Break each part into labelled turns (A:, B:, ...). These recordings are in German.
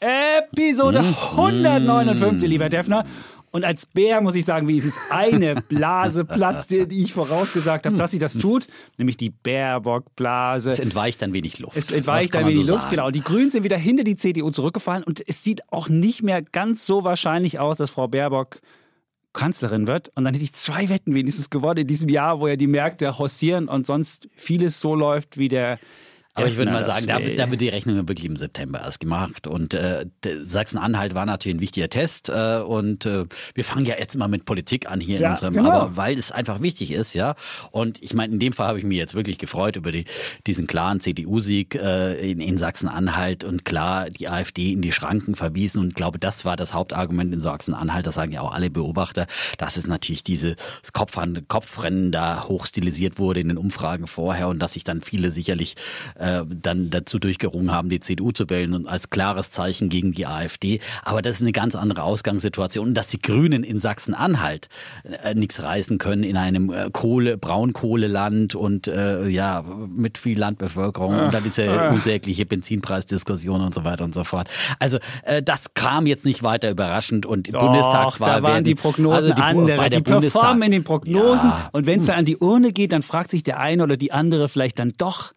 A: Episode 159, lieber Defner. Und als Bär muss ich sagen, wie es eine Blase platzt, die ich vorausgesagt habe, dass sie das tut, nämlich die Baerbock-Blase.
B: Es entweicht ein wenig Luft.
A: Es entweicht ein wenig so Luft, sagen. genau. Die Grünen sind wieder hinter die CDU zurückgefallen und es sieht auch nicht mehr ganz so wahrscheinlich aus, dass Frau Baerbock Kanzlerin wird. Und dann hätte ich zwei Wetten wenigstens gewonnen in diesem Jahr, wo ja die Märkte hossieren und sonst vieles so läuft, wie der
B: aber ich würde mal sagen, da, da, wird die Rechnung wirklich im September erst gemacht. Und äh, Sachsen-Anhalt war natürlich ein wichtiger Test. Äh, und äh, wir fangen ja jetzt immer mit Politik an hier ja, in unserem, genau. aber weil es einfach wichtig ist, ja. Und ich meine, in dem Fall habe ich mich jetzt wirklich gefreut über die, diesen klaren CDU-Sieg äh, in, in Sachsen-Anhalt und klar die AfD in die Schranken verwiesen. Und ich glaube, das war das Hauptargument in Sachsen-Anhalt. Das sagen ja auch alle Beobachter, dass es natürlich dieses Kopf Kopfrennen da hochstilisiert wurde in den Umfragen vorher und dass sich dann viele sicherlich äh, äh, dann dazu durchgerungen haben, die CDU zu wählen und als klares Zeichen gegen die AfD. Aber das ist eine ganz andere Ausgangssituation. Und dass die Grünen in Sachsen-Anhalt äh, nichts reißen können in einem äh, Kohle, Braunkohleland und äh, ja, mit viel Landbevölkerung Ach, und dann diese äh. unsägliche Benzinpreisdiskussion und so weiter und so fort. Also äh, das kam jetzt nicht weiter überraschend und
A: Doch, Bundestagswahl da waren werden, die Prognosen also die, andere. Bei der die Bundestag performen in den Prognosen ja. und wenn es dann an die Urne geht, dann fragt sich der eine oder die andere vielleicht dann doch,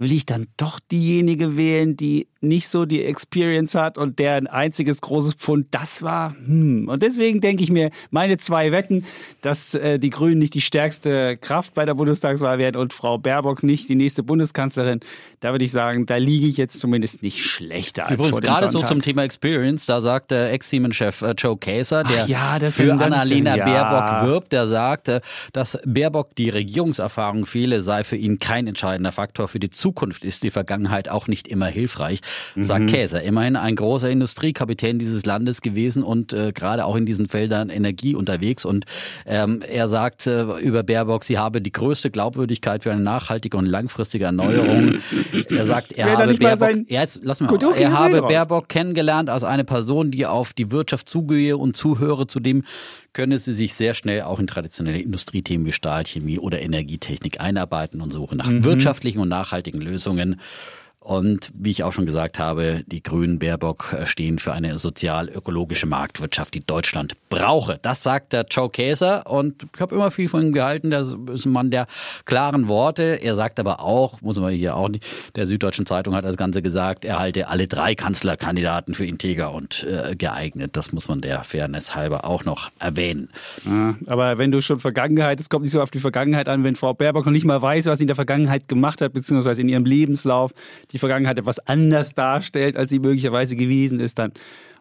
A: will ich dann doch diejenige wählen, die nicht so die Experience hat und der ein einziges großes Pfund das war. Hm. Und deswegen denke ich mir, meine zwei Wetten, dass äh, die Grünen nicht die stärkste Kraft bei der Bundestagswahl werden und Frau Baerbock nicht die nächste Bundeskanzlerin, da würde ich sagen, da liege ich jetzt zumindest nicht schlechter als
B: Übrigens
A: vor
B: gerade so zum Thema Experience, da sagt der Ex-Siemens-Chef äh, Joe Kaeser, der
A: ja,
B: für Annalena ja. Baerbock wirbt, der sagte, dass Baerbock die Regierungserfahrung fehle, sei für ihn kein entscheidender Faktor. Für die Zukunft ist die Vergangenheit auch nicht immer hilfreich sagt mhm. Käser. Immerhin ein großer Industriekapitän dieses Landes gewesen und äh, gerade auch in diesen Feldern Energie unterwegs. Und ähm, er sagt äh, über Baerbock, sie habe die größte Glaubwürdigkeit für eine nachhaltige und langfristige Erneuerung. er sagt, er habe Baerbock, ja, jetzt, lass mal, er habe Baerbock kennengelernt als eine Person, die auf die Wirtschaft zugehe und zuhöre. Zudem könne sie sich sehr schnell auch in traditionelle Industriethemen wie Stahlchemie oder Energietechnik einarbeiten und suche nach mhm. wirtschaftlichen und nachhaltigen Lösungen. Und wie ich auch schon gesagt habe, die Grünen Baerbock stehen für eine sozial-ökologische Marktwirtschaft, die Deutschland brauche. Das sagt der Joe Käser und ich habe immer viel von ihm gehalten. Der ist ein Mann der klaren Worte. Er sagt aber auch, muss man hier auch nicht, der Süddeutschen Zeitung hat das Ganze gesagt, er halte alle drei Kanzlerkandidaten für integer und äh, geeignet. Das muss man der Fairness halber auch noch erwähnen.
A: Ja, aber wenn du schon Vergangenheit, es kommt nicht so auf die Vergangenheit an, wenn Frau Baerbock noch nicht mal weiß, was sie in der Vergangenheit gemacht hat, beziehungsweise in ihrem Lebenslauf, die Vergangenheit etwas anders darstellt, als sie möglicherweise gewesen ist, dann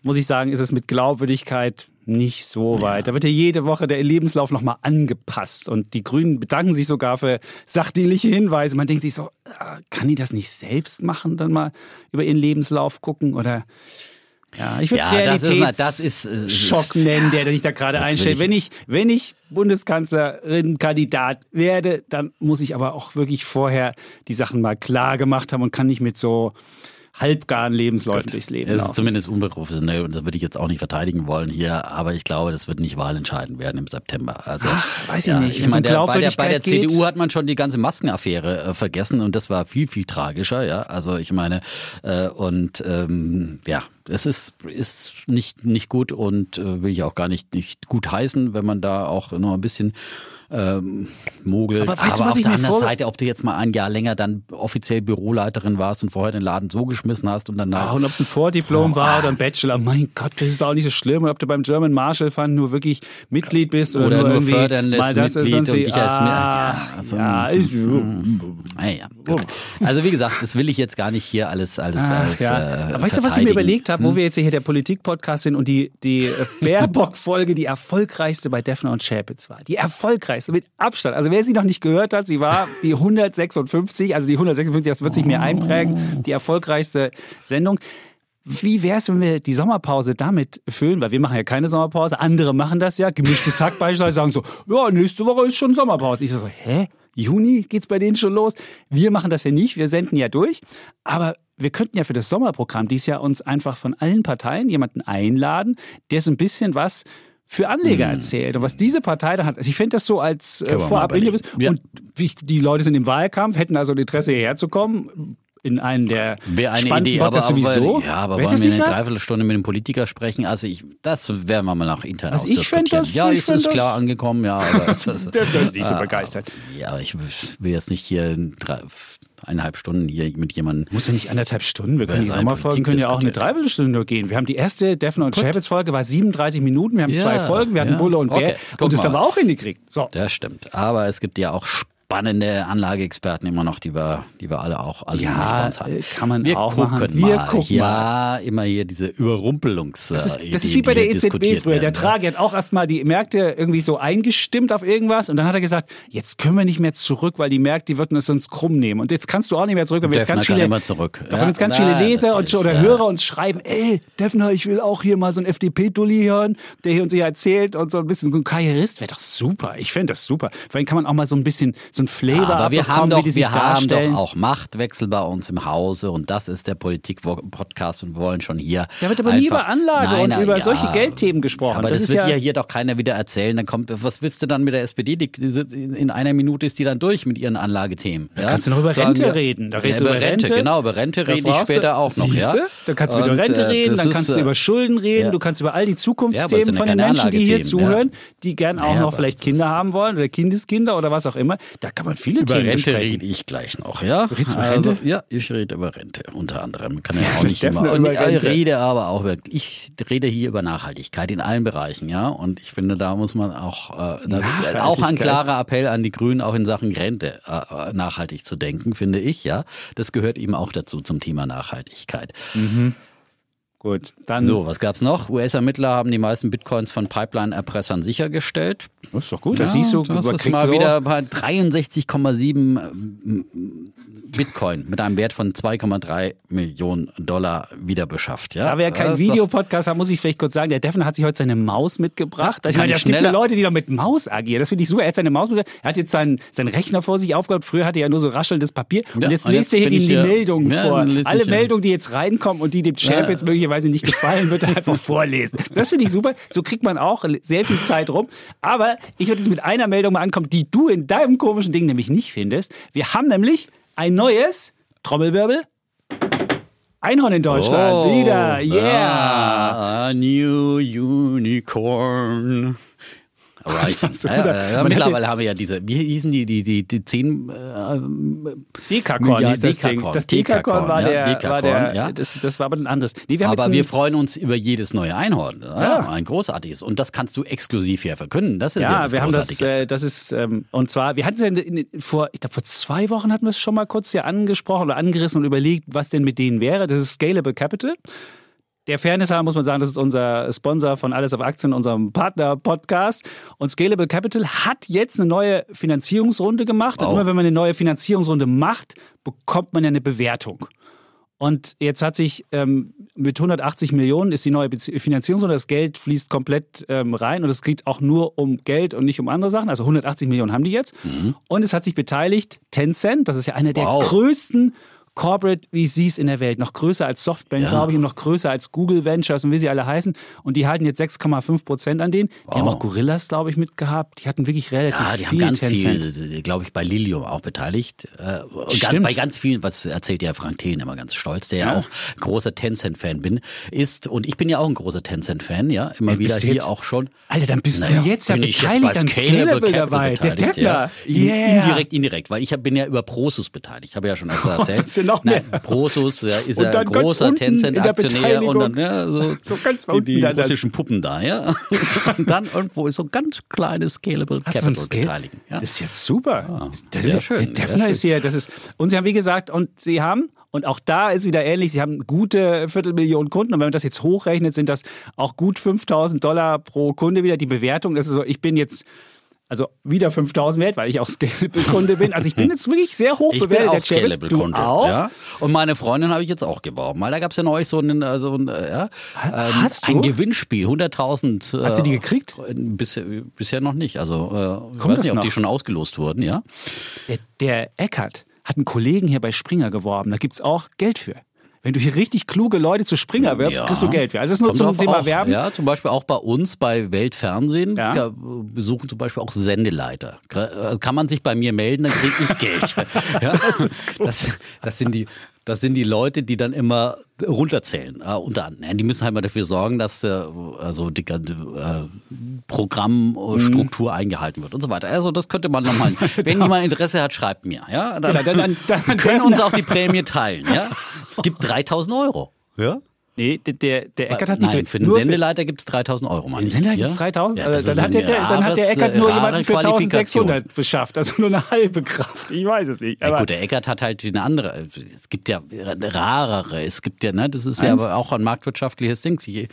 A: muss ich sagen, ist es mit Glaubwürdigkeit nicht so weit. Da wird ja jede Woche der Lebenslauf nochmal angepasst und die Grünen bedanken sich sogar für sachdienliche Hinweise. Man denkt sich so, äh, kann die das nicht selbst machen, dann mal über ihren Lebenslauf gucken oder ja, ich würde es ja, Realitätsschock das ist, das ist, nennen, der sich da gerade einstellt. Wenn ich, wenn ich Bundeskanzlerin-Kandidat werde, dann muss ich aber auch wirklich vorher die Sachen mal klar gemacht haben und kann nicht mit so halbgaren Lebensläufen Gut. durchs Leben.
B: Das ist zumindest unprofessionell und das würde ich jetzt auch nicht verteidigen wollen hier, aber ich glaube, das wird nicht wahlentscheidend werden im September. Also,
A: Ach, weiß ich ja, nicht.
B: Ich meine, der, bei der, bei der CDU hat man schon die ganze Maskenaffäre äh, vergessen und das war viel, viel tragischer, ja. Also ich meine, äh, und ähm, ja, es ist, ist nicht, nicht gut und äh, will ich auch gar nicht, nicht gut heißen, wenn man da auch noch ein bisschen ähm, mogelt. Aber, weißt Aber du, auf der anderen Seite, ob du jetzt mal ein Jahr länger dann offiziell Büroleiterin warst und vorher den Laden so geschmissen hast und danach.
A: Oh, und ob es ein Vordiplom oh, war oder ein Bachelor, mein Gott, das ist auch nicht so schlimm. Und ob du beim German Marshall Fund nur wirklich Mitglied bist oder, oder nur, nur förderndes mal das Mitglied und dich als ah, also, ja, ist,
B: ja, Also wie gesagt, das will ich jetzt gar nicht hier alles alles,
A: ah,
B: alles
A: ja. äh, Weißt du, was ich mir überlegt habe, wo hm? wir jetzt hier der Politik-Podcast sind und die, die Baerbock-Folge die erfolgreichste bei Defner und Schäpitz war. Die erfolgreichste erfolgreichste mit Abstand. Also wer sie noch nicht gehört hat, sie war die 156, also die 156, das wird sich mir einprägen, die erfolgreichste Sendung. wie wäre es, wenn wir die Sommerpause damit füllen? Weil wir machen ja keine Sommerpause, andere machen das ja. Gemischtes Hack beispielsweise sagen so, ja, nächste Woche ist schon Sommerpause. Ich so, hä? Juni geht's bei denen schon los? Wir machen das ja nicht, wir senden ja durch. Aber wir könnten ja für das Sommerprogramm dieses Jahr uns einfach von allen Parteien jemanden einladen, der so ein bisschen was für Anleger mm. erzählt. Und was diese Partei da hat, also ich finde das so als äh, vorab ja. Und die Leute sind im Wahlkampf, hätten also ein Interesse hierher zu kommen in einen der
B: Wäre eine Idee, aber sowieso. ja, aber wollen wir eine Dreiviertelstunde mit dem Politiker sprechen? Also ich, das werden wir mal nach intern also ausdiskutieren. Ich das, ja, ich ist, ist klar angekommen, ja. Aber das,
A: der, der ist nicht so begeistert.
B: Ja, ich will jetzt nicht hier eineinhalb Stunden hier mit jemandem.
A: Muss ja nicht anderthalb Stunden. Wir können die Sommerfolgen können ja auch eine Dreiviertelstunde nur gehen. Wir haben die erste Defner und Chapitz Folge war 37 Minuten. Wir haben ja, zwei Folgen. Wir hatten ja. Bulle und Bär. Okay, und das haben wir auch hingekriegt. So.
B: Das stimmt. Aber es gibt ja auch spannende Anlageexperten immer noch, die wir, die wir alle auch alle
A: ja, uns haben. kann man
B: wir
A: auch
B: gucken
A: machen.
B: Wir mal. gucken ja, mal. immer hier diese Überrumpelungs.
A: Das ist, das ist wie bei der EZB früher. Der Draghi hat auch erstmal die Märkte irgendwie so eingestimmt auf irgendwas und dann hat er gesagt, jetzt können wir nicht mehr zurück, weil die Märkte, die würden es uns krumm nehmen. Und jetzt kannst du auch nicht mehr zurück, weil wir jetzt ganz viele,
B: immer zurück.
A: Ja, jetzt ganz viele Leser und, oder ja. Hörer uns schreiben, ey, Defner, ich will auch hier mal so einen FDP-Dulli hören, der hier uns hier erzählt und so ein bisschen so ein Karrierist. Wäre doch super. Ich fände das super. Vor allem kann man auch mal so ein bisschen so ein Flavor
B: wir haben doch, wir haben doch auch Machtwechsel bei uns im Hause und das ist der Politik-Podcast und wir wollen schon hier.
A: Da wird aber nie über Anlage nein, und über ja, solche Geldthemen gesprochen.
B: Aber das, das wird ja, hier doch keiner wieder erzählen. Dann kommt, was willst du dann mit der SPD? Die, in einer Minute ist die dann durch mit ihren Anlagethemen.
A: Da ja? kannst du noch über Sagen Rente wir, reden.
B: Da redest ja, über Rente, Rente, genau, über Rente rede ich später auch noch. Ja?
A: Da kannst du über Rente äh, reden, dann kannst du über Schulden reden, du kannst über all die Zukunftsthemen von den Menschen, die hier zuhören, die gern auch noch vielleicht Kinder haben wollen oder Kindeskinder oder was auch immer. Da kann man viele Themen besprechen.
B: ich gleich noch, ja?
A: Du redest über also,
B: Rente? Ja, ich rede über Rente, unter anderem. Kann ja auch nicht immer. Und ich rede aber auch, ich rede hier über Nachhaltigkeit in allen Bereichen, ja? Und ich finde, da muss man auch, äh, auch ein klarer Appell an die Grünen, auch in Sachen Rente äh, nachhaltig zu denken, finde ich, ja? Das gehört eben auch dazu zum Thema Nachhaltigkeit.
A: Mhm. Gut, dann.
B: So, was gab's noch? US-Ermittler haben die meisten Bitcoins von Pipeline-Erpressern sichergestellt.
A: Das ist doch gut.
B: Ja, das siehst du, das ist mal so. wieder bei 63,7 Bitcoin mit einem Wert von 2,3 Millionen Dollar wieder beschafft. Ja?
A: Da wir ja keinen Videopodcast haben, muss ich vielleicht kurz sagen, der Devin hat sich heute seine Maus mitgebracht. Also ich meine, es gibt ja Leute, die da mit Maus agieren. Das finde ich super. Er hat seine Maus mitgebracht. Er hat jetzt seinen, seinen Rechner vor sich aufgehabt. Früher hatte er ja nur so raschelndes Papier. Und ja, jetzt und lest er hier die, die Meldungen ja, vor. Alle Meldungen, die jetzt reinkommen und die dem Champ ja. jetzt möglicherweise nicht gefallen, wird er einfach vorlesen. Das finde ich super. So kriegt man auch sehr viel Zeit rum. Aber ich würde jetzt mit einer Meldung mal ankommen, die du in deinem komischen Ding nämlich nicht findest. Wir haben nämlich ein neues Trommelwirbel. Einhorn in Deutschland. Oh, Wieder. Yeah.
B: A new unicorn. Rising. So, äh, mittlerweile haben wir ja diese, wie hießen die, die, die, die zehn äh,
A: Dekakorn hieß das Ding. Das Dekakorn war der, Dekakorn, war der ja. das, das war aber ein anderes.
B: Nee, wir aber wir freuen uns über jedes neue Einhorn. Ja. Ein großartiges. Und das kannst du exklusiv hier verkünden. Das ist ja, ja das
A: wir haben das, äh, das ist, ähm, und zwar, wir hatten es ja in, in, vor, ich glaube vor zwei Wochen hatten wir es schon mal kurz hier angesprochen oder angerissen und überlegt, was denn mit denen wäre. Das ist Scalable Capital. Der Fairness haben muss man sagen, das ist unser Sponsor von Alles auf Aktien, unserem Partner-Podcast. Und Scalable Capital hat jetzt eine neue Finanzierungsrunde gemacht. Wow. Und immer wenn man eine neue Finanzierungsrunde macht, bekommt man ja eine Bewertung. Und jetzt hat sich ähm, mit 180 Millionen ist die neue Finanzierungsrunde, das Geld fließt komplett ähm, rein und es geht auch nur um Geld und nicht um andere Sachen. Also 180 Millionen haben die jetzt. Mhm. Und es hat sich beteiligt Tencent, das ist ja einer der wow. größten Corporate VCs in der Welt, noch größer als Softbank, ja. glaube ich, und noch größer als Google Ventures und wie sie alle heißen. Und die halten jetzt 6,5 Prozent an denen. Wow. Die haben auch Gorillas, glaube ich, mitgehabt. Die hatten wirklich relativ viel. Ja, die
B: viel
A: haben ganz
B: Tencent. viel, glaube ich, bei Lilium auch beteiligt. Äh, Stimmt. Bei ganz vielen, was erzählt ja Frank Thelen immer ganz stolz, der ja, ja auch großer Tencent-Fan bin, ist. Und ich bin ja auch ein großer Tencent-Fan, ja, immer ja, wieder hier jetzt, auch schon.
A: Alter, dann bist naja, du jetzt ja beteiligt jetzt bei Scalable, dabei. Der Deppler.
B: Yeah. Indirekt, indirekt, weil ich bin ja über Prosus beteiligt. Ich habe ja schon erzählt
A: noch mehr.
B: Nein, Prosus, ja, ist ja ein großer Tencent-Aktionär und dann ja, so, so ganz die, die russischen Puppen da, ja. Und dann irgendwo ist so ein ganz kleines Scalable Hast Capital Scale? beteiligen.
A: Ja. Das ist jetzt super. Ja, das ist ja schön. Der Defner ist hier, das ist, und Sie haben wie gesagt, und Sie haben, und auch da ist wieder ähnlich, Sie haben gute Viertelmillionen Kunden und wenn man das jetzt hochrechnet, sind das auch gut 5000 Dollar pro Kunde wieder die Bewertung. Das ist so, ich bin jetzt Also wieder 5000 wert, weil ich auch Scalable-Kunde bin. Also ich bin jetzt wirklich sehr hoch
B: Ich bin
A: bewertet.
B: auch
A: der Chapitz.
B: Scalable-Kunde.
A: Auch?
B: Ja? Und meine Freundin habe ich jetzt auch geworben. Weil da gab es ja neulich so ein, äh, so ein, äh, ja, ähm,
A: Hast du?
B: ein Gewinnspiel, 100.000.
A: Hat sie die gekriegt?
B: Äh, bisher, bisher noch nicht. Also äh, ich
A: Kommt
B: weiß nicht, ob
A: noch?
B: die schon ausgelost wurden, ja.
A: Der, der Eckert hat einen Kollegen hier bei Springer geworben. Da gibt's auch Geld für. Wenn du hier richtig kluge Leute zu Springer wirbst,
B: Ja.
A: kriegst du Geld für. Also das ist nur
B: Kommt
A: zum Thema
B: auch,
A: Werben.
B: Ja, zum Beispiel auch bei uns bei Weltfernsehen
A: Ja.
B: ga- besuchen zum Beispiel auch Sendeleiter. Äh, Kann man sich bei mir melden, dann kriege ich Geld. ja? das, das, sind die, das sind die Leute, die dann immer runterzählen. Äh, unter anderem. Die müssen halt mal dafür sorgen, dass äh, also die ganze äh, Programmstruktur eingehalten wird und so weiter. Also das könnte man nochmal. Wenn jemand Interesse hat, schreibt mir. Ja, dann,
A: Genau, dann- dann- dann-
B: wir können uns auch die Prämie teilen. Ja, es gibt 3000 Euro. Ja.
A: Nee, der, der, Eckert hat nicht
B: Nein, für den Sendeleiter gibt es 3000 Euro.
A: Den Sender gibt es 3000?
B: Ja,
A: Also
B: das
A: dann, hat der, dann hat der Eckert nur jemanden für
B: Qualifikation.
A: 1600 beschafft. Also nur eine halbe Kraft. Ich weiß es nicht.
B: Ja,
A: Aber
B: gut, der Eckert hat halt eine andere. Es gibt ja rarere. Es gibt ja, ne, das ist ja aber auch ein marktwirtschaftliches Ding. Je,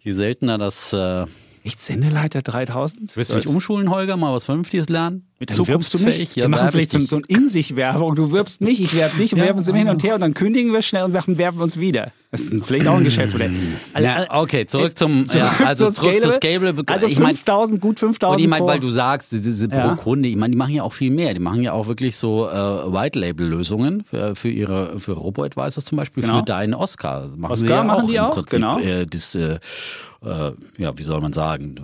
B: je seltener das. Äh,
A: echt Sendeleiter 3000?
B: willst du dich umschulen, Holger? Mal was Vernünftiges lernen?
A: Dann wirbst du mich.
B: Ja,
A: wir machen vielleicht
B: ich
A: so, so ein In-sich-Werbung. Du wirbst mich, ich werbe dich und wir werben uns immer hin und her und dann kündigen wir schnell und machen, werben uns wieder. Das ist vielleicht auch ein Geschäftsmodell. Also,
B: Na, okay, zurück
A: jetzt
B: zum- ja, also zurück zur Scalable.
A: Also
B: Ich mein-
A: 5000, gut 5000
B: Und ich meine, weil du sagst, diese
A: Ja.
B: pro Kunde, ich meine, die machen ja auch viel mehr. Die machen ja auch wirklich so äh, White-Label-Lösungen für, für ihre für Robo-Advisors zum Beispiel,
A: Genau.
B: für deinen Oscar. Machen sie
A: Oscar
B: ja
A: machen
B: auch
A: die
B: im
A: auch,
B: Prinzip,
A: genau.
B: Äh, das, äh, äh, ja, wie soll man sagen,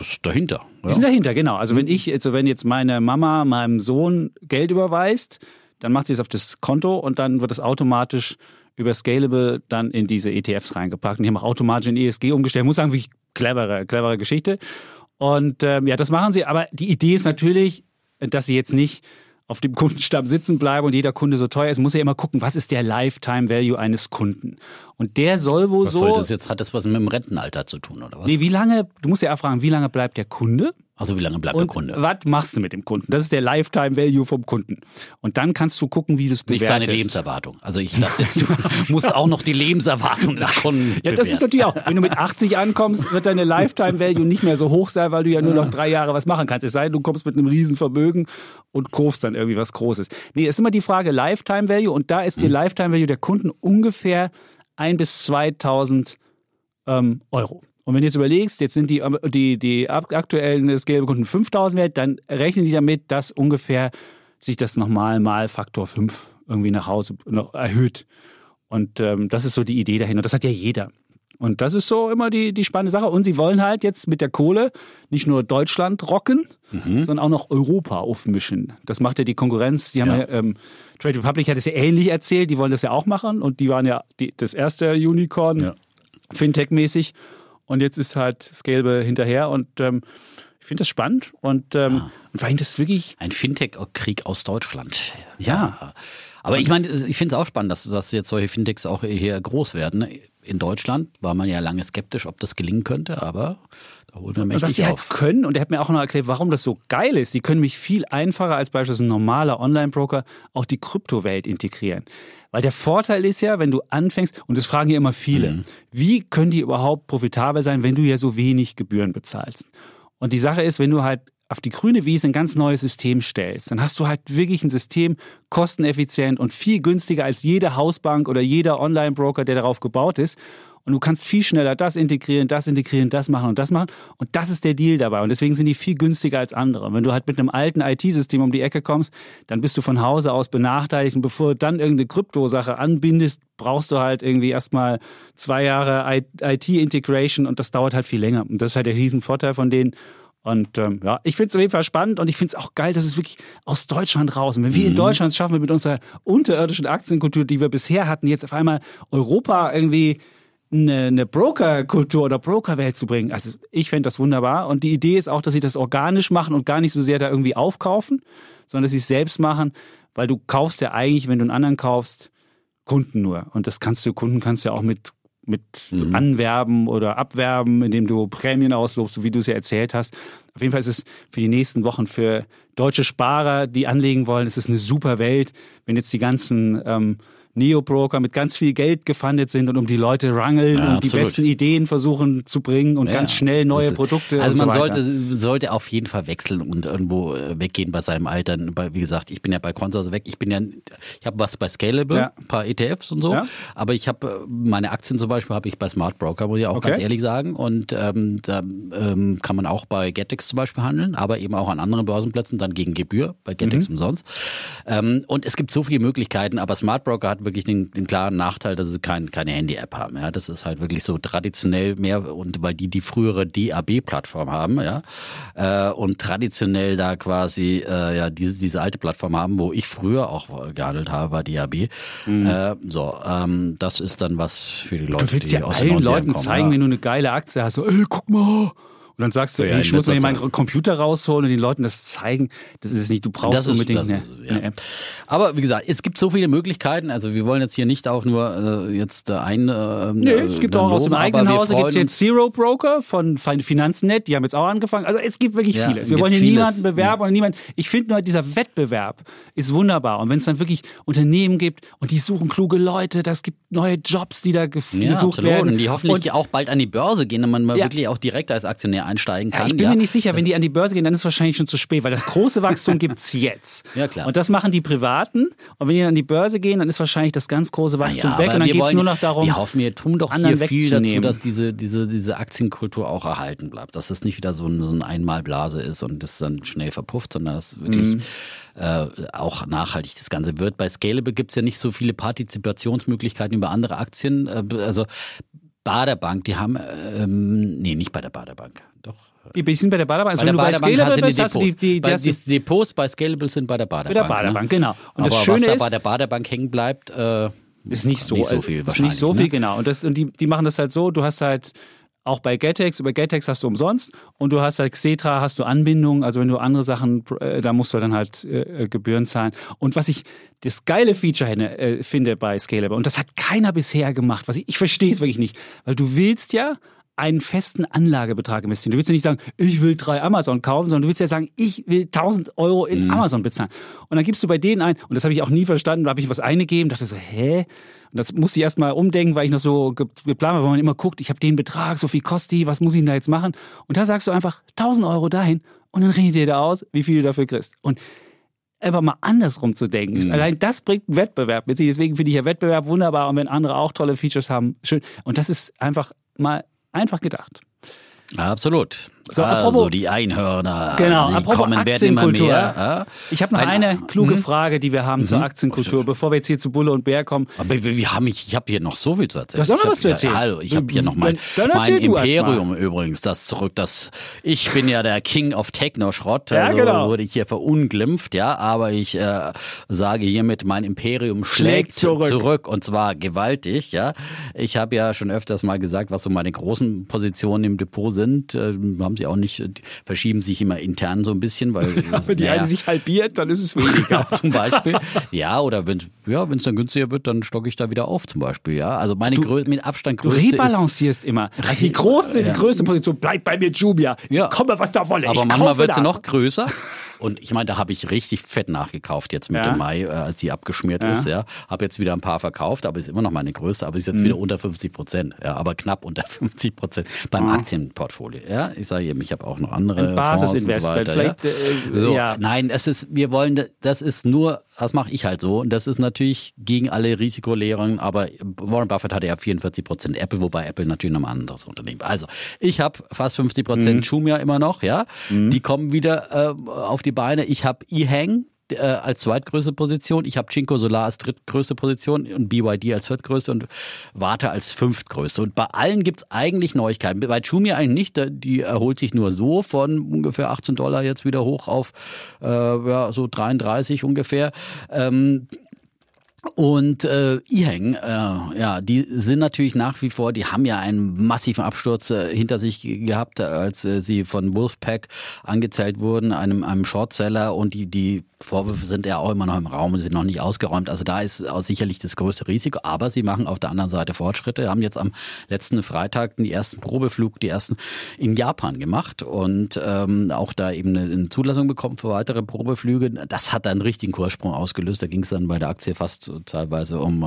B: das dahinter.
A: Die
B: Ja?
A: sind dahinter, genau. Also wenn ich, also wenn jetzt meine Mama meinem Sohn Geld überweist, dann macht sie es auf das Konto und dann wird es automatisch über Scalable dann in diese ETFs reingepackt. Und die haben auch automatisch in ESG umgestellt. Ich muss sagen, wirklich clevere, clevere Geschichte. Und ähm, ja, das machen sie. Aber die Idee ist natürlich, dass sie jetzt nicht auf dem Kundenstamm sitzen bleiben und jeder Kunde so teuer ist, muss ja immer gucken, was ist der Lifetime Value eines Kunden. Und der soll wohl
B: Was
A: so.
B: soll das jetzt? Hat das was mit dem Rentenalter zu tun, oder was?
A: Nee, wie lange, du musst ja auch fragen, wie lange bleibt der Kunde?
B: Also wie lange bleibt
A: Und
B: der Kunde?
A: was machst du mit dem Kunden? Das ist der Lifetime Value vom Kunden. Und dann kannst du gucken, wie du es bewertest.
B: Nicht seine Lebenserwartung. Also ich dachte jetzt, du musst auch noch die Lebenserwartung des Kunden
A: Ja, das ist natürlich auch. Wenn du mit 80 ankommst, wird deine Lifetime Value nicht mehr so hoch sein, weil du ja nur noch drei Jahre was machen kannst. Es sei denn, du kommst mit einem riesen Vermögen und kaufst dann irgendwie was Großes. Nee, es ist immer die Frage Lifetime Value und da ist die Lifetime Value der Kunden ungefähr ein bis 2000 ähm, Euro. Und wenn du jetzt überlegst, jetzt sind die, ähm, die, die ak- aktuellen Scalable-Kunden 5000 wert, dann rechnen die damit, dass ungefähr sich das nochmal mal Faktor 5 irgendwie nach Hause erhöht. Und ähm, das ist so die Idee dahin. Und das hat ja jeder. Und das ist so immer die, die spannende Sache. Und sie wollen halt jetzt mit der Kohle nicht nur Deutschland rocken, sondern auch noch Europa aufmischen. Das macht ja die Konkurrenz. Die haben ja,
B: Ja.
A: ähm, Trade Republic hat es ja ähnlich erzählt. Die wollen das ja auch machen. Und die waren ja die, das erste Unicorn,
B: Ja.
A: Fintech-mäßig. Und jetzt ist halt Scalable hinterher. Und ähm, ich finde das spannend. Und, ähm, und vor allem das ist wirklich
B: Ein Fintech-Krieg aus Deutschland. Ja. Aber ich meine, ich finde es auch spannend, dass, dass jetzt solche Fintechs auch hier groß werden. In Deutschland war man ja lange skeptisch, ob das gelingen könnte, aber da holen wir
A: Und was
B: mächtig
A: sie halt
B: auf.
A: können, und er hat mir auch noch erklärt, warum das so geil ist, sie können mich viel einfacher als beispielsweise ein normaler Online-Broker auch die Kryptowelt integrieren. Weil der Vorteil ist ja, wenn du anfängst, und das fragen ja immer viele,
B: Mhm.
A: wie können die überhaupt profitabel sein, wenn du ja so wenig Gebühren bezahlst? Und die Sache ist, wenn du halt auf die grüne Wiese ein ganz neues System stellst, dann hast du halt wirklich ein System kosteneffizient und viel günstiger als jede Hausbank oder jeder Online-Broker, der darauf gebaut ist. Und du kannst viel schneller das integrieren, das integrieren, das machen und das machen. Und das ist der Deal dabei. Und deswegen sind die viel günstiger als andere. Und wenn du halt mit einem alten IT-System um die Ecke kommst, dann bist du von Hause aus benachteiligt. Und bevor du dann irgendeine Kryptosache anbindest, brauchst du halt irgendwie erstmal zwei Jahre IT-Integration und das dauert halt viel länger. Und das ist halt der Riesenvorteil von denen. Und ähm, ja, ich finde es auf jeden Fall spannend und ich finde es auch geil, dass es wirklich aus Deutschland raus. Und wenn wir in Deutschland es schaffen, wir mit unserer unterirdischen Aktienkultur, die wir bisher hatten, jetzt auf einmal Europa irgendwie eine, eine Broker-Kultur oder Broker-Welt zu bringen. Also ich fände das wunderbar. Und die Idee ist auch, dass sie das organisch machen und gar nicht so sehr da irgendwie aufkaufen, sondern dass sie es selbst machen, weil du kaufst ja eigentlich, wenn du einen anderen kaufst, Kunden nur. Und das kannst du, Kunden kannst du ja auch mit, mit anwerben oder abwerben, indem du Prämien auslobst, so wie du es ja erzählt hast. Auf jeden Fall ist es für die nächsten Wochen für deutsche Sparer, die anlegen wollen, ist es eine super Welt. Wenn jetzt die ganzen ähm, Neo-Broker mit ganz viel Geld gefundet sind und um die Leute rangeln
B: Ja,
A: und die
B: absolut.
A: besten Ideen versuchen zu bringen und
B: Ja,
A: ganz schnell neue
B: ist-
A: Produkte
B: Also man
A: so
B: sollte, sollte auf jeden Fall wechseln und irgendwo äh, weggehen bei seinem Alter. Wie gesagt, ich bin ja bei Consors weg. Ich bin ja, ich habe was bei Scalable,
A: Ja.
B: ein paar ETFs und so. Aber ich habe äh, meine Aktien zum Beispiel habe ich bei Smart Broker, muss ich auch
A: Okay.
B: ganz ehrlich sagen. Und ähm, da ähm, kann man auch bei Getex zum Beispiel handeln, aber eben auch an anderen Börsenplätzen dann gegen Gebühr, bei Getex
A: Mhm.
B: umsonst. Ähm, und es gibt so viele Möglichkeiten, aber Smart Broker hat wirklich den, den klaren Nachteil, dass sie kein, keine Handy-App haben. Ja, das ist halt wirklich so traditionell mehr und weil die die frühere DAB-Plattform haben, ja, äh, und traditionell da quasi äh, ja diese diese alte Plattform haben, wo ich früher auch gehandelt habe bei DAB. Äh, so, ähm, das ist dann was für die Leute,
A: Mhm. Du willst
B: die
A: ja
B: aus
A: allen
B: 90ern
A: Leuten
B: kommen,
A: zeigen,
B: ja.
A: wenn du eine geile Aktie hast, so, ey, guck mal. Und dann sagst du,
B: Ja,
A: ey, ich muss mir meinen. Computer rausholen und den Leuten das zeigen. Das ist es nicht. Du brauchst unbedingt
B: das-
A: eine,
B: ja.
A: eine App.
B: Aber wie gesagt, es gibt so viele Möglichkeiten. Also wir wollen jetzt hier nicht auch nur äh, jetzt äh, ein. Äh,
A: Nee, es gibt auch aus dem eigenen Hause gibt jetzt Zero Broker von Fin- Finanznet, die haben jetzt auch angefangen. Also es gibt wirklich
B: Ja,
A: vieles.
B: es
A: Wir wollen hier
B: vieles.
A: niemanden bewerben und niemanden. Ich finde nur, dieser Wettbewerb ist wunderbar. Und wenn es dann wirklich Unternehmen gibt und die suchen kluge Leute, das gibt neue Jobs, die da
B: ja,
A: gesucht
B: absolut.
A: werden.
B: Und die hoffentlich
A: Und
B: auch bald an die Börse gehen und man mal
A: Ja.
B: wirklich auch direkt als Aktionär einsteigen
A: Ja,
B: kann.
A: ich bin
B: ja.
A: mir nicht sicher, wenn die an die Börse gehen, dann ist es wahrscheinlich schon zu spät, weil das große Wachstum gibt's jetzt.
B: Ja, klar.
A: Und das machen die Privaten. Und wenn die an die Börse gehen, dann ist wahrscheinlich das ganz große Wachstum
B: Ja,
A: weg. Und dann geht's
B: wollen-
A: nur noch darum,
B: Wir hoffen, wir tun doch
A: anderen
B: hier viel dazu, dass diese, diese, diese Aktienkultur auch erhalten bleibt. Dass es nicht wieder so, ein, so ein Einmalblase ist und das dann schnell verpufft, sondern dass wirklich
A: Mhm.
B: äh, auch nachhaltig das Ganze wird. Bei Scalable gibt's ja nicht so viele Partizipationsmöglichkeiten über andere Aktien. Äh, also Baderbank, die haben, ähm, nee, nicht bei der Baderbank,
A: die sind bei der Baderbank. Also
B: Bei
A: wenn
B: der
A: du bei
B: Baderbank
A: Scalable bist, hast du die,
B: Depots.
A: die,
B: Bei- die Depots bei Scalable sind bei der
A: bei
B: Baderbank.
A: der Baderbank,
B: ne?
A: genau. Und
B: Aber
A: das
B: was
A: Schöne
B: da
A: ist,
B: bei der Baderbank hängen bleibt, äh,
A: ist nicht so,
B: nicht so
A: äh,
B: viel
A: ist nicht so viel,
B: ne?
A: genau. Und, das, und die, die machen das halt so, du hast halt auch bei Getex, über Getex hast du umsonst und du hast halt Xetra, hast du Anbindung, also wenn du andere Sachen, äh, da musst du dann halt äh, Gebühren zahlen. Und was ich das geile Feature äh, finde bei Scalable, und das hat keiner bisher gemacht, was ich, ich verstehe es wirklich nicht, weil du willst ja einen festen Anlagebetrag investieren. Du willst ja nicht sagen, ich will drei Amazon kaufen, sondern du willst ja sagen, ich will 1000 Euro in
B: Mhm.
A: Amazon bezahlen. Und dann gibst du bei denen ein, und das habe ich auch nie verstanden, da habe ich was eingegeben, dachte so, hä? Und das musste ich erst mal umdenken, weil ich noch so ge- geplant habe, weil man immer guckt, ich habe den Betrag, so viel kostet die, was muss ich denn da jetzt machen? Und da sagst du einfach 1000 Euro dahin und dann redet ihr da aus, wie viel du dafür kriegst. Und einfach mal andersrum zu denken.
B: Mhm.
A: Allein das bringt einen Wettbewerb mit sich. Deswegen finde ich ja Wettbewerb wunderbar und wenn andere auch tolle Features haben, schön. Und das ist einfach mal einfach gedacht.
B: Absolut.
A: So,
B: also
A: apropos-
B: die Einhörner,
A: Genau,
B: sie
A: apropos
B: kommen, werden immer
A: Aktienkultur.
B: mehr. Ja?
A: Ich habe noch
B: Ein-
A: eine kluge
B: Hm?
A: Frage, die wir haben zur Aktienkultur, bevor wir jetzt hier zu Bulle und Bär kommen.
B: Aber wir, wir haben ich, ich habe hier noch so viel zu erzählen.
A: Du hast auch noch was zu erzählen.
B: Ja, hallo, ich habe hier noch mein,
A: Dann- dann
B: mein Imperium übrigens, das zurück, das ich bin ja der King of Techno-Schrott,
A: Ja,
B: also
A: genau.
B: wurde ich hier verunglimpft, ja, aber ich äh, sage hiermit, mein Imperium schlägt,
A: Schlägt zurück.
B: und zwar gewaltig, ja. Ich habe ja schon öfters mal gesagt, was so meine großen Positionen im Depot sind, äh, haben sie auch nicht, die verschieben sich immer intern so ein bisschen, weil
A: Wenn die
B: naja,
A: eine sich halbiert, dann ist es weniger.
B: ja, zum Beispiel. Ja, oder wenn ja, es dann günstiger wird, dann stocke ich da wieder auf zum Beispiel. Ja, also meine Grö mit Abstand
A: Du
B: größte ist,
A: rebalancierst immer. Also die große, die
B: Ja.
A: größte Position bleibt bei mir Jumia.
B: Ja.
A: Komme, was da wolle.
B: aber manchmal wird sie noch größer. Und ich meine, da habe ich richtig fett nachgekauft jetzt mit
A: Ja.
B: dem Mai, äh, als die abgeschmiert
A: Ja.
B: ist. Ja, habe jetzt wieder ein paar verkauft, aber ist immer noch meine größte, aber ist
A: Mhm.
B: jetzt wieder unter 50 Prozent. Ja, aber knapp unter 50 Prozent beim Aktienportfolio. Ja, ich sage eben, ich habe auch noch andere
A: Ein
B: so
A: Basisinvestment,
B: weiter. Ja.
A: vielleicht, äh,
B: So,
A: ja.
B: nein, es ist, wir wollen, das ist nur, das mache ich halt so. Und das ist natürlich gegen alle Risikolehrungen, aber Warren Buffett hatte ja 44 Prozent Apple, wobei Apple natürlich noch ein anderes Unternehmen. Also, ich habe fast 50 Prozent
A: Mhm.
B: Jumia immer noch, ja. Die kommen wieder äh, auf die Beine. Ich habe eHang äh, als zweitgrößte Position. Ich habe Cinco Solar als drittgrößte Position und BYD als viertgrößte und Warte als fünftgrößte. Und bei allen gibt's eigentlich Neuigkeiten. Bei Jumia eigentlich nicht. Die erholt sich nur so von ungefähr 18 Dollar jetzt wieder hoch auf äh, ja, so 33 ungefähr. Ähm, und äh, Iheng, äh, ja, die sind natürlich nach wie vor, die haben ja einen massiven Absturz äh, hinter sich ge- gehabt, als äh, sie von Wolfpack angezählt wurden, einem, einem Shortseller und die, die Vorwürfe sind ja auch immer noch im Raum, sind noch nicht ausgeräumt. Also da ist sicherlich das größte Risiko. Aber sie machen auf der anderen Seite Fortschritte. Haben jetzt am letzten Freitag die ersten Probeflug, die ersten in Japan gemacht und ähm, auch da eben eine, eine, Zulassung bekommen für weitere Probeflüge. Das hat einen richtigen Kurssprung ausgelöst. Da ging es dann bei der Aktie fast teilweise um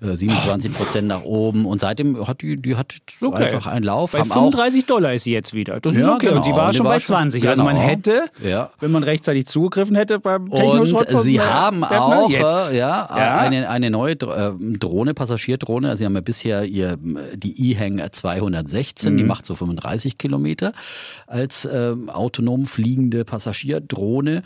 B: äh, 27 Prozent nach oben. Und seitdem hat die, die hat okay. einfach einen Lauf.
A: Bei 35 Dollar ist sie jetzt wieder. Das ist ja, okay. Genau. Und sie war schon war bei 20. Schon, also man genau. hätte, ja. wenn man rechtzeitig zugegriffen hätte beim
B: Technoschrott Und sie haben auch äh, ja, ja, Eine, eine neue äh, Drohne, Passagierdrohne. Also sie haben ja bisher ihr, die E-Hang 216, mhm. die macht so 35 Kilometer als äh, autonom fliegende Passagierdrohne.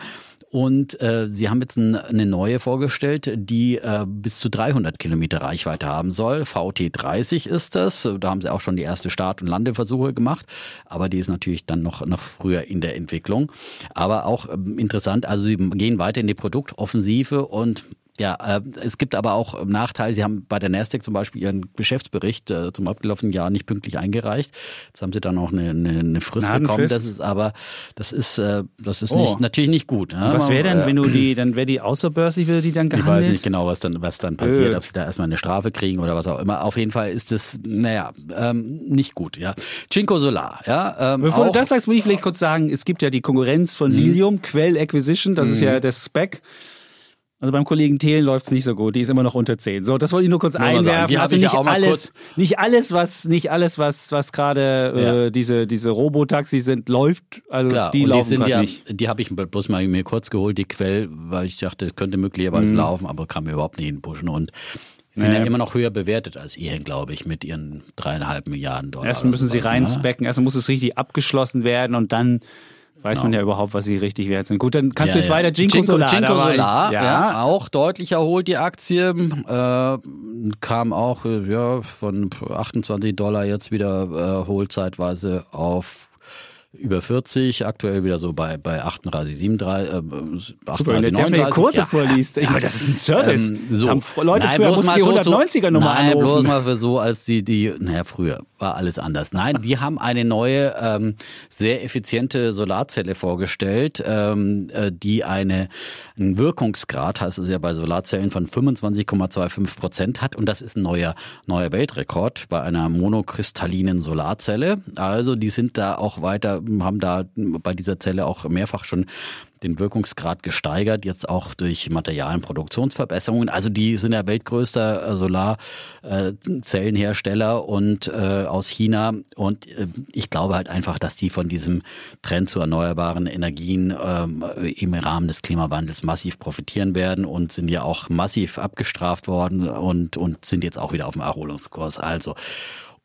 B: Und äh, sie haben jetzt ein, eine neue vorgestellt, die äh, bis zu 300 Kilometer Reichweite haben soll. VT30 ist das. Da haben sie auch schon die erste Start- und Landeversuche gemacht. Aber die ist natürlich dann noch, noch früher in der Entwicklung. Aber auch äh, interessant, also sie gehen weiter in die Produktoffensive und ja, äh, es gibt aber auch Nachteile. Sie haben bei der Nasdaq zum Beispiel ihren Geschäftsbericht äh, zum abgelaufenen Jahr nicht pünktlich eingereicht. Jetzt haben sie dann auch eine, eine, eine Frist bekommen. Das ist aber, das ist, äh, das ist oh. nicht, natürlich nicht gut.
A: Ja? Was wäre denn, wenn du die, dann wäre die außerbörslich, würde die dann gehandelt?
B: Ich weiß nicht genau, was dann, was dann passiert, äh. ob sie da erstmal eine Strafe kriegen oder was auch immer. Auf jeden Fall ist es, naja, ähm, nicht gut. Ja, Cinco Solar. Ja,
A: ähm, Bevor du das sagst, will ich vielleicht kurz sagen, es gibt ja die Konkurrenz von mhm. Lilium, Quell Acquisition, das mhm. ist ja das Spec. Also beim Kollegen Thelen läuft es nicht so gut, die ist immer noch unter 10. So, das wollte ich nur kurz nur einwerfen. Die also nicht ja alles, nicht alles, was, nicht alles, was, was gerade ja. äh, diese, diese Robotaxis sind, läuft. Also Klar, die laufen die sind ja, nicht.
B: Die habe ich bloß mal mir kurz geholt, die Quell, weil ich dachte, es könnte möglicherweise mhm. laufen, aber kam mir überhaupt nicht in den Buschen und sind naja. ja immer noch höher bewertet als ihr, glaube ich, mit ihren dreieinhalb Milliarden Dollar.
A: Erst müssen sie reinspecken, erst muss es richtig abgeschlossen werden und dann weiß genau. man ja überhaupt, was sie richtig wert sind. Gut, dann kannst ja, du jetzt ja. weiter Jinko, Jinko Solar.
B: Jinko Solar, ja. ja. auch deutlich erholt die Aktie. Äh, kam auch ja, von 28 Dollar jetzt wieder äh, holt zeitweise auf über 40, aktuell wieder so bei, bei 38, 37, äh, 38,
A: Super, 39. Der mir Kurse ja. vorliest. Ich meine, das ist ein Service. Ähm,
B: so. Haben
A: Leute nein, früher mussten die 190er Nummer
B: Nein,
A: anrufen.
B: bloß mal für so, als die, die, naja, früher war alles anders. Nein, die haben eine neue, ähm, sehr effiziente Solarzelle vorgestellt, ähm, äh, die eine, einen Wirkungsgrad, heißt es ja bei Solarzellen, von 25,25 Prozent hat. Und das ist ein neuer, neuer Weltrekord bei einer monokristallinen Solarzelle. Also die sind da auch weiter haben da bei dieser Zelle auch mehrfach schon den Wirkungsgrad gesteigert, jetzt auch durch Material- und Produktionsverbesserungen. Also die sind ja weltgrößter äh, Solarzellenhersteller und äh, aus China. Und äh, ich glaube halt einfach, dass die von diesem Trend zu erneuerbaren Energien ähm, im Rahmen des Klimawandels massiv profitieren werden und sind ja auch massiv abgestraft worden und, und sind jetzt auch wieder auf dem Erholungskurs. Also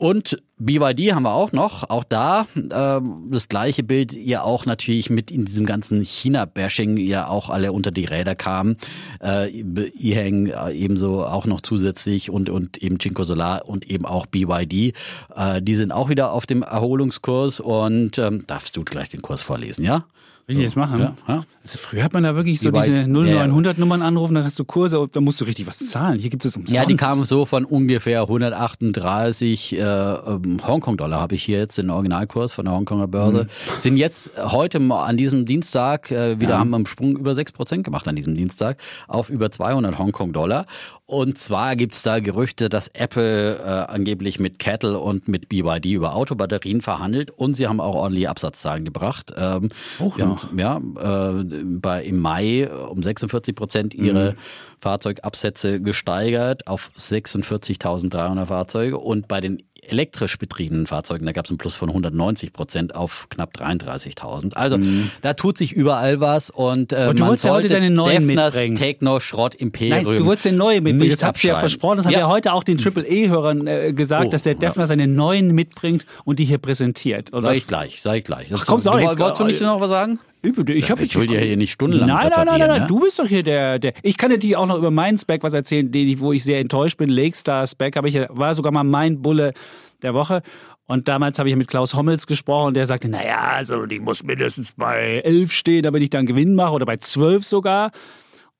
B: und BYD haben wir auch noch. Auch da äh, das gleiche Bild, ja auch natürlich mit in diesem ganzen China-Bashing ja auch alle unter die Räder kamen. Äh, E-Hang äh, ebenso auch noch zusätzlich und, und eben Cinco Solar und eben auch BYD. Äh, die sind auch wieder auf dem Erholungskurs und ähm, darfst du gleich den Kurs vorlesen, ja?
A: Will so, ich jetzt machen? Ja, ja. Also früher hat man da wirklich so diese 0900 Nummern anrufen, dann hast du Kurse, da musst du richtig was zahlen. Hier gibt es umsonst.
B: Ja, die kamen so von ungefähr 138 äh, ähm, Hongkong-Dollar habe ich hier jetzt den Originalkurs von der Hongkonger Börse. Mhm. Sind jetzt heute an diesem Dienstag äh, wieder, ja. haben wir einen Sprung über 6% gemacht an diesem Dienstag auf über 200 Hongkong-Dollar. Und zwar gibt es da Gerüchte, dass Apple äh, angeblich mit Kettle und mit BYD über Autobatterien verhandelt und sie haben auch ordentliche Absatzzahlen gebracht. Ähm,
A: oh,
B: ja. Haben, ja äh, bei, im Mai um 46 Prozent ihre mhm. Fahrzeugabsätze gesteigert auf 46.300 Fahrzeuge und bei den elektrisch betriebenen Fahrzeugen, da gab es einen Plus von 190 Prozent auf knapp 33.000. Also mhm. da tut sich überall was und, äh,
A: und du wolltest ja heute deine neuen
B: Defners mitbringen. Techno Schrott Imperium.
A: Nein, du wolltest den neuen mitbringen. Das hast du ja versprochen. Das ja. haben wir heute auch den Triple E-Hörern äh, gesagt, oh, dass der Defner ja. seine neuen mitbringt und die hier präsentiert.
B: Und sag ich gleich, sag ich gleich.
A: Das Ach, komm, du,
B: wolltest du nicht noch was sagen?
A: Ich, hab
B: ich will dir hier nicht stundenlang
A: Nein, nein, nein, nein, nein. Du bist doch hier der, der. Ich kann dir auch noch über meinen Spec was erzählen, den, wo ich sehr enttäuscht bin. Lakestar Spec habe ich, war sogar mal mein Bulle der Woche. Und damals habe ich mit Klaus Hommels gesprochen, der sagte, naja, also die muss mindestens bei elf stehen, damit ich dann Gewinn mache oder bei zwölf sogar.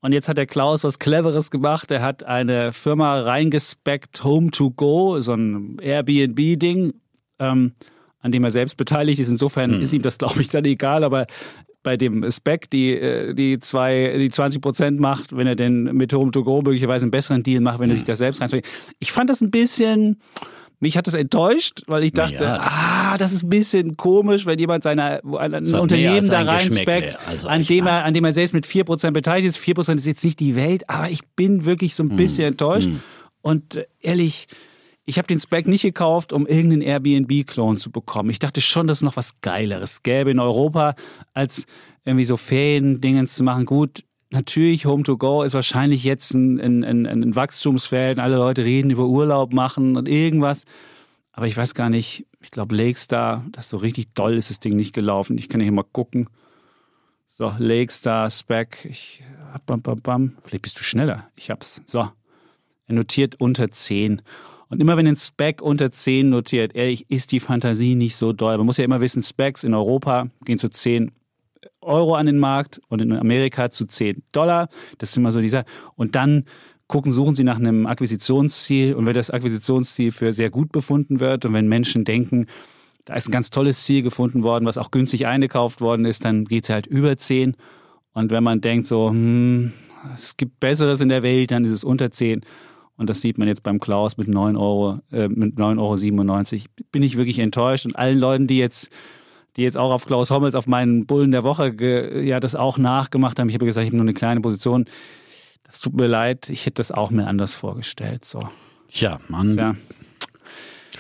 A: Und jetzt hat der Klaus was Cleveres gemacht. Er hat eine Firma reingespeckt, Home to Go, so ein Airbnb-Ding, ähm, an dem er selbst beteiligt ist. Insofern mhm. ist ihm das, glaube ich, dann egal. Aber bei dem Spec die, äh, die, zwei, die 20 Prozent macht, wenn er denn mit Home to Go möglicherweise einen besseren Deal macht, wenn er sich das selbst reinspringt. Ich fand das ein bisschen, mich hat das enttäuscht, weil ich dachte,
B: Ja, das
A: ah, das ist ein bisschen komisch, wenn jemand seine, ein, Unternehmen da
B: ein
A: reinspeckt.
B: Also
A: an, dem er, an dem er selbst mit 4% beteiligt ist. 4% ist jetzt nicht die Welt, aber ich bin wirklich
B: Hm.
A: so ein bisschen enttäuscht. Und äh, ehrlich, ich habe den Spec nicht gekauft, um irgendeinen Airbnb-Klon zu bekommen. Ich dachte schon, dass es noch was Geileres gäbe in Europa, als irgendwie so Ferien-Dingens zu machen. Gut, natürlich, Home to Go ist wahrscheinlich jetzt ein, ein, ein, ein Wachstumsfeld. Alle Leute reden über Urlaub machen und irgendwas. Aber ich weiß gar nicht, ich glaube, Lakestar, das so richtig doll ist das Ding nicht gelaufen. Ich kann ja hier mal gucken. So, Lakestar, Spec. Ich, bam, bam, bam. Vielleicht bist du schneller. Ich hab's. So. Er notiert unter 10. Und immer wenn ein Spec unter 10 notiert, ehrlich, ist die Fantasie nicht so doll. Man muss ja immer wissen, Specs in Europa gehen zu 10 Euro an den Markt und in Amerika zu 10 Dollar. Das ist immer so dieser. Und dann gucken, suchen sie nach einem Akquisitionsziel. Und wenn das Akquisitionsziel für sehr gut befunden wird und wenn Menschen denken, da ist ein ganz tolles Ziel gefunden worden, was auch günstig eingekauft worden ist, dann geht es halt über 10. Und wenn man denkt so, hm, es gibt Besseres in der Welt, dann ist es unter 10. Und das sieht man jetzt beim Klaus mit 9 Euro, äh, mit 9,97 Euro. Bin ich wirklich enttäuscht. Und allen Leuten, die jetzt, die jetzt auch auf Klaus Hommels, auf meinen Bullen der Woche, ge, ja, das auch nachgemacht haben. Ich habe gesagt, ich habe nur eine kleine Position. Das tut mir leid. Ich hätte das auch mir anders vorgestellt. So.
B: Tja, man
A: Ja.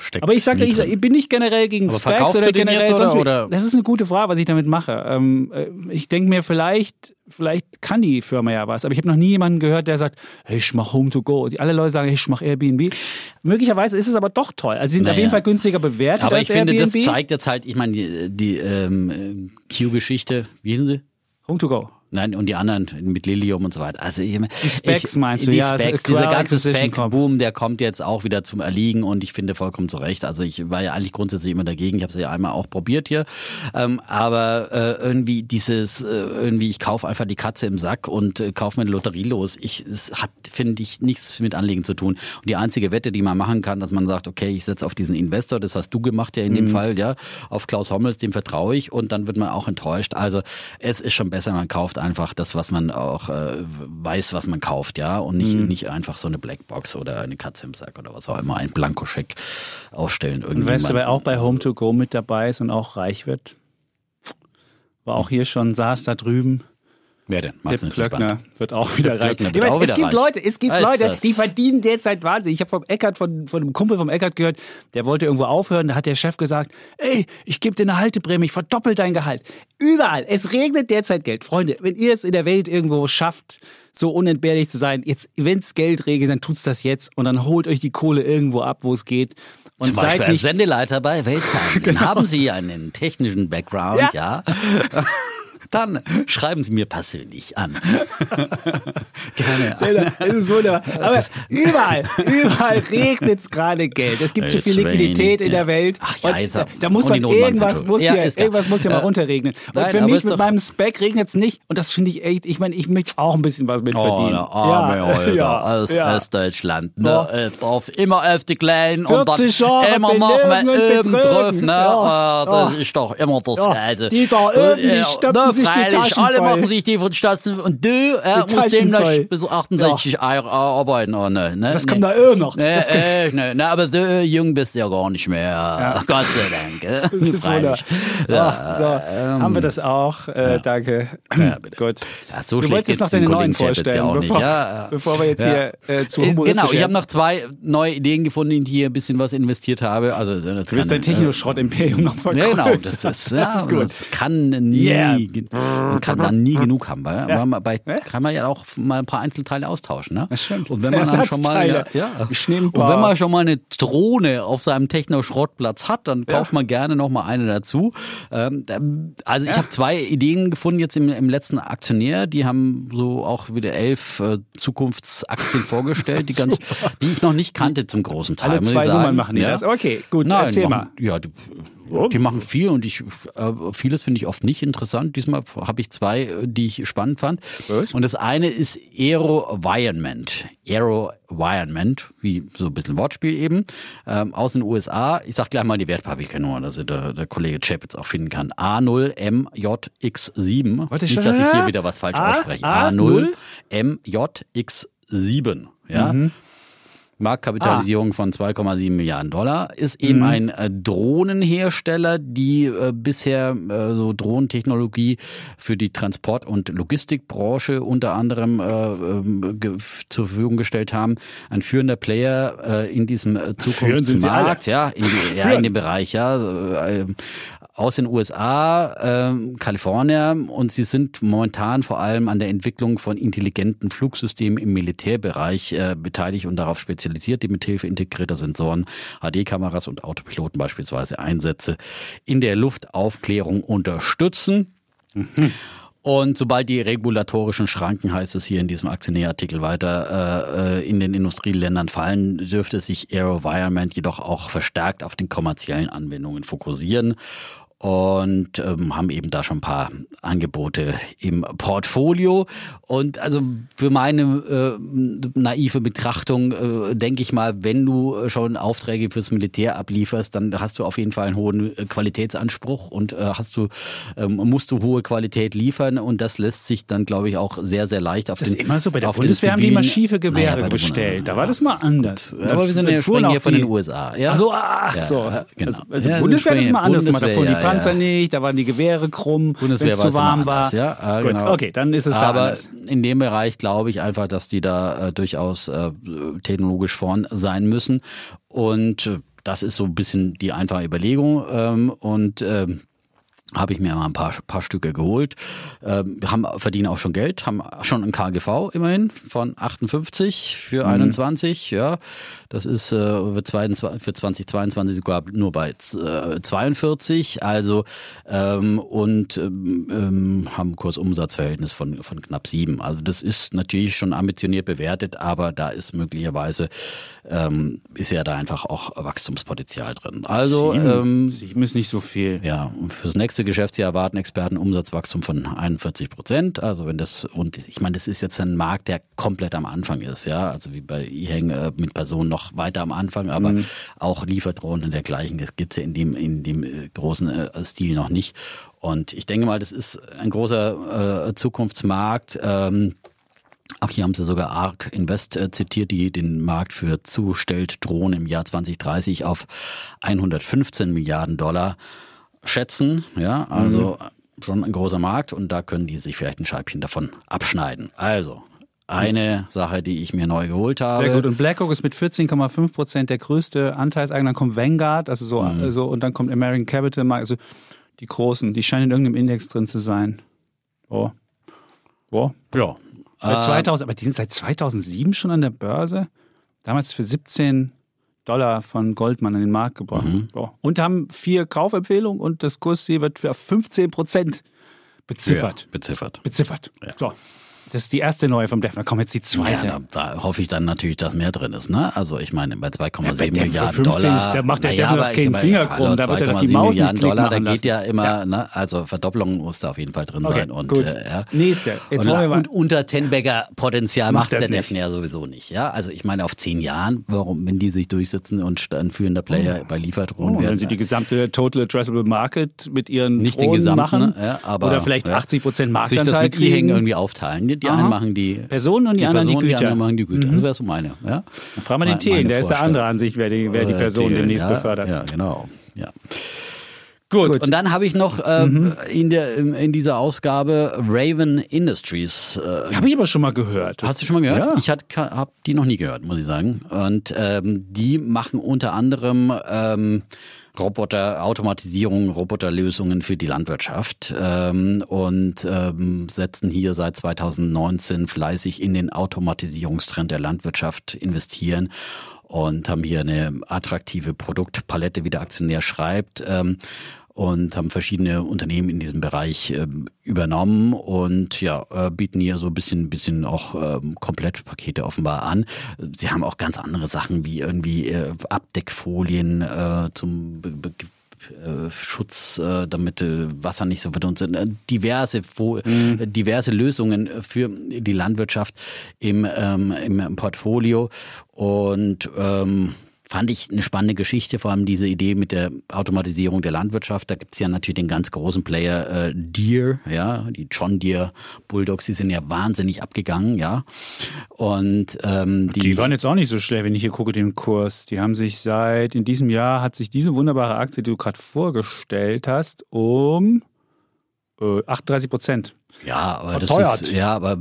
B: Steckt
A: Aber ich sage, ich, ich bin nicht generell gegen
B: Aber
A: Specs oder
B: du den
A: generell
B: jetzt oder-
A: sonst
B: oder?
A: Das ist eine gute Frage, was ich damit mache. Ähm, äh, ich denke mir, vielleicht, vielleicht kann die Firma ja was. Aber ich habe noch nie jemanden gehört, der sagt, hey, ich mache Home to Go. Die, alle Leute sagen, hey, ich mache Airbnb. Möglicherweise ist es aber doch toll. Also sie sind auf
B: Naja.
A: jeden Fall günstiger bewertet
B: Aber
A: als
B: ich finde,
A: Airbnb.
B: das zeigt jetzt halt, ich meine, die, die ähm, Q-Geschichte, wie hießen sie?
A: Home to Go.
B: Nein, und die anderen mit Lilium und so weiter. Also ich,
A: Die Specs meinst du,
B: die
A: ja,
B: Specs,
A: Acquire
B: dieser ganze. Spec-Boom, der kommt jetzt auch wieder zum Erliegen und ich finde vollkommen zu Recht. Also ich war ja eigentlich grundsätzlich immer dagegen. Ich habe es ja einmal auch probiert hier. Ähm, aber äh, irgendwie dieses, äh, irgendwie, ich kaufe einfach die Katze im Sack und äh, kaufe mir eine Lotterie los. Ich, es hat, finde ich, nichts mit Anlegen zu tun. Und die einzige Wette, die man machen kann, dass man sagt, okay, ich setze auf diesen Investor, das hast du gemacht ja in
A: Mhm.
B: dem Fall, ja, auf Klaus Hommels, dem vertraue ich und dann wird man auch enttäuscht. Also es ist schon besser, man kauft einfach das, was man auch äh, weiß, was man kauft, ja, und nicht,
A: Mhm.
B: nicht einfach so eine Blackbox oder eine Katze im Sack oder was auch immer, ein Blankoscheck ausstellen.
A: Und weißt du, wer auch bei Home to Go mit dabei ist und auch reich wird? War auch hier schon, saß da drüben.
B: Wer denn? Mach's
A: Der
B: nicht so spannend.
A: wird auch wieder reich. Ich meine,
B: auch
A: es gibt
B: reich.
A: Leute, es gibt Leute,
B: das?
A: die verdienen derzeit Wahnsinn. Ich habe vom Eckert, von, von einem Kumpel vom Eckert gehört, der wollte irgendwo aufhören, da hat der Chef gesagt, ey, ich gebe dir eine Halteprämie, ich verdoppel dein Gehalt. Überall, es regnet derzeit Geld. Freunde, wenn ihr es in der Welt irgendwo schafft, so unentbehrlich zu sein, jetzt, wenn's Geld regelt, dann tut's das jetzt und dann holt euch die Kohle irgendwo ab, wo es geht. Und
B: Zum Beispiel
A: seid
B: als
A: nicht
B: Sendeleiter bei Weltfernsehen. Haben Sie einen technischen Background, ja? Dann schreiben Sie mir persönlich an. Gerne.
A: Das ist wunderbar. Aber überall, überall regnet es gerade Geld. Es gibt zu viel
B: It's
A: Liquidität in
B: ja.
A: der Welt.
B: Ach ja, jetzt-
A: da, da muss man irgendwas muss.
B: Ja,
A: hier,
B: da.
A: irgendwas muss hier mal
B: Ja.
A: runterregnen. Und
B: Nein,
A: für mich mit meinem Spec regnet es nicht. Und das finde ich echt, ich meine, ich möchte auch ein bisschen was mit
B: Oh,
A: verdienen.
B: arme Holger
A: ja,
B: aus
A: ja.
B: Ostdeutschland. Ne?
A: Ja.
B: Äh, Drauf, immer auf die Kleinen und dann
A: 40 Jahre
B: immer noch mal oben drauf. Ne?
A: Ja.
B: Äh, das
A: Ja.
B: ist doch immer das
A: Ja.
B: Gleiche.
A: Die da die
B: äh, ne,
A: sich die
B: freilich,
A: Taschen
B: Alle
A: voll.
B: machen sich die von Statzen und du äh, musst
A: Taschen
B: demnach bis 68 Euro arbeiten. Oh, ne, ne,
A: Das
B: ne.
A: kommt da eh noch.
B: Nee,
A: Das
B: äh, ne, ne, aber du äh, jung bist ja gar nicht mehr. Gott sei Dank. äh.
A: Das ist
B: Freilich.
A: Ja, so, haben wir das auch. Äh, Danke.
B: Ja, bitte.
A: Gut.
B: Ja, so
A: du wolltest jetzt noch deine neuen vorstellen,
B: ja auch
A: bevor,
B: Ja, ja.
A: bevor wir jetzt
B: Ja.
A: hier äh, zu
B: Äh,
A: humoristisch
B: Genau, ich habe noch zwei neue Ideen gefunden, in die ich ein bisschen was investiert habe. Also, das
A: Du wirst dein Technoschrott-Imperium noch
B: Ja, genau,
A: vergrößern.
B: das ist,
A: Das
B: ja,
A: ist gut.
B: das kann nie,
A: Yeah.
B: Man kann dann nie genug haben, weil
A: Ja.
B: man bei, kann man ja auch mal ein paar Einzelteile austauschen, ne?
A: Das stimmt.
B: Und wenn man dann schon mal, ja, ja.
A: Ich
B: und wenn man schon mal eine Drohne auf seinem Techno-Schrottplatz hat, dann kauft man gerne noch mal eine dazu. Ähm, also ich habe zwei Ideen gefunden jetzt im, im letzten Aktionär, die haben so auch wieder elf äh, Zukunftsaktien vorgestellt, die ganz, die ich noch nicht kannte zum großen Teil.
A: Alle
B: muss
A: zwei
B: ich sagen.
A: Nummern machen die das. Okay, gut,
B: Nein,
A: erzähl
B: machen-
A: mal.
B: Ja, die, Die machen viel und ich äh, vieles finde ich oft nicht interessant. Diesmal habe ich zwei, äh, die ich spannend fand.
A: Was?
B: Und das eine ist Aerovironment. Aerovironment, wie so ein bisschen Wortspiel eben, ähm, aus den USA. Ich sag gleich mal die Wertpapierkennnummer, dass der, der Kollege Chapitz auch finden kann. A0MJX7.
A: Warte,
B: nicht,
A: stopp,
B: dass ich hier wieder was falsch
A: A-
B: ausspreche.
A: A0?
B: A0MJX7. Ja.
A: Mhm.
B: Marktkapitalisierung von 2,7 Milliarden Dollar, ist eben
A: Mhm.
B: ein äh, Drohnenhersteller, die äh, bisher äh, so Drohnentechnologie für die Transport- und Logistikbranche unter anderem äh, ähm, zur Verfügung gestellt haben. Ein führender Player in diesem Zukunftsmarkt, ja, in, ja, in dem Bereich, ja. Äh, aus den USA, ähm, Kalifornien und sie sind momentan vor allem an der Entwicklung von intelligenten Flugsystemen im Militärbereich äh, beteiligt und darauf spezialisiert, die mithilfe integrierter Sensoren, HD-Kameras und Autopiloten beispielsweise Einsätze in der Luftaufklärung unterstützen. Und sobald die regulatorischen Schranken, heißt es hier in diesem Aktionärartikel weiter, äh, äh, in den Industrieländern fallen, dürfte sich AeroVironment jedoch auch verstärkt auf den kommerziellen Anwendungen fokussieren und ähm, haben eben da schon ein paar Angebote im Portfolio. Und also für meine äh, naive Betrachtung äh, denke ich mal, wenn du schon Aufträge fürs Militär ablieferst, dann hast du auf jeden Fall einen hohen äh, Qualitätsanspruch und äh, hast du ähm, musst du hohe Qualität liefern und das lässt sich dann glaube ich auch sehr sehr leicht auf
A: Das ist
B: den
A: immer so. Bei der
B: auf den
A: Bundeswehr haben die immer schiefe Gewehre
B: Naja,
A: bestellt. Da
B: Bundeswehr-
A: war das mal anders.
B: aber wir sind ja sprechen hier von den USA. Ja?
A: So, ach
B: Ja,
A: so.
B: genau.
A: Also, also
B: Ja,
A: Bundeswehr ist mal anders.
B: Bundeswehr,
A: die Panzer nicht, da waren die Gewehre krumm, wenn es zu warm war.
B: anders, ja, ah,
A: Gut,
B: genau.
A: okay, dann ist es da
B: Aber
A: anders.
B: in dem Bereich glaube ich einfach, dass die da äh, durchaus äh, technologisch vorn sein müssen. Und äh, das ist so ein bisschen die einfache Überlegung. Ähm, und ähm, habe ich mir mal ein paar, paar Stücke geholt. Ähm, haben, verdienen auch schon Geld, haben schon ein KGV immerhin von 58 für 21. Ja, das ist äh, wird 22, für 2022 sogar nur bei äh, 42. Also ähm, und ähm, ähm, haben Kursumsatzverhältnis von, von knapp sieben. Also das ist natürlich schon ambitioniert bewertet, aber da ist möglicherweise ähm, ist ja da einfach auch Wachstumspotenzial drin. Also
A: Sieben,
B: ähm,
A: Sieben ist nicht so viel.
B: ja, und fürs nächste Geschäftsjahr erwarten Experten Umsatzwachstum von 41 Prozent. Also wenn das, und ich meine, das ist jetzt ein Markt, der komplett am Anfang ist, ja. Also wie bei eHang äh, mit Personen noch weiter am Anfang, aber auch Lieferdrohnen und dergleichen, das gibt's ja in dem, in dem äh, großen äh, Stil noch nicht. Und ich denke mal, das ist ein großer äh, Zukunftsmarkt. Ähm, auch hier haben sie sogar ARK Invest äh, zitiert, die den Markt für Zustelldrohnen im Jahr 2030 auf 115 Milliarden Dollar schätzen. Ja, also schon ein großer Markt und da können die sich vielleicht ein Scheibchen davon abschneiden. Also eine Sache, die ich mir neu geholt habe.
A: Sehr gut. Und BlackRock ist mit 14,5 Prozent der größte Anteilseigner. Dann kommt Vanguard, also so,
B: Mhm.
A: also, und dann kommt American Capital, also die großen, die scheinen in irgendeinem Index drin zu sein. Oh. Oh.
B: Ja.
A: Seit
B: Äh,
A: 2000, aber die sind seit 2007 schon an der Börse. Damals für 17 Dollar von Goldman an den Markt gebracht.
B: Mhm.
A: Ja. Und haben vier Kaufempfehlungen und das Kursziel wird für 15 Prozent beziffert.
B: Ja, beziffert.
A: Beziffert. So. Das ist die erste neue vom Defner. Komm, jetzt die zweite.
B: Ja, da, da hoffe ich dann natürlich, dass mehr drin ist. Ne? Also ich meine, bei 2,7
A: Ja,
B: Milliarden
A: 15
B: Dollar.
A: da macht der
B: naja, aber
A: keinen Finger krumm, da wird er doch die
B: 2,7
A: Maus nicht
B: Milliarden
A: klick
B: Dollar, da geht ja
A: lassen.
B: immer,
A: Ja.
B: Ne? also Verdopplung muss da auf jeden Fall drin
A: Okay,
B: sein. Und,
A: gut.
B: Äh, ja.
A: Nächste. Jetzt
B: und, und unter Tenbagger Potenzial
A: Macht
B: der
A: nicht.
B: Defner ja sowieso nicht. Ja? Also ich meine, auf zehn Jahren, warum, wenn die sich durchsetzen und ein führender Player bei Lieferdrohnen
A: Oh, wenn
B: werden.
A: sie die gesamte Total Addressable Market mit ihren
B: nicht den
A: Drohnen
B: gesamten,
A: machen
B: ne? ja, aber,
A: oder vielleicht
B: ja,
A: 80 Prozent
B: sich
A: Marktanteil
B: das mit
A: kriegen.
B: Irgendwie aufteilen. Die, die
A: Aha.
B: einen machen die
A: Personen und die,
B: die
A: anderen
B: Personen,
A: die
B: die
A: Güter.
B: anderen machen die Güter. Das wäre so meine. Ja?
A: Dann fragen wir den Thelen, der ist der andere Ansicht, wer die, wer die
B: Äh,
A: Person
B: Thelen,
A: demnächst
B: ja,
A: befördert.
B: Ja, genau. Ja. Gut,
A: Gut. Mhm.
B: und dann habe ich noch ähm, in, der, in dieser Ausgabe Raven Industries. Äh,
A: Habe ich aber schon mal gehört.
B: Hast du schon mal gehört?
A: Ja.
B: Ich habe die noch nie gehört, muss ich sagen. Und ähm, die machen unter anderem ähm, Roboter, Automatisierung, Roboterlösungen für die Landwirtschaft ähm, und ähm, setzen hier seit 2019 fleißig in den Automatisierungstrend der Landwirtschaft investieren und haben hier eine attraktive Produktpalette, wie der Aktionär schreibt. Ähm, und haben verschiedene Unternehmen in diesem Bereich ähm, übernommen und ja, äh, bieten hier so ein bisschen, bisschen auch ähm, Komplettpakete offenbar an. Sie haben auch ganz andere Sachen wie irgendwie äh, Abdeckfolien äh, zum Be Be äh, Schutz, äh, damit äh, Wasser nicht so so, äh, diverse, mhm. diverse Lösungen für die Landwirtschaft im, ähm, im Portfolio. Und ähm, fand ich eine spannende Geschichte, vor allem diese Idee mit der Automatisierung der Landwirtschaft. Da gibt's ja natürlich den ganz großen Player äh, Deere, ja, die John Deere Bulldogs, die sind ja wahnsinnig abgegangen, ja. Und ähm,
A: die, die waren jetzt auch nicht so schlecht, wenn ich hier gucke, den Kurs. Die haben sich seit in diesem Jahr hat sich diese wunderbare Aktie, die du gerade vorgestellt hast, um äh, 38 Prozent
B: ja, aber Verteuert. das ist ja, aber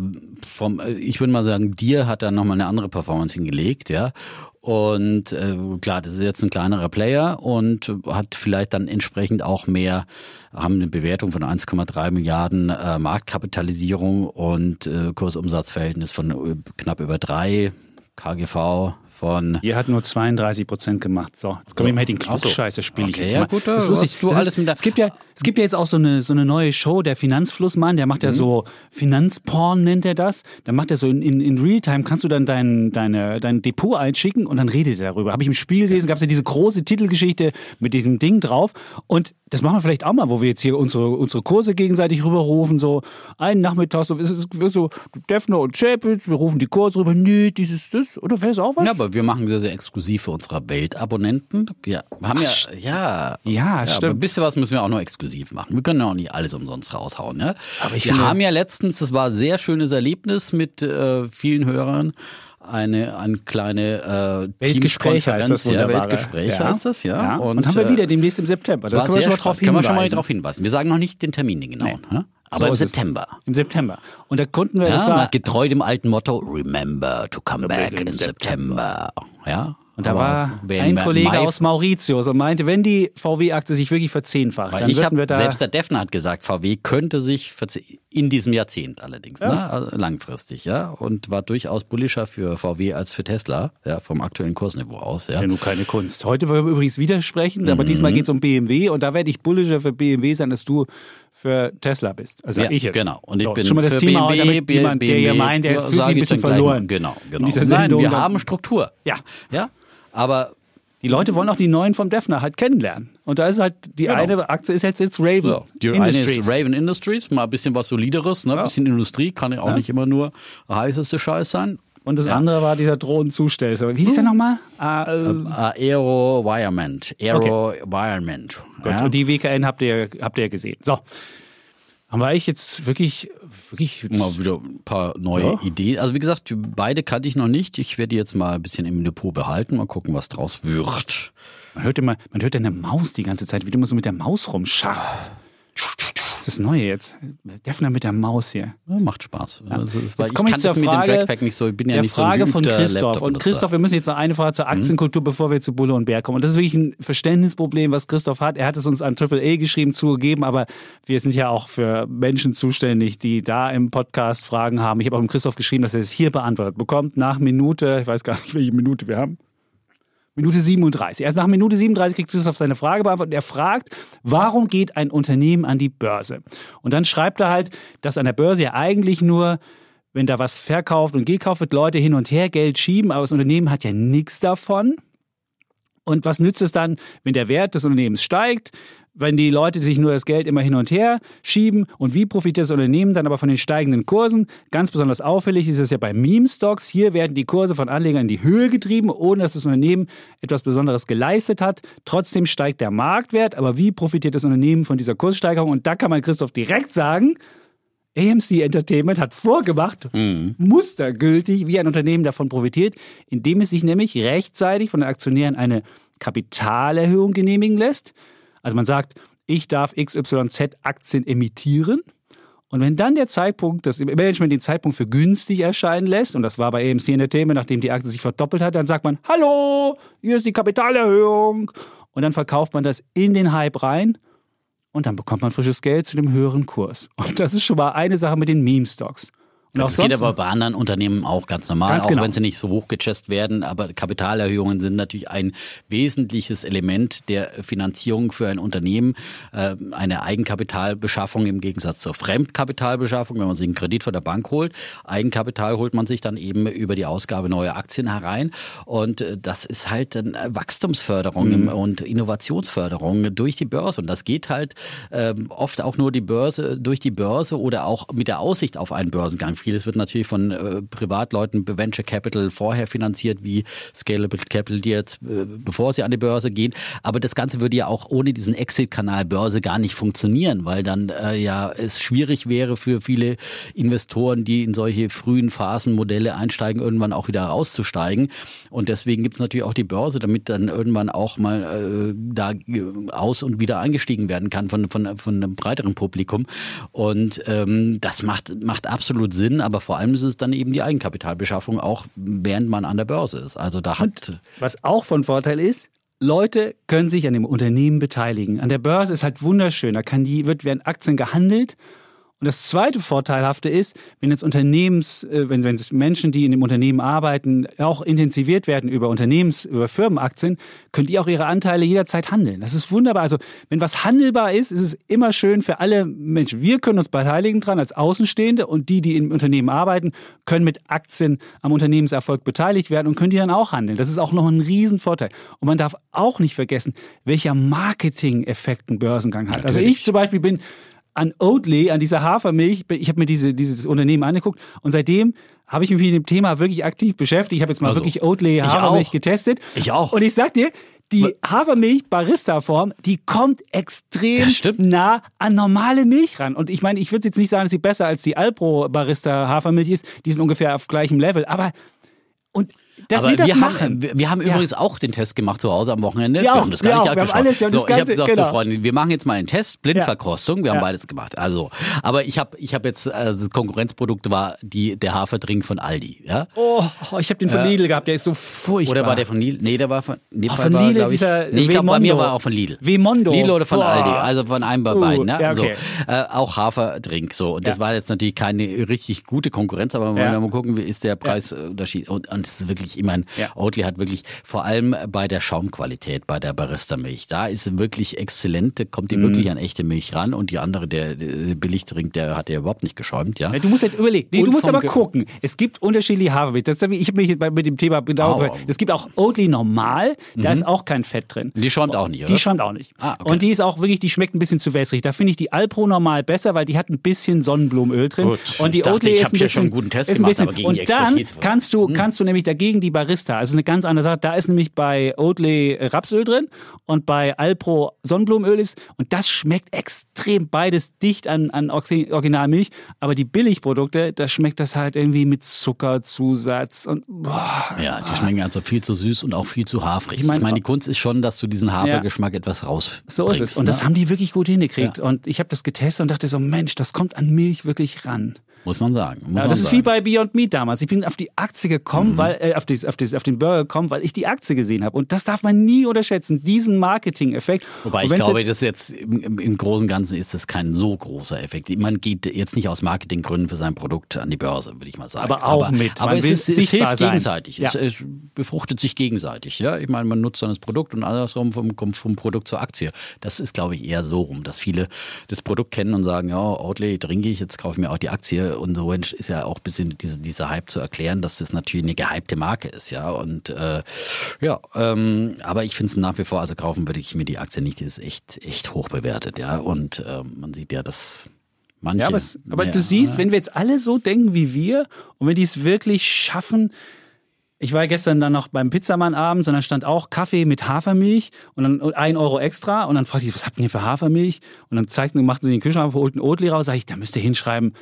B: vom ich würde mal sagen, Deere hat da nochmal eine andere Performance hingelegt, ja. Und äh, klar, das ist jetzt ein kleinerer Player und hat vielleicht dann entsprechend auch mehr, haben eine Bewertung von 1,3 Milliarden äh, Marktkapitalisierung und äh, Kursumsatzverhältnis von äh, knapp über drei. KGV von.
A: Ihr hat nur 32 Prozent gemacht. So, jetzt kommen so. wir mal den Klugscheiße spiele
B: okay,
A: ich jetzt
B: ja,
A: mal.
B: Gut, das ist lustig. Du
A: das alles ist, es, gibt ja, es gibt ja jetzt auch so eine, so eine neue Show, der Finanzflussmann, der macht ja mhm. so Finanzporn, nennt er das. Da macht er so in, in, in Realtime, kannst du dann dein, deine, dein Depot einschicken und dann redet er darüber. Habe ich im Spiel gelesen, gab es ja diese große Titelgeschichte mit diesem Ding drauf. Und das machen wir vielleicht auch mal, wo wir jetzt hier unsere, unsere Kurse gegenseitig rüberrufen. So einen Nachmittag, so, ist es so Defner und Chapitz, wir rufen die Kurse rüber. Nee, dieses, das. Oder wäre es auch was?
B: Ja, aber wir machen das ja exklusiv für unsere Weltabonnenten. Wir haben Ach,
A: ja, ja, ja, stimmt. Aber
B: ein bisschen was müssen wir auch noch exklusiv machen. Wir können ja auch nicht alles umsonst raushauen. Ne? Aber ich wir haben ja letztens, das war ein sehr schönes Erlebnis mit äh, vielen Hörern eine, eine kleine
A: äh, Weltgespräche heißt das
B: ja, Weltgespräche ja. heißt das, ja. ja.
A: Und, und haben wir wieder demnächst im September.
B: Da können wir schon mal drauf hinweisen. Können wir schon mal drauf hinweisen. Wir sagen noch nicht den Termin genau. Nee. Aber so im September.
A: Im September. Und da konnten wir
B: ja, das war, getreu dem alten Motto Remember to come back in September. September. Ja.
A: Und da war ein Kollege aus Mauritius und meinte, wenn die VW-Aktie sich wirklich verzehnfacht, dann würden wir da.
B: Selbst der Defner hat gesagt, VW könnte sich in diesem Jahrzehnt allerdings, ja. ne? Also langfristig, ja, und war durchaus bullischer für VW als für Tesla, ja, vom aktuellen Kursniveau aus, ja.
A: Ja, nur keine Kunst. Heute wollen wir übrigens widersprechen, mhm. aber diesmal geht es um BMW und da werde ich bullischer für BMW sein, als du für Tesla bist. Also ja, ich jetzt.
B: Genau. Und ich so, bin
A: schon mal das Thema,
B: BMW,
A: damit jemand, der hier meint, der fühlt sich ein bisschen verloren.
B: Genau, genau. Nein, wir haben Struktur.
A: Ja.
B: Ja. Aber
A: die Leute wollen auch die neuen vom Defner halt kennenlernen. Und da ist halt, die genau. eine Aktie ist jetzt, jetzt Raven. So,
B: die Industries. eine ist Raven Industries, mal ein bisschen was Solideres, ne? ein ja. bisschen Industrie, kann ja auch ja. nicht immer nur heißeste Scheiß sein.
A: Und das ja. andere war dieser Drohnenzusteller. Wie hieß der nochmal?
B: Uh, Aero Wirement. Aero okay. Wirement.
A: Gut, und die WKN habt ihr, habt ihr gesehen. So. Haben wir eigentlich jetzt wirklich, wirklich
B: mal wieder ein paar neue ja. Ideen. Also wie gesagt, beide kannte ich noch nicht. Ich werde die jetzt mal ein bisschen im Depot behalten. Mal gucken, was draus wird.
A: Man hört immer, man hört eine Maus die ganze Zeit, wie du immer so mit der Maus rumscharst. Das ist das Neue jetzt. Defner mit der Maus hier.
B: Ja, macht Spaß.
A: Ja. Also, jetzt komme ich, ich zur Frage,
B: nicht so, ich bin ja
A: der
B: nicht
A: Frage
B: so
A: von Christoph. Und Christoph, wir müssen jetzt noch eine Frage zur mhm. Aktienkultur, mhm. bevor wir zu Bulle und Bär kommen. Und das ist wirklich ein Verständnisproblem, was Christoph hat. Er hat es uns an Triple A geschrieben, zugegeben, aber wir sind ja auch für Menschen zuständig, die da im Podcast Fragen haben. Ich habe auch mit Christoph geschrieben, dass er es hier beantwortet bekommt, nach Minute, ich weiß gar nicht, welche Minute wir haben. Minute 37. Erst nach Minute 37 kriegt Christoph seine Frage beantwortet. Er fragt, warum geht ein Unternehmen an die Börse? Und dann schreibt er halt, dass an der Börse ja eigentlich nur, wenn da was verkauft und gekauft wird, Leute hin und her Geld schieben, aber das Unternehmen hat ja nichts davon. Und was nützt es dann, wenn der Wert des Unternehmens steigt? Wenn die Leute sich nur das Geld immer hin und her schieben und wie profitiert das Unternehmen dann aber von den steigenden Kursen? Ganz besonders auffällig ist es ja bei Meme-Stocks. Hier werden die Kurse von Anlegern in die Höhe getrieben, ohne dass das Unternehmen etwas Besonderes geleistet hat. Trotzdem steigt der Marktwert, aber wie profitiert das Unternehmen von dieser Kurssteigerung? Und da kann man Christoph direkt sagen, AMC Entertainment hat vorgemacht, mhm. mustergültig, wie ein Unternehmen davon profitiert, indem es sich nämlich rechtzeitig von den Aktionären eine Kapitalerhöhung genehmigen lässt. Also man sagt, ich darf XYZ-Aktien emittieren. Und wenn dann der Zeitpunkt, das Management den Zeitpunkt für günstig erscheinen lässt, und das war bei AMC Entertainment, nachdem die Aktie sich verdoppelt hat, dann sagt man, hallo, hier ist die Kapitalerhöhung. Und dann verkauft man das in den Hype rein und dann bekommt man frisches Geld zu dem höheren Kurs. Und das ist schon mal eine Sache mit den Meme-Stocks.
B: Und das geht aber bei anderen Unternehmen auch ganz normal, ganz auch genau. wenn sie nicht so hochgechest werden. Aber Kapitalerhöhungen sind natürlich ein wesentliches Element der Finanzierung für ein Unternehmen. Äh, eine Eigenkapitalbeschaffung im Gegensatz zur Fremdkapitalbeschaffung, wenn man sich einen Kredit von der Bank holt. Eigenkapital holt man sich dann eben über die Ausgabe neuer Aktien herein. Und äh, das ist halt Wachstumsförderung mhm. und Innovationsförderung durch die Börse. Und das geht halt ähm, oft auch nur die Börse durch die Börse oder auch mit der Aussicht auf einen Börsengang. Vieles wird natürlich von äh, Privatleuten, Venture Capital vorher finanziert, wie Scalable Capital, die jetzt, äh, bevor sie an die Börse gehen. Aber das Ganze würde ja auch ohne diesen Exit-Kanal Börse gar nicht funktionieren, weil dann äh, ja es schwierig wäre für viele Investoren, die in solche frühen Phasen Modelle einsteigen, irgendwann auch wieder rauszusteigen. Und deswegen gibt es natürlich auch die Börse, damit dann irgendwann auch mal äh, da äh, aus und wieder eingestiegen werden kann von, von, von einem breiteren Publikum. Und ähm, das macht, macht absolut Sinn. Sinn, aber vor allem ist es dann eben die Eigenkapitalbeschaffung, auch während man an der Börse ist. Also da hat.
A: was auch von Vorteil ist, Leute können sich an dem Unternehmen beteiligen. An der Börse ist halt wunderschön. Da kann die, wird, werden Aktien gehandelt und das zweite Vorteilhafte ist, wenn jetzt Unternehmens, äh, wenn, wenn es Menschen, die in dem Unternehmen arbeiten, auch intensiviert werden über Unternehmens, über Firmenaktien, können die auch ihre Anteile jederzeit handeln. Das ist wunderbar. Also, wenn was handelbar ist, ist es immer schön für alle Menschen. Wir können uns beteiligen dran als Außenstehende und die, die im Unternehmen arbeiten, können mit Aktien am Unternehmenserfolg beteiligt werden und können die dann auch handeln. Das ist auch noch ein Riesenvorteil. Und man darf auch nicht vergessen, welcher Marketing-Effekt ein Börsengang hat. Natürlich. Also ich zum Beispiel bin an Oatly, an dieser Hafermilch. Ich habe mir diese, dieses Unternehmen angeguckt und seitdem habe ich mich mit dem Thema wirklich aktiv beschäftigt. Ich habe jetzt mal also, wirklich Oatly Hafermilch getestet.
B: Ich auch.
A: Und ich sag dir, die Hafermilch Barista-Form, die kommt extrem nah an normale Milch ran. Und ich meine, ich würde jetzt nicht sagen, dass sie besser als die Alpro Barista Hafermilch ist. Die sind ungefähr auf gleichem Level. Aber und
B: dass Aber wir, wir haben, wir, wir haben ja. übrigens auch den Test gemacht zu Hause am Wochenende.
A: Ja, wir haben das gar nicht abgesprochen. Alles, so,
B: ich habe gesagt genau. zu Freunden, wir machen jetzt mal einen Test, Blindverkostung. Wir haben beides gemacht. Also, aber ich habe ich hab jetzt, also das Konkurrenzprodukt war die, der Haferdrink von Aldi. Ja?
A: Oh, ich habe den von Lidl gehabt, der ist so furchtbar.
B: Oder war der von Lidl? Nee, der war von,
A: nee, oh, von Lidl, war, dieser
B: ich, nee, ich glaube, bei mir war auch von Lidl.
A: Vemondo.
B: Lidl oder von oh. Aldi, also von einem bei uh, beiden. Ne? Ja, okay. so, äh, auch Haferdrink. So. Und das war jetzt natürlich keine richtig gute Konkurrenz, aber wir wollen mal gucken, wie ist der Preisunterschied. Und, und das ist wirklich, ich meine, Oatly Oatly hat wirklich vor allem bei der Schaumqualität, bei der Barista-Milch, da ist wirklich exzellent, da kommt die mm. wirklich an echte Milch ran und die andere, der, der Billigdrink, der hat ja überhaupt nicht geschäumt, ja.
A: Du musst halt überlegen, nee, du musst aber gucken. Es gibt unterschiedliche Hafermilch. Das, ich habe mich mit dem Thema genau oh. Es gibt auch Oatly normal, da mhm. ist auch kein Fett drin.
B: Die schäumt auch nicht, oder?
A: Die schäumt auch nicht. Ah, okay. Und die ist auch wirklich, die schmeckt ein bisschen zu wässrig. Da finde ich die Alpro normal besser, weil die hat ein bisschen Sonnenblumenöl drin.
B: Gut. Und die ich dachte, Oatly ich habe ja schon einen guten Test gemacht, bisschen, aber gegen
A: und
B: die
A: dann kannst du, hm. kannst du nämlich dagegen die Barista, also eine ganz andere Sache, da ist nämlich bei Oatly Rapsöl drin und bei Alpro Sonnenblumenöl ist. Und das schmeckt extrem beides dicht an, an Originalmilch. Aber die Billigprodukte, da schmeckt das halt irgendwie mit Zuckerzusatz. Und, boah,
B: ja, die schmecken also viel zu süß und auch viel zu hafrig. Ich meine, ich mein, die Kunst ist schon, dass du diesen Hafergeschmack ja, etwas raus.
A: So ist es. Und ne? das haben die wirklich gut hingekriegt. Ja. Und ich habe das getestet und dachte so, Mensch, das kommt an Milch wirklich ran.
B: Muss man sagen. Muss
A: ja, das ist
B: sagen.
A: wie bei Beyond Meat damals. Ich bin auf die Aktie gekommen, mhm. weil äh, auf, die, auf, die, auf, den Burger gekommen, weil ich die Aktie gesehen habe. Und das darf man nie unterschätzen, diesen Marketing-Effekt.
B: Wobei ich glaube, jetzt, das jetzt im, im, Großen und Ganzen ist das kein so großer Effekt. Man geht jetzt nicht aus Marketinggründen für sein Produkt an die Börse, würde ich mal sagen.
A: Aber auch aber, mit.
B: Aber es, ist, es hilft sein. gegenseitig. Ja. Es, es, befruchtet sich gegenseitig. Ja, ich meine, man nutzt dann das Produkt und andersrum vom, vom Produkt zur Aktie. Das ist, glaube ich, eher so rum, dass viele das Produkt kennen und sagen, ja, Outlay trinke ich, jetzt kaufe ich mir auch die Aktie und so ist ja auch ein bisschen diese, dieser Hype zu erklären, dass das natürlich eine gehypte Marke ist, ja. Und äh, ja, ähm, aber ich finde es nach wie vor, also kaufen würde ich mir die Aktie nicht, die ist echt, echt hoch bewertet, ja. Und äh, man sieht ja, dass manche.
A: Ja, aber, es, aber ja, du siehst, wenn wir jetzt alle so denken wie wir und wenn die es wirklich schaffen, ich war gestern dann noch beim Pizzamann abends und dann stand auch Kaffee mit Hafermilch und dann ein Euro extra und dann fragte ich, was habt ihr für Hafermilch? Und dann zeigten, machten sie den Kühlschrank, holten Oatly raus, sag ich, da müsst ihr hinschreiben,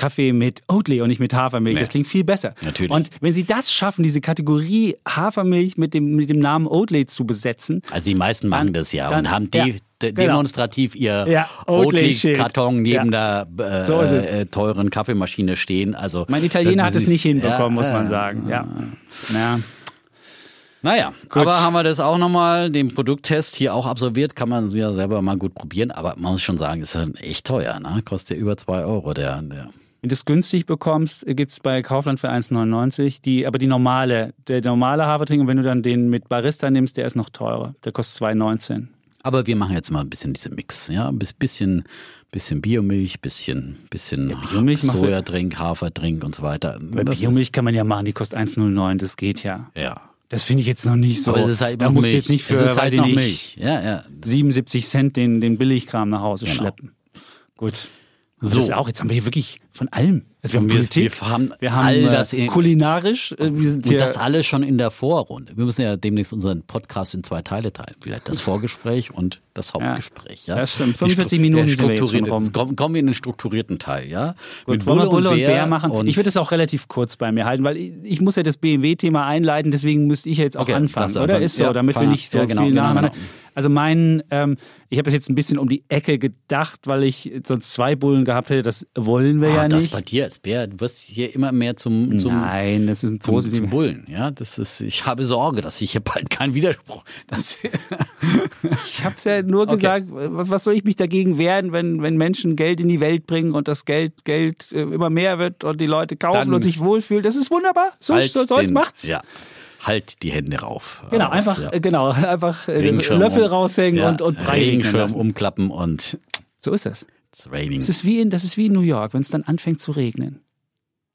A: Kaffee mit Oatly und nicht mit Hafermilch. Nee. Das klingt viel besser.
B: Natürlich.
A: Und wenn sie das schaffen, diese Kategorie Hafermilch mit dem, mit dem Namen Oatly zu besetzen.
B: Also die meisten machen dann, das ja dann, und haben die, ja, genau. demonstrativ ihr ja, Oatly-Karton neben ja. der äh, so äh, teuren Kaffeemaschine stehen. Also,
A: mein Italiener hat es nicht hinbekommen, muss man sagen. Ja. ja.
B: Naja, gut. aber haben wir das auch nochmal, den Produkttest hier auch absolviert, kann man ja selber mal gut probieren, aber man muss schon sagen, ist echt teuer, ne? Kostet ja über zwei Euro der, der
A: Wenn du es günstig bekommst, gibt es bei Kaufland für 1,99. Die, aber die normale, der normale Hafertrink, und wenn du dann den mit Barista nimmst, der ist noch teurer. Der kostet 2,19.
B: Aber wir machen jetzt mal ein bisschen diese Mix, ja, ein bisschen, bisschen Biomilch, bisschen, bisschen
A: Ja, Biomilch
B: Sojadrink, Haferdrink und so weiter.
A: Bei
B: Das
A: Biomilch kann man ja machen, die kostet 1,09. Das geht ja.
B: Ja.
A: Das finde ich jetzt noch nicht so.
B: Aber es ist halt
A: da
B: noch
A: musst
B: Milch.
A: jetzt nicht für,
B: es ist halt noch
A: nicht,
B: Milch. Ja, ja. Das-
A: 77 Cent den, den Billigkram nach Hause
B: Genau.
A: schleppen. Gut.
B: So.
A: Das ist auch, jetzt haben wir hier wirklich von allem. Also wir haben
B: Wir-
A: Politik,
B: wir haben
A: wir haben
B: all
A: äh,
B: das in-
A: kulinarisch, äh, wir sind
B: Und das alles schon in der Vorrunde. Wir müssen ja demnächst unseren Podcast in zwei Teile teilen. Vielleicht das Vorgespräch und das Hauptgespräch. Ja,
A: Ja, stimmt.
B: Die
A: 45
B: Stru-
A: Minuten jetzt
B: jetzt Kommen, kommen wir in den strukturierten Teil, ja?
A: Gut, wollen wir Bulle und Bär, machen?
B: und-
A: ich würde es auch relativ kurz bei mir halten, weil ich, ich muss ja das BMW-Thema einleiten, deswegen müsste ich ja jetzt auch
B: Okay,
A: anfangen, oder?
B: anfangen.
A: Ist so,
B: Ja,
A: damit wir nicht so
B: ja, genau,
A: viel
B: genau, genau.
A: Also mein, ähm, ich habe das jetzt ein bisschen um die Ecke gedacht, weil ich sonst zwei Bullen gehabt hätte. Das wollen wir
B: Ah,
A: ja
B: das
A: nicht.
B: bei dir als Bär, du wirst hier immer mehr zum, zum,
A: Nein, das ist ein
B: zum, zum Bullen. Ja, das ist, ich habe Sorge, dass ich hier bald keinen Widerspruch.
A: Ich habe es ja nur
B: Okay.
A: gesagt, was, soll ich mich dagegen wehren, wenn, wenn Menschen Geld in die Welt bringen und das Geld, Geld äh, immer mehr wird und die Leute kaufen
B: Dann
A: und sich wohlfühlen. Das ist wunderbar. So,
B: halt
A: so soll's
B: den-
A: macht's.
B: Ja, halt die Hände rauf.
A: Genau,
B: das,
A: einfach,
B: ja.
A: äh, genau, einfach äh, Löffel
B: um-
A: raushängen
B: ja,
A: und, und Brei
B: Regenschirm umklappen und
A: So ist das.
B: It's raining.
A: Das ist wie in, das ist wie in New York, wenn es dann anfängt zu regnen.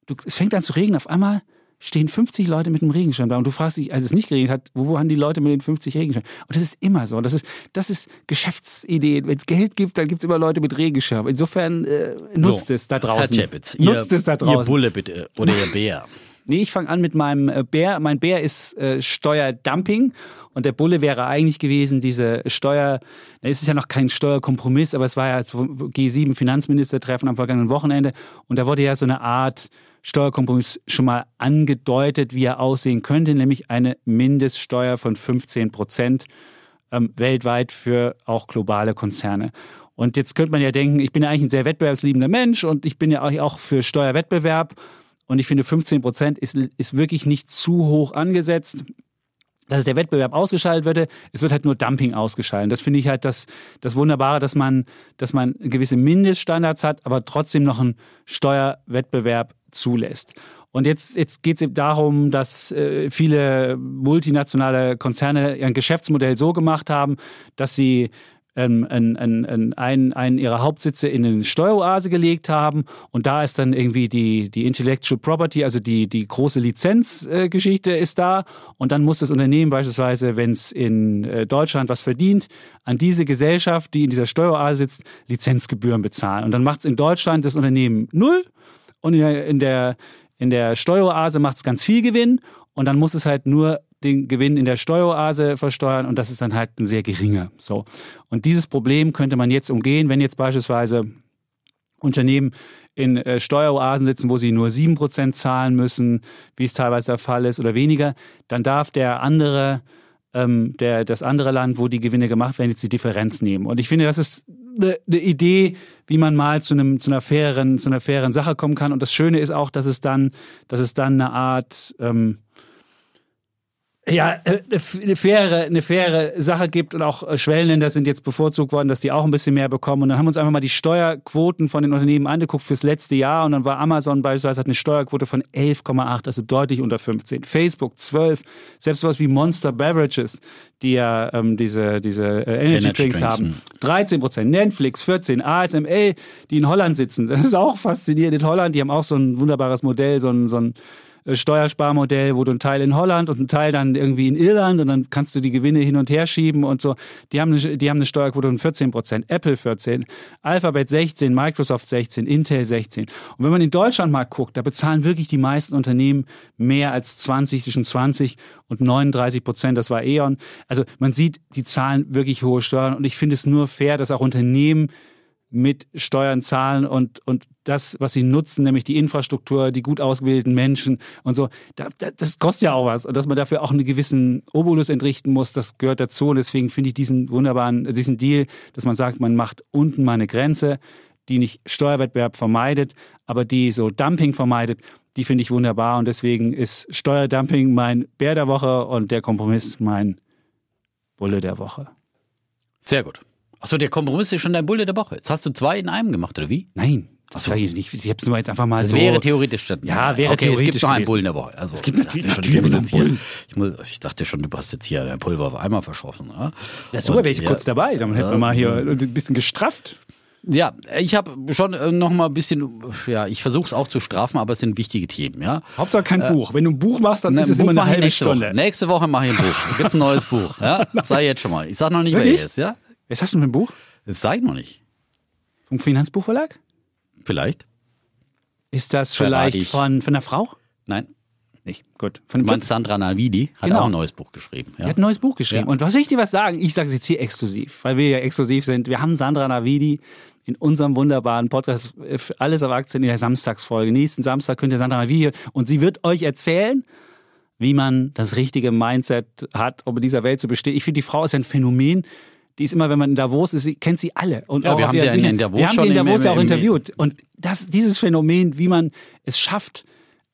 A: Du, es fängt an zu regnen, auf einmal stehen 50 Leute mit einem Regenschirm da und du fragst dich, als es nicht geregnet hat, wo, wo haben die Leute mit den 50 Regenschirmen? Und das ist immer so. Das ist, das ist Geschäftsidee. Wenn es Geld gibt, dann gibt es immer Leute mit Regenschirm. Insofern äh, nutzt
B: So,
A: es da draußen.
B: Herr Chapitz, ihr,
A: nutzt es da
B: ihr
A: draußen.
B: Bulle bitte oder ihr Bär.
A: Nee, ich fange an mit meinem äh, Bär. Mein Bär ist äh, Steuerdumping. Und der Bulle wäre eigentlich gewesen, diese Steuer, es ist ja noch kein Steuerkompromiss, aber es war ja das G7-Finanzministertreffen am vergangenen Wochenende. Und da wurde ja so eine Art Steuerkompromiss schon mal angedeutet, wie er aussehen könnte, nämlich eine Mindeststeuer von 15 Prozent ähm, weltweit für auch globale Konzerne. Und jetzt könnte man ja denken, ich bin ja eigentlich ein sehr wettbewerbsliebender Mensch und ich bin ja auch für Steuerwettbewerb. Und ich finde, 15 Prozent ist, ist wirklich nicht zu hoch angesetzt dass der Wettbewerb ausgeschaltet würde. Es wird halt nur Dumping ausgeschaltet. Das finde ich halt das, das Wunderbare, dass man, dass man gewisse Mindeststandards hat, aber trotzdem noch einen Steuerwettbewerb zulässt. Und jetzt, jetzt geht es darum, dass äh, viele multinationale Konzerne ihr Geschäftsmodell so gemacht haben, dass sie ähm, einen, einen, einen, einen ihrer Hauptsitze in eine Steueroase gelegt haben. Und da ist dann irgendwie die, die Intellectual Property, also die, die große Lizenzgeschichte äh, ist da. Und dann muss das Unternehmen beispielsweise, wenn es in äh, Deutschland was verdient, an diese Gesellschaft, die in dieser Steueroase sitzt, Lizenzgebühren bezahlen. Und dann macht es in Deutschland das Unternehmen null und in der, in der, in der Steueroase macht es ganz viel Gewinn und dann muss es halt nur den Gewinn in der Steueroase versteuern und das ist dann halt ein sehr geringer. So. Und dieses Problem könnte man jetzt umgehen, wenn jetzt beispielsweise Unternehmen in äh, Steueroasen sitzen, wo sie nur 7% zahlen müssen, wie es teilweise der Fall ist, oder weniger, dann darf der andere, ähm, der, das andere Land, wo die Gewinne gemacht werden, jetzt die Differenz nehmen. Und ich finde, das ist eine, eine Idee, wie man mal zu, einem, zu, einer fairen, zu einer fairen Sache kommen kann. Und das Schöne ist auch, dass es dann, dass es dann eine Art ähm, ja, äh, eine faire, eine faire Sache gibt und auch äh, Schwellenländer sind jetzt bevorzugt worden, dass die auch ein bisschen mehr bekommen. Und dann haben wir uns einfach mal die Steuerquoten von den Unternehmen angeguckt fürs letzte Jahr und dann war Amazon beispielsweise hat eine Steuerquote von 11,8, also deutlich unter 15. Facebook 12, selbst was wie Monster Beverages, die ja ähm, diese, diese äh, Energy,
B: Energy
A: Drinks,
B: Drinks,
A: haben,
B: hm.
A: 13 Prozent. Netflix 14, ASML, die in Holland sitzen. Das ist auch faszinierend. In Holland, die haben auch so ein wunderbares Modell, so ein, so ein Steuersparmodell, wo du einen Teil in Holland und einen Teil dann irgendwie in Irland und dann kannst du die Gewinne hin und her schieben und so. Die haben eine, die haben eine Steuerquote von 14 Prozent, Apple 14, Alphabet 16, Microsoft 16, Intel 16. Und wenn man in Deutschland mal guckt, da bezahlen wirklich die meisten Unternehmen mehr als 20, zwischen 20 und 39 Prozent. Das war E.ON. Also man sieht, die zahlen wirklich hohe Steuern und ich finde es nur fair, dass auch Unternehmen mit Steuern zahlen und, und das, was sie nutzen, nämlich die Infrastruktur, die gut ausgebildeten Menschen und so, da, da, das kostet ja auch was. Und dass man dafür auch einen gewissen Obolus entrichten muss, das gehört dazu. Und deswegen finde ich diesen wunderbaren, diesen Deal, dass man sagt, man macht unten mal eine Grenze, die nicht Steuerwettbewerb vermeidet, aber die so Dumping vermeidet, die finde ich wunderbar. Und deswegen ist Steuerdumping mein Bär der Woche und der Kompromiss mein Bulle der Woche.
B: Sehr gut. Achso, der Kompromiss ist schon dein Bulle der Woche. Jetzt hast du zwei in einem gemacht, oder wie?
A: Nein, Das sage ich nicht. Ich habe es nur jetzt einfach mal
B: das
A: so.
B: wäre theoretisch.
A: Ja, wäre
B: okay,
A: theoretisch
B: Es gibt noch einen. Bullen der Woche. Also,
A: Es gibt
B: ich
A: natürlich- natürlich
B: schon, bist jetzt
A: Bullen.
B: ich, muss, ich dachte schon, du hast jetzt hier ein Pulver auf einmal verschossen. Ja,
A: Ja, super, wäre ich
B: Und,
A: kurz dabei. Dann hätten wir mal hier ein bisschen gestrafft.
B: Ja, ich habe schon äh, noch mal ein bisschen, ja, ich versuche es auch zu strafen, aber es sind wichtige Themen, ja.
A: Hauptsache kein Buch. Wenn du ein Buch machst, dann
B: Na,
A: ist es immer eine halbe
B: nächste
A: Stunde.
B: Woche. Nächste Woche mache ich ein Buch. Gibt's ein neues Buch, ja? Sei jetzt schon mal. Ich sag noch nicht, wer
A: Wirklich?
B: er ist, ja?
A: Was hast du mit dem Buch?
B: Das sag ich noch nicht.
A: Vom Finanzbuchverlag?
B: Vielleicht?
A: Ist das vielleicht
B: ich.
A: von, von einer Frau?
B: Nein.
A: Nicht. Gut. Von
B: Du meinst Sandra Navidi hat
A: Genau.
B: auch ein neues Buch geschrieben.
A: Die
B: Ja?
A: hat ein neues Buch geschrieben.
B: Ja.
A: Und was soll ich dir was sagen? Ich sage es jetzt hier exklusiv, weil wir ja exklusiv sind. Wir haben Sandra Navidi in unserem wunderbaren Podcast äh, für Alles auf Aktien in der Samstagsfolge. Nächsten Samstag könnt ihr Sandra Navidi und sie wird euch erzählen, wie man das richtige Mindset hat, um in dieser Welt zu bestehen. Ich finde, die Frau ist ein Phänomen. Die ist immer, wenn man in Davos ist, sie kennt sie alle. Und
B: Ja, wir haben sie ja in- Davos
A: Wir haben sie in Davos ja auch interviewt. Und das, dieses Phänomen, wie man es schafft,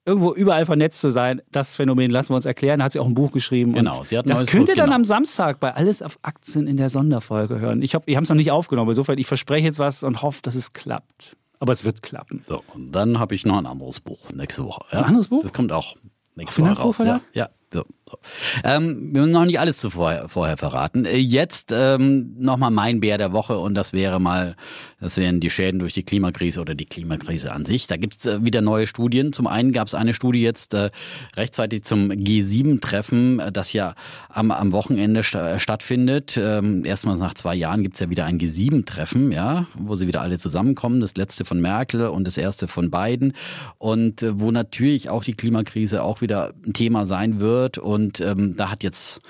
A: irgendwo überall vernetzt zu sein, das Phänomen lassen wir uns erklären. Da hat sie auch ein Buch geschrieben.
B: Genau, sie hat ein
A: das könnt ihr dann
B: genau.
A: am Samstag bei Alles auf Aktien in der Sonderfolge hören. Ich, hoffe, wir haben es noch nicht aufgenommen. Insofern, ich verspreche jetzt was und hoffe, dass es klappt. Aber es wird klappen.
B: So, und dann habe ich noch ein anderes Buch nächste Woche. Ja?
A: ein anderes Buch?
B: Das kommt auch nächste Woche raus. Ja, ja so. Ähm, wir müssen noch nicht alles zuvor, vorher verraten. Äh, Jetzt ähm, nochmal mein Bär der Woche und das wäre mal, das wären die Schäden durch die Klimakrise oder die Klimakrise an sich. Da gibt's äh, wieder neue Studien. Zum einen gab es eine Studie jetzt äh, rechtzeitig zum G7-Treffen, äh, das ja am, am Wochenende sta stattfindet. Ähm, erstmals nach zwei Jahren gibt's ja wieder ein G7-Treffen, ja, wo sie wieder alle zusammenkommen. Das letzte von Merkel und das erste von Biden. Und äh, wo natürlich auch die Klimakrise auch wieder ein Thema sein wird. Und ähm, da hat jetzt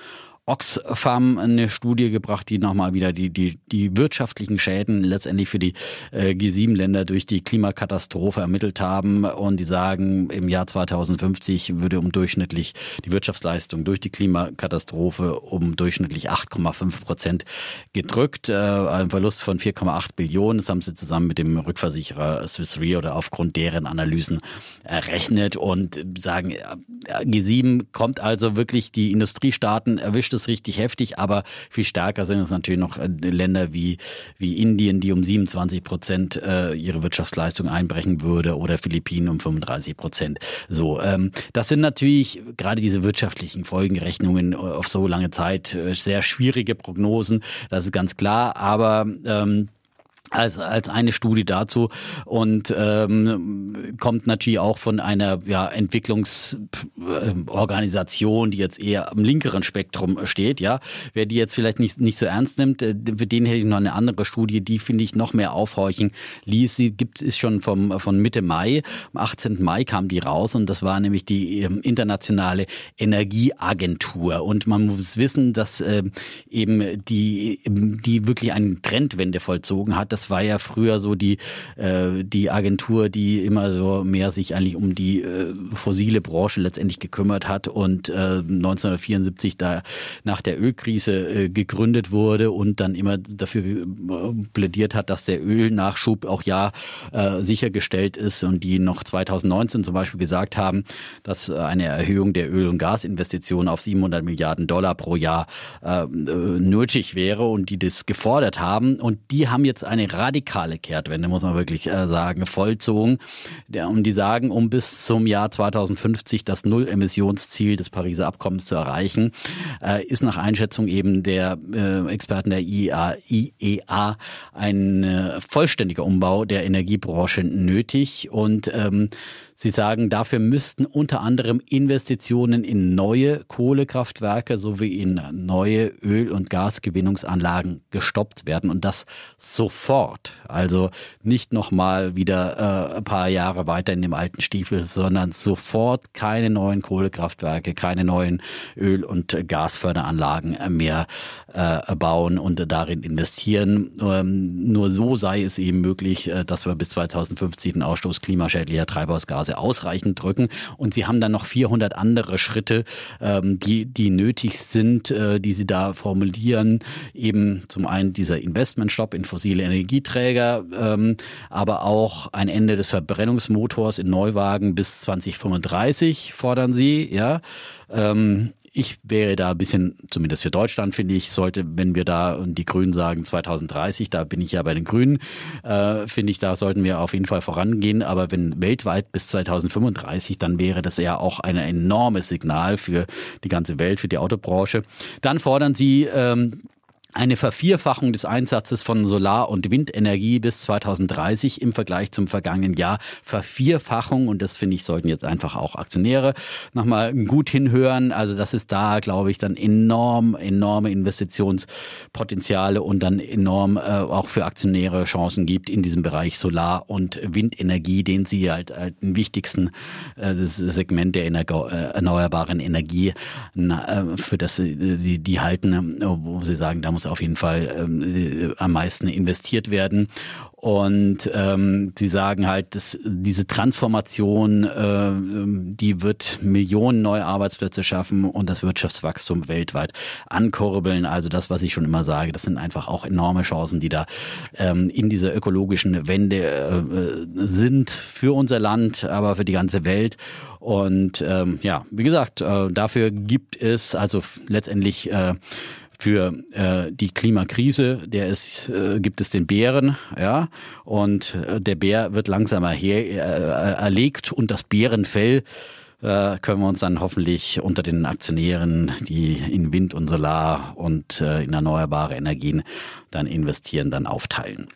B: Oxfam eine Studie gebracht, die nochmal wieder die, die, die wirtschaftlichen Schäden letztendlich für die äh, G7-Länder durch die Klimakatastrophe ermittelt haben. Und die sagen, im Jahr 2050 würde um durchschnittlich die Wirtschaftsleistung durch die Klimakatastrophe um durchschnittlich 8,5 Prozent gedrückt. Äh, ein Verlust von 4,8 Billionen. Das haben sie zusammen mit dem Rückversicherer Swiss Re oder aufgrund deren Analysen errechnet und sagen, äh, G7 kommt also wirklich, die Industriestaaten erwischt es richtig heftig, aber viel stärker sind es natürlich noch äh, Länder wie, wie Indien, die um 27 Prozent äh, ihre Wirtschaftsleistung einbrechen würde oder Philippinen um 35 Prozent. So, ähm, das sind natürlich gerade diese wirtschaftlichen Folgenrechnungen auf so lange Zeit äh, sehr schwierige Prognosen, das ist ganz klar, aber ähm, als, als eine Studie dazu und ähm, kommt natürlich auch von einer ja, Entwicklungsorganisation, die jetzt eher am linkeren Spektrum steht. Ja, wer die jetzt vielleicht nicht nicht so ernst nimmt, äh, für den hätte ich noch eine andere Studie, die finde ich noch mehr aufhorchen ließ. Sie gibt ist schon vom von Mitte Mai, am 18. Mai kam die raus und das war nämlich die ähm, internationale Energieagentur und man muss wissen, dass ähm, eben die die wirklich eine Trendwende vollzogen hat. Das war ja früher so die äh, die Agentur, die immer so mehr sich eigentlich um die äh, fossile Branche letztendlich gekümmert hat und äh, 1974 da nach der Ölkrise äh, gegründet wurde und dann immer dafür äh, plädiert hat, dass der Ölnachschub auch ja äh, sichergestellt ist und die noch 2019 zum Beispiel gesagt haben, dass eine Erhöhung der Öl- und Gasinvestitionen auf 700 Milliarden Dollar pro Jahr äh, äh, nötig wäre und die das gefordert haben. Und die haben jetzt eine radikale Kehrtwende, muss man wirklich äh, sagen, vollzogen. Und die sagen, um bis zum Jahr 2050 das Null-Emissionsziel des Pariser Abkommens zu erreichen, äh, ist nach Einschätzung eben der äh, Experten der IEA, IEA ein äh, vollständiger Umbau der Energiebranche nötig. Und ähm, Sie sagen, dafür müssten unter anderem Investitionen in neue Kohlekraftwerke sowie in neue Öl- und Gasgewinnungsanlagen gestoppt werden und das sofort. Also nicht nochmal wieder äh, ein paar Jahre weiter in dem alten Stiefel, sondern sofort keine neuen Kohlekraftwerke, keine neuen Öl- und Gasförderanlagen mehr äh, bauen und darin investieren. Ähm, nur so sei es eben möglich, äh, dass wir bis 2050 den Ausstoß klimaschädlicher Treibhausgase ausreichend drücken. Und sie haben dann noch 400 andere Schritte, ähm, die, die nötig sind, äh, die sie da formulieren. Eben zum einen dieser Investmentstopp in fossile Energieträger, ähm, aber auch ein Ende des Verbrennungsmotors in Neuwagen bis 2035 fordern sie, ja. Ähm, ich wäre da ein bisschen, zumindest für Deutschland finde ich, sollte, wenn wir da und die Grünen sagen 2030, da bin ich ja bei den Grünen, äh, finde ich, da sollten wir auf jeden Fall vorangehen. Aber wenn weltweit bis 2035, dann wäre das ja auch ein enormes Signal für die ganze Welt, für die Autobranche. Dann fordern sie ähm, eine Vervierfachung des Einsatzes von Solar- und Windenergie bis 2030 im Vergleich zum vergangenen Jahr. Vervierfachung und das finde ich, sollten jetzt einfach auch Aktionäre nochmal gut hinhören. Also dass es da, glaube ich, dann enorm, enorme Investitionspotenziale und dann enorm äh, auch für Aktionäre Chancen gibt in diesem Bereich Solar- und Windenergie, den sie halt äh, den wichtigsten äh, das Segment der Energo äh, erneuerbaren Energie na, äh, für das die, die halten, äh, wo sie sagen, da muss muss auf jeden Fall ähm, äh, am meisten investiert werden. Und ähm, sie sagen halt, dass diese Transformation, äh, die wird Millionen neue Arbeitsplätze schaffen und das Wirtschaftswachstum weltweit ankurbeln. Also das, was ich schon immer sage, das sind einfach auch enorme Chancen, die da ähm, in dieser ökologischen Wende äh, sind für unser Land, aber für die ganze Welt. Und ähm, ja, wie gesagt, äh, dafür gibt es also letztendlich äh, für äh, die Klimakrise, der ist, äh, gibt es den Bären, ja, und äh, der Bär wird langsam äh, erlegt und das Bärenfell äh, können wir uns dann hoffentlich unter den Aktionären, die in Wind und Solar und äh, in erneuerbare Energien dann investieren, dann aufteilen.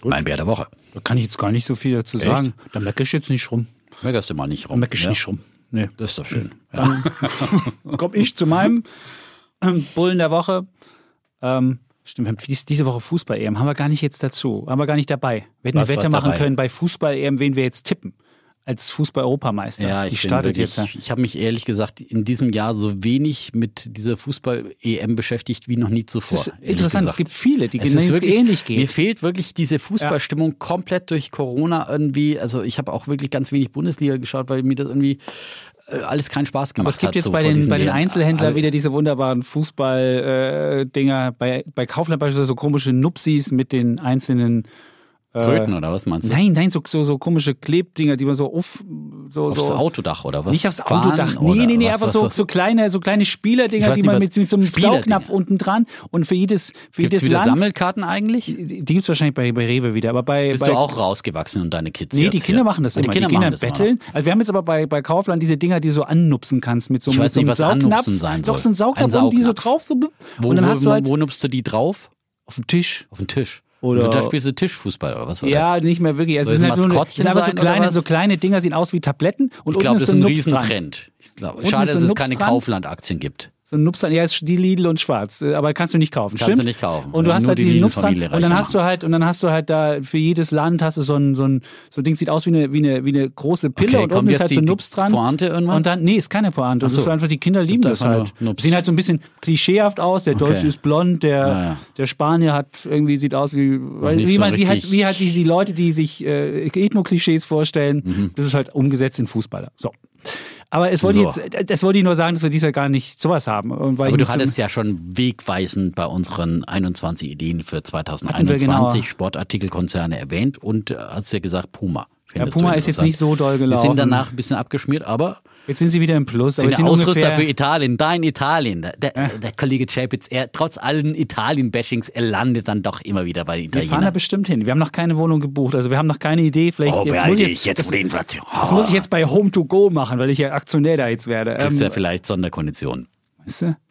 B: Gut. Mein Bär der Woche.
A: Da kann ich jetzt gar nicht so viel dazu Echt? sagen. Da meckere ich jetzt nicht rum.
B: Meckerst du mal nicht rum?
A: Da meckere ich ja? nicht rum.
B: Nee. Das ist doch schön.
A: Dann ja. komme ich zu meinem Bullen der Woche. Ähm, stimmt, wir haben diese Woche Fußball-EM. Haben wir gar nicht jetzt dazu. Haben wir gar nicht dabei. Wir hätten eine Wette machen dabei? können bei Fußball-EM, wen wir jetzt tippen. Als Fußball-Europameister.
B: Ja, ich die startet wirklich, jetzt. Ich habe mich ehrlich gesagt in diesem Jahr so wenig mit dieser Fußball-EM beschäftigt wie noch nie zuvor.
A: Ist interessant, gesagt. es gibt viele, die genau ähnlich gehen.
B: Mir fehlt wirklich diese Fußballstimmung ja. komplett durch Corona irgendwie. Also ich habe auch wirklich ganz wenig Bundesliga geschaut, weil mir das irgendwie alles keinen Spaß gemacht hat. Aber
A: es gibt jetzt so bei, den, bei den Einzelhändlern wieder diese wunderbaren Fußball-Dinger. Äh, bei, bei Kaufland beispielsweise so komische Nupsis mit den einzelnen
B: Tröten oder was meinst du?
A: Nein, nein, so, so, so komische Klebdinger, die man so auf. So,
B: aufs so, Autodach oder was?
A: Nicht aufs Autodach. Nee, nee, nee, einfach so, so kleine, so kleine Spielerdinger, die man mit, mit so einem Saugnapf unten dran und für jedes, für
B: gibt's
A: jedes
B: wieder
A: Land.
B: Sammelkarten eigentlich?
A: Die, die es wahrscheinlich bei, bei Rewe wieder, aber bei.
B: Bist
A: bei,
B: du auch rausgewachsen und deine Kids?
A: Nee, die Kinder hier? machen das immer. Die Kinder, die Kinder betteln. Also wir haben jetzt aber bei, bei Kaufland diese Dinger, die so annupsen kannst mit so,
B: ich
A: mit
B: weiß nicht,
A: so einem
B: was Saugnapf. Sein
A: soll. Doch, so ein Saugnapf, ein und die so drauf so.
B: Wo, und dann hast du halt. Wo nupst du die drauf?
A: Auf dem Tisch.
B: Auf dem Tisch.
A: Oder
B: also da spielst du Tischfußball oder was? Oder?
A: Ja, nicht mehr wirklich. Also es sind halt so, eine, sind einfach so kleine, so kleine Dinger, sehen aus wie Tabletten. Und
B: ich glaube, das ist
A: ein
B: Riesentrend. Ich glaub, schade, dass es keine Kaufland-Aktien gibt.
A: So ein Nupstran, ja, ist die Lidl und Schwarz, äh, aber kannst du nicht kaufen,
B: kannst
A: stimmt?
B: du nicht kaufen.
A: Und du hast halt die diesen Nupstran und dann hast du halt und dann hast du halt da für jedes Land hast du so ein so ein so ein Ding sieht aus wie eine wie eine wie eine große Pille
B: okay,
A: und unten ist halt so ein Nups dran.
B: Pointe irgendwann?
A: Und dann nee, ist keine Pointe, so. das ist einfach die Kinder lieben das halt. Sehen halt so ein bisschen klischeehaft aus, der Deutsche okay. ist blond, der ja, ja. der Spanier hat irgendwie sieht aus wie wie so man wie halt wie halt die, die Leute, die sich äh, Ethno-Klischees vorstellen, mhm. das ist halt umgesetzt in Fußballer. So. Aber es wollte so. jetzt, das wollte ich nur sagen, dass wir dieses Jahr gar nicht sowas haben.
B: Aber du hattest ja schon wegweisend bei unseren 21 Ideen für 2021 genau. Sportartikelkonzerne erwähnt und äh, hast ja gesagt Puma.
A: Ja, Puma ist jetzt nicht so doll gelaufen.
B: Wir sind danach ein bisschen abgeschmiert, aber
A: Jetzt sind sie wieder im Plus.
B: Aber sind Ausrüster für Italien, dein Italien. Der, der, äh. der Kollege Chapitz, er, trotz allen Italien-Bashings, er landet dann doch immer wieder bei den Italienern.
A: Wir fahren da bestimmt hin. Wir haben noch keine Wohnung gebucht. Also wir haben noch keine Idee. Vielleicht
B: oh,
A: jetzt
B: muss ich jetzt, jetzt das, die Inflation. Oh.
A: das muss ich jetzt bei Home to Go machen, weil ich ja Aktionär da jetzt werde.
B: Kriegst ähm, ja vielleicht Sonderkonditionen.
A: Weißt du?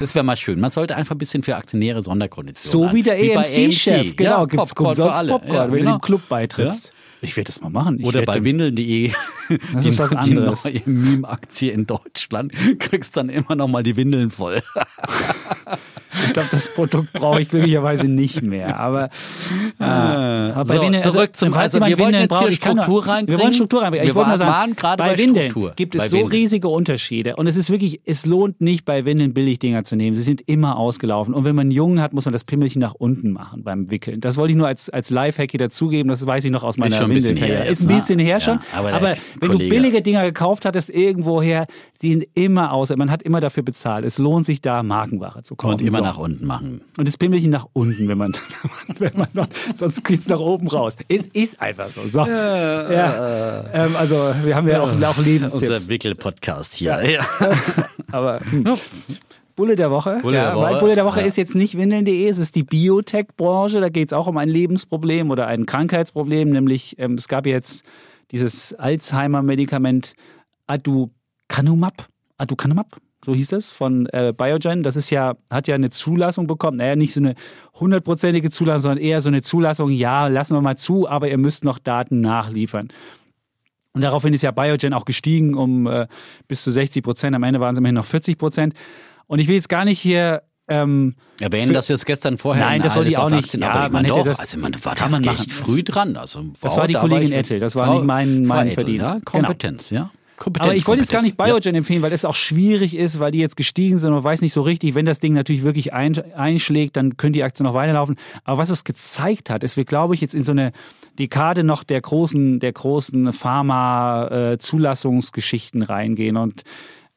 B: Das wäre mal schön. Man sollte einfach ein bisschen für Aktionäre Sonderkonditionen
A: So wie der EMC-Chef. Genau, ja, gibt's Popcorn, für alle. Popcorn, ja, wenn genau. du dem Club beitrittst. Ja?
B: Ich werde das mal machen. Ich
A: Oder bei Windeln.de.
B: Das die, ist was anderes. Die neue Meme-Aktie in Deutschland. Kriegst dann immer noch mal die Windeln voll.
A: Ich glaube, das Produkt brauche ich glücklicherweise nicht mehr. Aber,
B: äh, aber bei so, Windeln, also, zurück zum also, wir wollen jetzt hier Struktur reinbringen.
A: Wir wollen Struktur reinbringen. Ich wollte sagen,
B: bei,
A: bei
B: Windeln
A: gibt es bei so Windeln. riesige Unterschiede. Und es ist wirklich, es lohnt nicht, bei Windeln Billigdinger zu nehmen. Sie sind immer ausgelaufen. Und wenn man einen Jungen hat, muss man das Pimmelchen nach unten machen beim Wickeln. Das wollte ich nur als, als Lifehack hier dazugeben. Das weiß ich noch aus meiner Windelkarriere. Ist ein bisschen her schon. Ja, aber, aber wenn du billige Dinger gekauft hattest, irgendwoher, die sind immer außer, man hat immer dafür bezahlt. Es lohnt sich da, Markenware zu kaufen.
B: Und immer
A: so.
B: nach unten machen.
A: Und das Pimmelchen nach unten, wenn man, wenn man noch, sonst geht es nach oben raus. Es ist einfach so. so. Ja, ja. Ähm, also wir haben ja auch, auch Lebenstipps.
B: Unser Wickel-Podcast hier.
A: Ja. Aber hm. Bulle der Woche.
B: Bulle der Woche.
A: Weil Bulle der Woche
B: Ja.
A: ist jetzt nicht windeln.de, es ist die Biotech-Branche. Da geht es auch um ein Lebensproblem oder ein Krankheitsproblem, nämlich ähm, es gab jetzt dieses Alzheimer-Medikament Aducanumab. Aducanumab, so hieß das, von äh, Biogen. Das ist ja, hat ja eine Zulassung bekommen. Naja, nicht so eine hundertprozentige Zulassung, sondern eher so eine Zulassung, ja, lassen wir mal zu, aber ihr müsst noch Daten nachliefern. Und daraufhin ist ja Biogen auch gestiegen um äh, bis zu 60 Prozent. Am Ende waren es immerhin noch 40 Prozent. Und ich will jetzt gar nicht hier. Ähm,
B: Erwähnen
A: Für-
B: das jetzt gestern vorher.
A: Nein,
B: in
A: das wollte ich auch nicht.
B: 18,
A: Ja,
B: aber
A: man hätte
B: doch,
A: das-
B: also man war
A: kann
B: da
A: man
B: echt früh dran. Also,
A: Das
B: wow,
A: war die
B: da
A: Kollegin Ettel, das war
B: Frau-
A: nicht mein-
B: Frau
A: mein
B: Ettel,
A: Verdienst.
B: Ja,
A: Genau.
B: Kompetenz, ja. Kompetenz,
A: aber ich wollte jetzt gar nicht. Biogen empfehlen, weil es auch schwierig ist, weil die jetzt gestiegen sind und man weiß nicht so richtig, wenn das Ding natürlich wirklich ein, einschlägt, dann könnte die Aktie noch weiterlaufen. Aber was es gezeigt hat, ist, wir glaube ich jetzt in so eine Dekade noch der großen, der großen Pharma-Zulassungsgeschichten reingehen und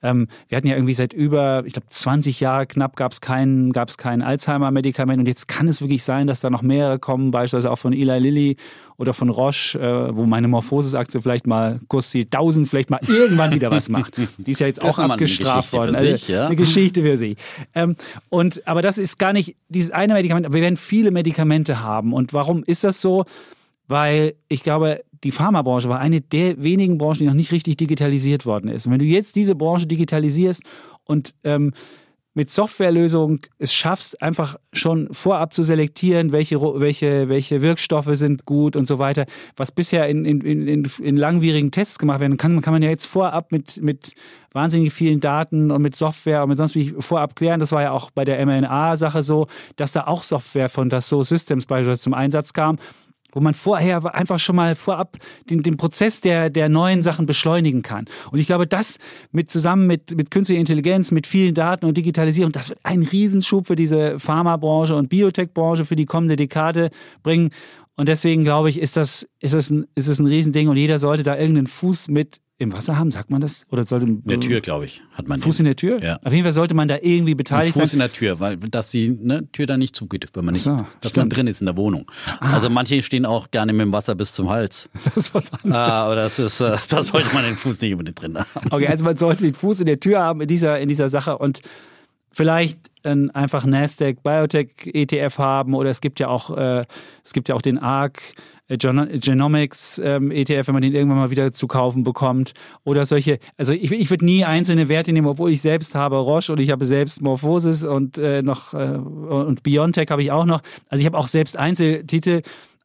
A: ähm, wir hatten ja irgendwie seit über, ich glaube, 20 Jahre knapp gab es kein, gab's kein Alzheimer-Medikament. Und jetzt kann es wirklich sein, dass da noch mehrere kommen, beispielsweise auch von Eli Lilly oder von Roche, äh, wo meine Morphosis-Aktie vielleicht mal, Kurs die 1000, vielleicht mal irgendwann wieder was macht. Die ist ja jetzt
B: Das
A: auch
B: ist nochmal eine
A: abgestraft
B: Geschichte für
A: worden. Also
B: sich, ja.
A: Eine Geschichte für sich. Ähm, und, aber das ist gar nicht dieses eine Medikament, aber wir werden viele Medikamente haben. Und warum ist das so? Weil ich glaube, die Pharmabranche war eine der wenigen Branchen, die noch nicht richtig digitalisiert worden ist. Und wenn du jetzt diese Branche digitalisierst und ähm, mit Softwarelösungen es schaffst, einfach schon vorab zu selektieren, welche, welche, welche Wirkstoffe sind gut und so weiter, was bisher in, in, in, in, langwierigen Tests gemacht werden kann, kann man ja jetzt vorab mit, mit wahnsinnig vielen Daten und mit Software und mit sonst wie vorab klären. Das war ja auch bei der mRNA-Sache so, dass da auch Software von Dassault Systems beispielsweise zum Einsatz kam wo man vorher einfach schon mal vorab den, den Prozess der, der neuen Sachen beschleunigen kann. Und ich glaube, das mit zusammen mit, mit künstlicher Intelligenz, mit vielen Daten und Digitalisierung, das wird einen Riesenschub für diese Pharmabranche und Biotech-Branche für die kommende Dekade bringen. Und deswegen glaube ich, ist das, ist das ein, ist das ein Riesending und jeder sollte da irgendeinen Fuß mit im Wasser haben, sagt man das? Oder sollte
B: In der Tür, glaube ich, hat man
A: Fuß
B: den.
A: in der Tür?
B: Ja.
A: Auf jeden Fall sollte man da irgendwie beteiligt
B: Fuß
A: sein.
B: in der Tür, weil dass die ne, Tür da nicht zugeht, wenn man nicht,
A: so,
B: dass man drin ist in der Wohnung. Also manche stehen auch gerne mit dem Wasser bis zum Hals.
A: Das ist was anderes.
B: Ah, aber das ist, äh, da sollte man den Fuß nicht unbedingt drin haben.
A: Okay, also man sollte den Fuß in der Tür haben in dieser, in dieser Sache und vielleicht dann einfach Nasdaq Biotech ETF haben oder es gibt ja auch äh, es gibt ja auch den ARC Geno- Genomics ähm, ETF, wenn man den irgendwann mal wieder zu kaufen bekommt oder solche. Also ich, ich würde nie einzelne Werte nehmen, obwohl ich selbst habe Roche und ich habe selbst Morphosis und äh, noch äh, und Biontech habe ich auch noch. Also ich habe auch selbst Einzeltitel.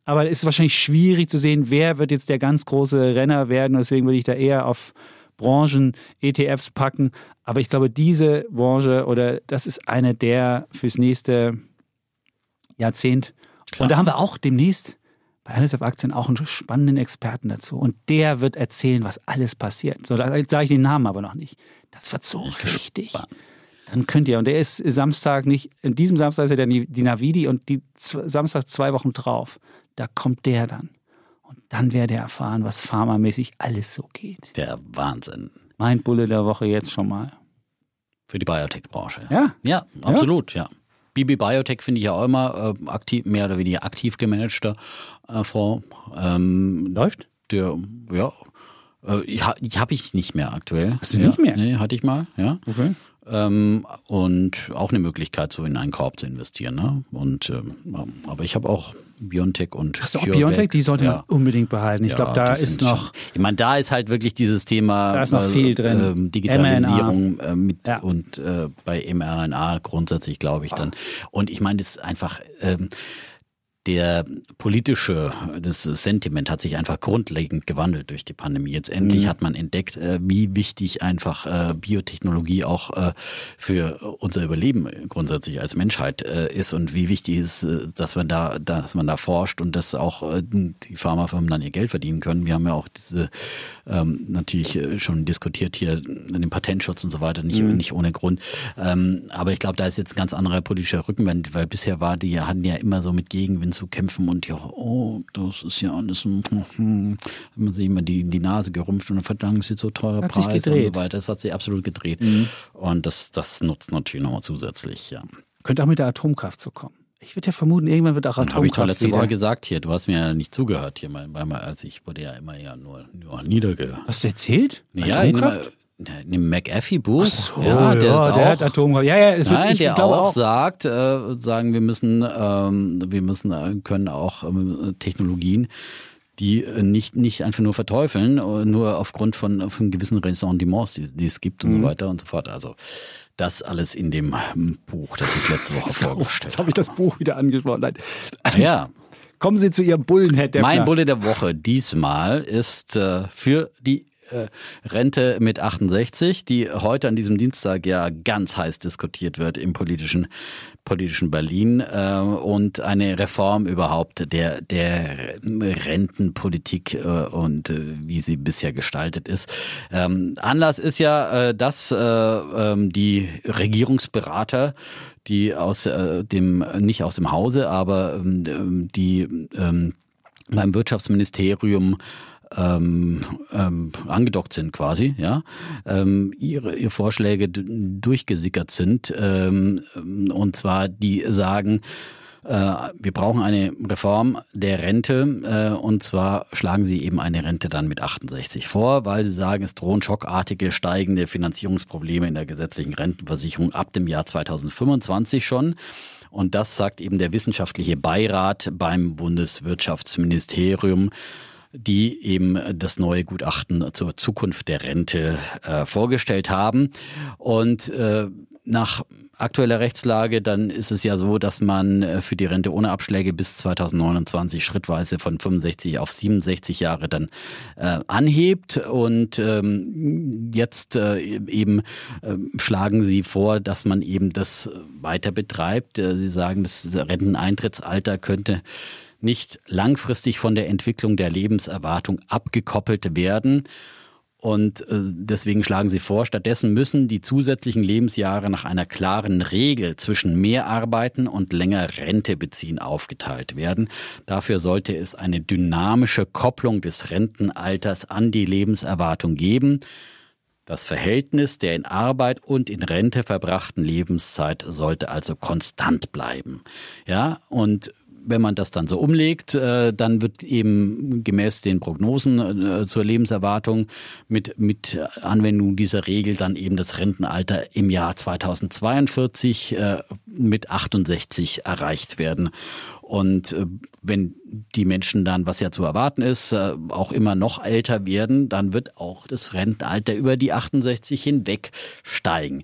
A: Aber es ist wahrscheinlich schwierig zu sehen, wer wird jetzt der ganz große Renner werden. Deswegen würde ich da eher auf Branchen-ETFs packen. Aber ich glaube, diese Branche oder das ist eine der fürs nächste Jahrzehnt. Und da haben wir auch demnächst bei Alles auf Aktien auch einen spannenden Experten dazu. Und der wird erzählen, was alles passiert. So, da sage ich den Namen aber noch nicht. Das wird so richtig. Dann könnt ihr, und der ist Samstag nicht, in diesem Samstag ist ja der, die Navidi und die Samstag zwei Wochen drauf. Da kommt der dann. Und dann werdet ihr erfahren, was pharmamäßig alles so geht.
B: Der Wahnsinn.
A: Mein Bulle der Woche jetzt schon mal.
B: Für die Biotech-Branche.
A: Ja?
B: Ja, absolut, ja. BB Biotech finde ich ja auch immer äh, aktiv, mehr oder weniger aktiv gemanagter äh, Fonds. Ähm,
A: Läuft?
B: der, ja, äh, ich habe ich nicht mehr aktuell.
A: Hast du
B: ja,
A: nicht mehr?
B: Nee, hatte ich mal, ja.
A: Okay.
B: Ähm, und auch eine Möglichkeit, so in einen Korb zu investieren. Ne? Und, ähm, aber ich habe auch Biontech und
A: du auch
B: CureVac.
A: Biontech? Die sollte man
B: ja.
A: unbedingt behalten. Ich
B: Ja,
A: glaube, da ist noch.
B: Schon, ich meine, da ist halt wirklich dieses Thema
A: Da ist noch viel drin.
B: ähm, Digitalisierung äh, mit
A: Ja.
B: und äh, bei mRNA grundsätzlich, glaube ich dann. Und ich meine, das ist einfach ähm, der politische, das Sentiment hat sich einfach grundlegend gewandelt durch die Pandemie. Jetzt endlich
A: Mhm.
B: hat man entdeckt, äh, wie wichtig einfach äh, Biotechnologie auch äh, für unser Überleben grundsätzlich als Menschheit äh, ist und wie wichtig ist, äh, dass man da, dass man da forscht und dass auch äh, die Pharmafirmen dann ihr Geld verdienen können. Wir haben ja auch diese ähm, natürlich äh, schon diskutiert hier den Patentschutz und so weiter, nicht, nicht ohne Grund. Ähm, aber ich glaube, da ist jetzt ein ganz anderer politischer Rückenwind, weil bisher war die hatten ja immer so mit Gegenwind einzukämpfen und ja, oh, das ist ja alles, hm, hm, man sich immer die, die Nase gerümpft und dann verdanken sie so teure Preise und so weiter. Das hat sich absolut gedreht. Mhm. Und das, das nutzt natürlich nochmal zusätzlich, ja.
A: Könnte auch mit der Atomkraft so kommen. Ich würde ja vermuten, irgendwann wird auch Atomkraft.
B: Habe ich doch letzte Woche gesagt hier. Du hast mir ja nicht zugehört hier, weil, weil als ich wurde ja immer ja nur, nur niederge.
A: Hast du erzählt?
B: Ja, Atomkraft? In dem McAfee-Buch,
A: so, ja, der, ja, der hat Atomkraft. Ja, ja, es
B: nein, wird, der auch, auch, sagt, äh, sagen wir müssen, ähm, wir müssen äh, können auch ähm, Technologien die äh, nicht, nicht einfach nur verteufeln, äh, nur aufgrund von, von gewissen Ressentiments, die, die es gibt und mhm. so weiter und so fort. Also das alles in dem ähm, Buch, das ich letzte Woche jetzt, vorgestellt habe.
A: Jetzt habe ich das Buch wieder angesprochen. Nein.
B: Ja.
A: Kommen Sie zu Ihrem Bullenhead.
B: Mein Bulle der Woche diesmal ist äh, für die äh, Rente mit 68, die heute an diesem Dienstag ja ganz heiß diskutiert wird im politischen politischen Berlin äh, und eine Reform überhaupt der der Rentenpolitik äh, und äh, wie sie bisher gestaltet ist. Ähm, Anlass ist ja, äh, dass äh, ähm, die Regierungsberater die aus äh, dem nicht aus dem Hause, aber ähm, die ähm, beim Wirtschaftsministerium ähm, ähm, angedockt sind quasi, ja, ähm, ihre, ihre Vorschläge durchgesickert sind ähm, und zwar die sagen, äh, wir brauchen eine Reform der Rente äh, und zwar schlagen sie eben eine Rente dann mit 68 vor, weil sie sagen, es drohen schockartige steigende Finanzierungsprobleme in der gesetzlichen Rentenversicherung ab dem Jahr 2025 schon. Und das sagt eben der wissenschaftliche Beirat beim Bundeswirtschaftsministerium die eben das neue Gutachten zur Zukunft der Rente äh, vorgestellt haben. Und äh, nach aktueller Rechtslage, dann ist es ja so, dass man äh, für die Rente ohne Abschläge bis 2029 schrittweise von 65 auf 67 Jahre dann äh, anhebt. Und ähm, jetzt äh, eben äh, schlagen Sie vor, dass man eben das weiter betreibt. Äh, Sie sagen, das Renteneintrittsalter könnte nicht langfristig von der Entwicklung der Lebenserwartung abgekoppelt werden. Und äh, deswegen schlagen sie vor, stattdessen müssen die zusätzlichen Lebensjahre nach einer klaren Regel zwischen mehr Arbeiten und länger Rente beziehen aufgeteilt werden. Dafür sollte es eine dynamische Kopplung des Rentenalters an die Lebenserwartung geben. Das Verhältnis der in Arbeit und in Rente verbrachten Lebenszeit sollte also konstant bleiben. Ja, und wenn man das dann so umlegt, äh, dann wird eben gemäß den Prognosen äh, zur Lebenserwartung mit, mit Anwendung dieser Regel dann eben das Rentenalter im Jahr 2042 äh, mit 68 erreicht werden. Und wenn die Menschen dann, was ja zu erwarten ist, auch immer noch älter werden, dann wird auch das Rentenalter über die 68 hinweg steigen.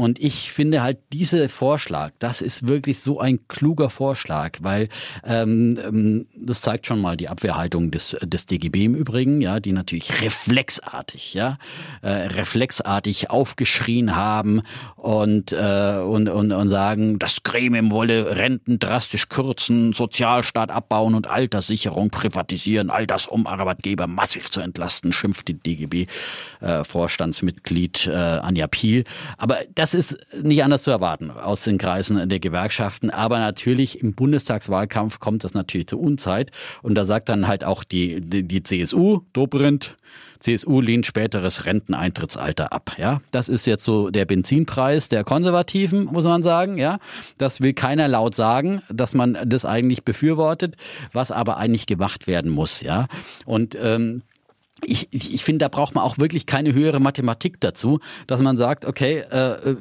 B: Und ich finde halt diese Vorschlag, das ist wirklich so ein kluger Vorschlag, weil ähm, ähm das zeigt schon mal die Abwehrhaltung des, des DGB im Übrigen, ja, die natürlich reflexartig, ja, äh, reflexartig aufgeschrien haben und, äh, und, und, und sagen, das Gremium wolle Renten drastisch kürzen, Sozialstaat abbauen und Alterssicherung privatisieren, all das um Arbeitgeber massiv zu entlasten, schimpft die DGB-Vorstandsmitglied äh, äh, Anja Piel. Aber das das ist nicht anders zu erwarten aus den Kreisen der Gewerkschaften. Aber natürlich im Bundestagswahlkampf kommt das natürlich zur Unzeit. Und da sagt dann halt auch die, die, die CSU, Dobrindt, CSU lehnt späteres Renteneintrittsalter ab. Ja, das ist jetzt so der Benzinpreis der Konservativen, muss man sagen. Ja, das will keiner laut sagen, dass man das eigentlich befürwortet, was aber eigentlich gemacht werden muss. Ja, und ähm, ich, ich finde, da braucht man auch wirklich keine höhere Mathematik dazu, dass man sagt, okay, äh,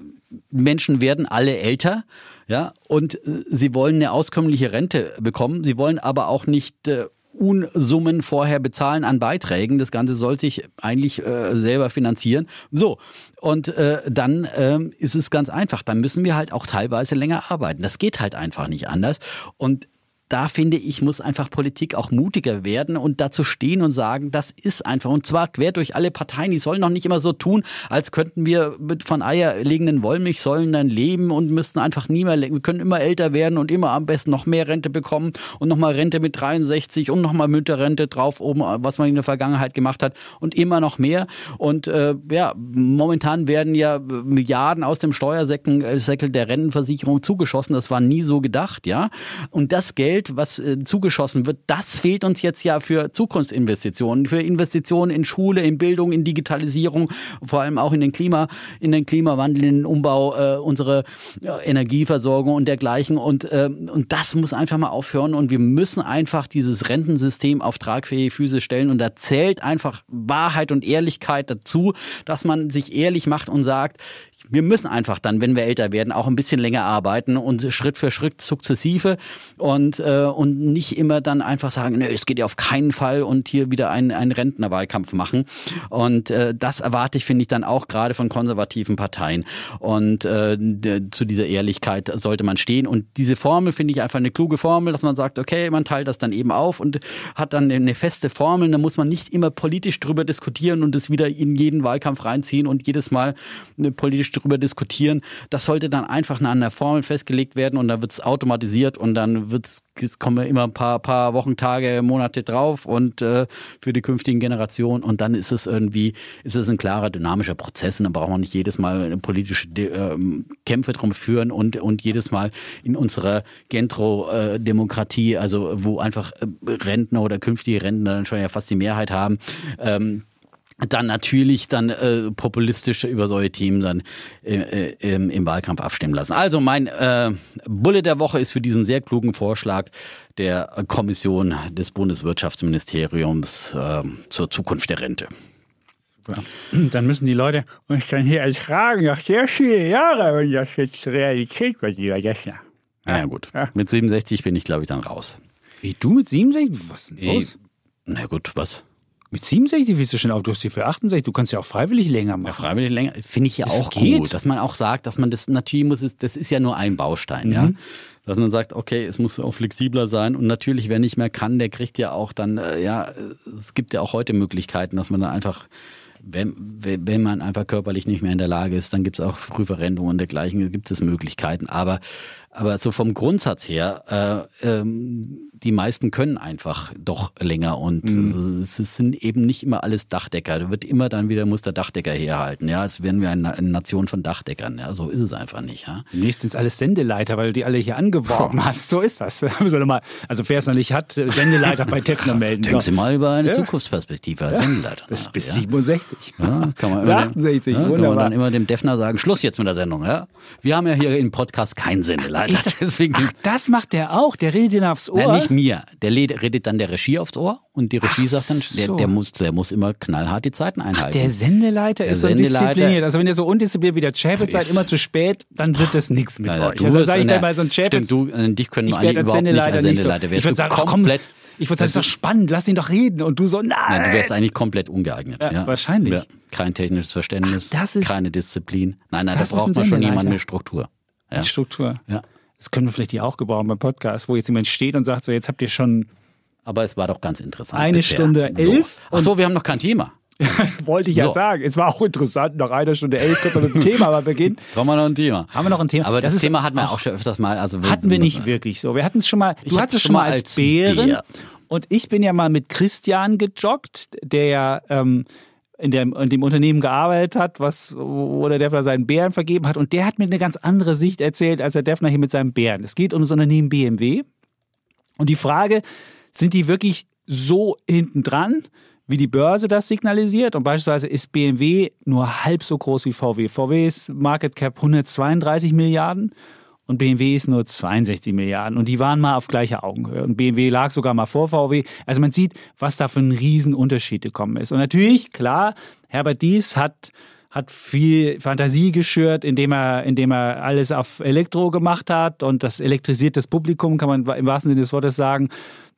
B: Menschen werden alle älter, ja, und äh, sie wollen eine auskömmliche Rente bekommen. Sie wollen aber auch nicht äh, Unsummen vorher bezahlen an Beiträgen. Das Ganze soll sich eigentlich äh, selber finanzieren. So, und äh, dann äh, ist es ganz einfach. Dann müssen wir halt auch teilweise länger arbeiten. Das geht halt einfach nicht anders. Und da finde ich, muss einfach Politik auch mutiger werden und dazu stehen und sagen, das ist einfach, und zwar quer durch alle Parteien, die sollen noch nicht immer so tun, als könnten wir mit von eierlegenden Wollmilchsäulen dann leben und müssten einfach nie mehr, wir können immer älter werden und immer am besten noch mehr Rente bekommen und nochmal Rente mit 63 und nochmal Mütterrente drauf oben, was man in der Vergangenheit gemacht hat und immer noch mehr. Und äh, ja, momentan werden ja Milliarden aus dem Steuersäckel der Rentenversicherung zugeschossen, das war nie so gedacht, ja. Und das Geld Geld, was äh, zugeschossen wird, das fehlt uns jetzt ja für Zukunftsinvestitionen, für Investitionen in Schule, in Bildung, in Digitalisierung, vor allem auch in den Klima, in den Klimawandel, in den Umbau, äh, unsere Energieversorgung und dergleichen. Und, äh, und das muss einfach mal aufhören. Und wir müssen einfach dieses Rentensystem auf tragfähige Füße stellen. Und da zählt einfach Wahrheit und Ehrlichkeit dazu, dass man sich ehrlich macht und sagt, wir müssen einfach dann, wenn wir älter werden, auch ein bisschen länger arbeiten und Schritt für Schritt sukzessive und, äh, und nicht immer dann einfach sagen, nee, es geht ja auf keinen Fall und hier wieder einen, einen Rentnerwahlkampf machen. Und äh, das erwarte ich, finde ich, dann auch gerade von konservativen Parteien. Und äh, zu dieser Ehrlichkeit sollte man stehen. Und diese Formel finde ich einfach eine kluge Formel, dass man sagt, okay, man teilt das dann eben auf und hat dann eine feste Formel. Da muss man nicht immer politisch drüber diskutieren und es wieder in jeden Wahlkampf reinziehen und jedes Mal politisch drüber diskutieren. Das sollte dann einfach an der Formel festgelegt werden und dann wird es automatisiert und dann wird's, kommen immer ein paar, paar Wochen, Tage, Monate drauf und äh, für die künftigen Generationen und dann ist es irgendwie, ist es ein klarer, dynamischer Prozess und dann braucht man nicht jedes Mal politische äh, Kämpfe drum führen und, und jedes Mal in unserer Gentro-Demokratie, also wo einfach äh, Rentner oder künftige Rentner dann schon ja fast die Mehrheit haben, ähm, dann natürlich dann äh, populistisch über solche Themen dann äh, äh, im Wahlkampf abstimmen lassen. Also mein äh, Bulle der Woche ist für diesen sehr klugen Vorschlag der Kommission des Bundeswirtschaftsministeriums äh, zur Zukunft der Rente.
A: Super. Dann müssen die Leute uns dann hier ertragen, nach sehr viele Jahre, wenn das jetzt Realität wird, lieber Gessner.
B: Ja, ja gut. Ja. Mit 67 bin ich, glaube ich, dann raus.
A: Wie, du mit 67? Was denn los?
B: Na gut, was?
A: Mit 67 willst du schon auf, du hast die für 68, du kannst ja auch freiwillig länger machen. Ja,
B: freiwillig länger, finde ich ja das auch geht. gut, dass man auch sagt, dass man das, natürlich muss das ist ja nur ein Baustein, mhm. ja. Dass man sagt, okay, es muss auch flexibler sein und natürlich, wer nicht mehr kann, der kriegt ja auch dann, äh, ja, es gibt ja auch heute Möglichkeiten, dass man dann einfach wenn, wenn man einfach körperlich nicht mehr in der Lage ist, dann gibt es auch Frühverrentung und dergleichen, gibt es Möglichkeiten. Aber aber so vom Grundsatz her, äh, ähm, die meisten können einfach doch länger und mhm. es, es, sind eben nicht immer alles Dachdecker. Da wird immer dann wieder muss der Dachdecker herhalten. Ja, als wären wir eine, eine Nation von Dachdeckern. Ja, so ist es einfach nicht. Ja.
A: Nächstes sind alles Sendeleiter, weil du die alle hier angeworben Puh. hast. So ist das. Also wer es noch nicht hat, Sendeleiter bei Tefner melden.
B: Denken Sie mal über eine ja. Zukunftsperspektive als ja. Sendeleiter.
A: Bis, nach, bis ja. 67.
B: Ja, kann man 68, ja, kann man dann immer dem Defner sagen, Schluss jetzt mit der Sendung. Ja? Wir haben ja hier im Podcast keinen Sendeleiter.
A: Alter. Deswegen, Ach, das macht der auch, der redet dir aufs Ohr.
B: Nein, nicht mir. Der redet dann der Regie aufs Ohr und die Regie Ach sagt dann, so. der, der, muss, der muss immer knallhart die Zeiten einhalten. Ach,
A: der Sendeleiter der ist so diszipliniert. Also wenn ihr so undiszipliniert wie der Chapel seid, immer zu spät, dann wird das nichts mit
B: euch. Also sage ich dann mal so ein Chapel. Stimmt, du, äh, dich können wir alle überhaupt Sendeleiter nicht als Sendeleiter.
A: So. Ich würde sagen, komplett. Ich würde sagen, das ist doch spannend, lass ihn doch reden. Und du so, nein. nein
B: du wärst eigentlich komplett ungeeignet. Ja, ja.
A: Wahrscheinlich. Ja.
B: Kein technisches Verständnis, Ach, keine Disziplin. Nein, nein, da braucht man schon jemanden mit Struktur.
A: Ja. Mit Struktur. Ja. Das können wir vielleicht hier auch gebrauchen beim Podcast, wo jetzt jemand steht und sagt, so jetzt habt ihr schon.
B: Aber es war doch ganz interessant.
A: Eine bisher. Stunde elf.
B: So. Ach so, wir haben noch kein Thema.
A: Wollte ich so. ja sagen. Es war auch interessant. Nach einer Stunde elf können wir mit dem Thema mal beginnen.
B: Haben wir noch ein Thema?
A: Haben wir noch ein Thema?
B: Aber das, das Thema hatten wir auch schon öfters mal. Also
A: hatten wir nicht wirklich so. Wir hatten es schon mal. Du hattest es schon mal als, als Bären. Bär. Und ich bin ja mal mit Christian gejoggt, der ja ähm, in dem, in dem Unternehmen gearbeitet hat, was, wo der Defner seinen Bären vergeben hat. Und der hat mir eine ganz andere Sicht erzählt als der Defner hier mit seinem Bären. Es geht um das Unternehmen BMW. Und die Frage, sind die wirklich so hinten dran, wie die Börse das signalisiert? Und beispielsweise ist BMW nur halb so groß wie VW. VW ist Market Cap 132 Milliarden und BMW ist nur 62 Milliarden und die waren mal auf gleicher Augenhöhe und BMW lag sogar mal vor VW. Also man sieht, was da für ein Riesenunterschied gekommen ist. Und natürlich, klar, Herbert Dies hat hat viel Fantasie geschürt, indem er, indem er alles auf Elektro gemacht hat und das elektrisiert das Publikum, kann man im wahrsten Sinne des Wortes sagen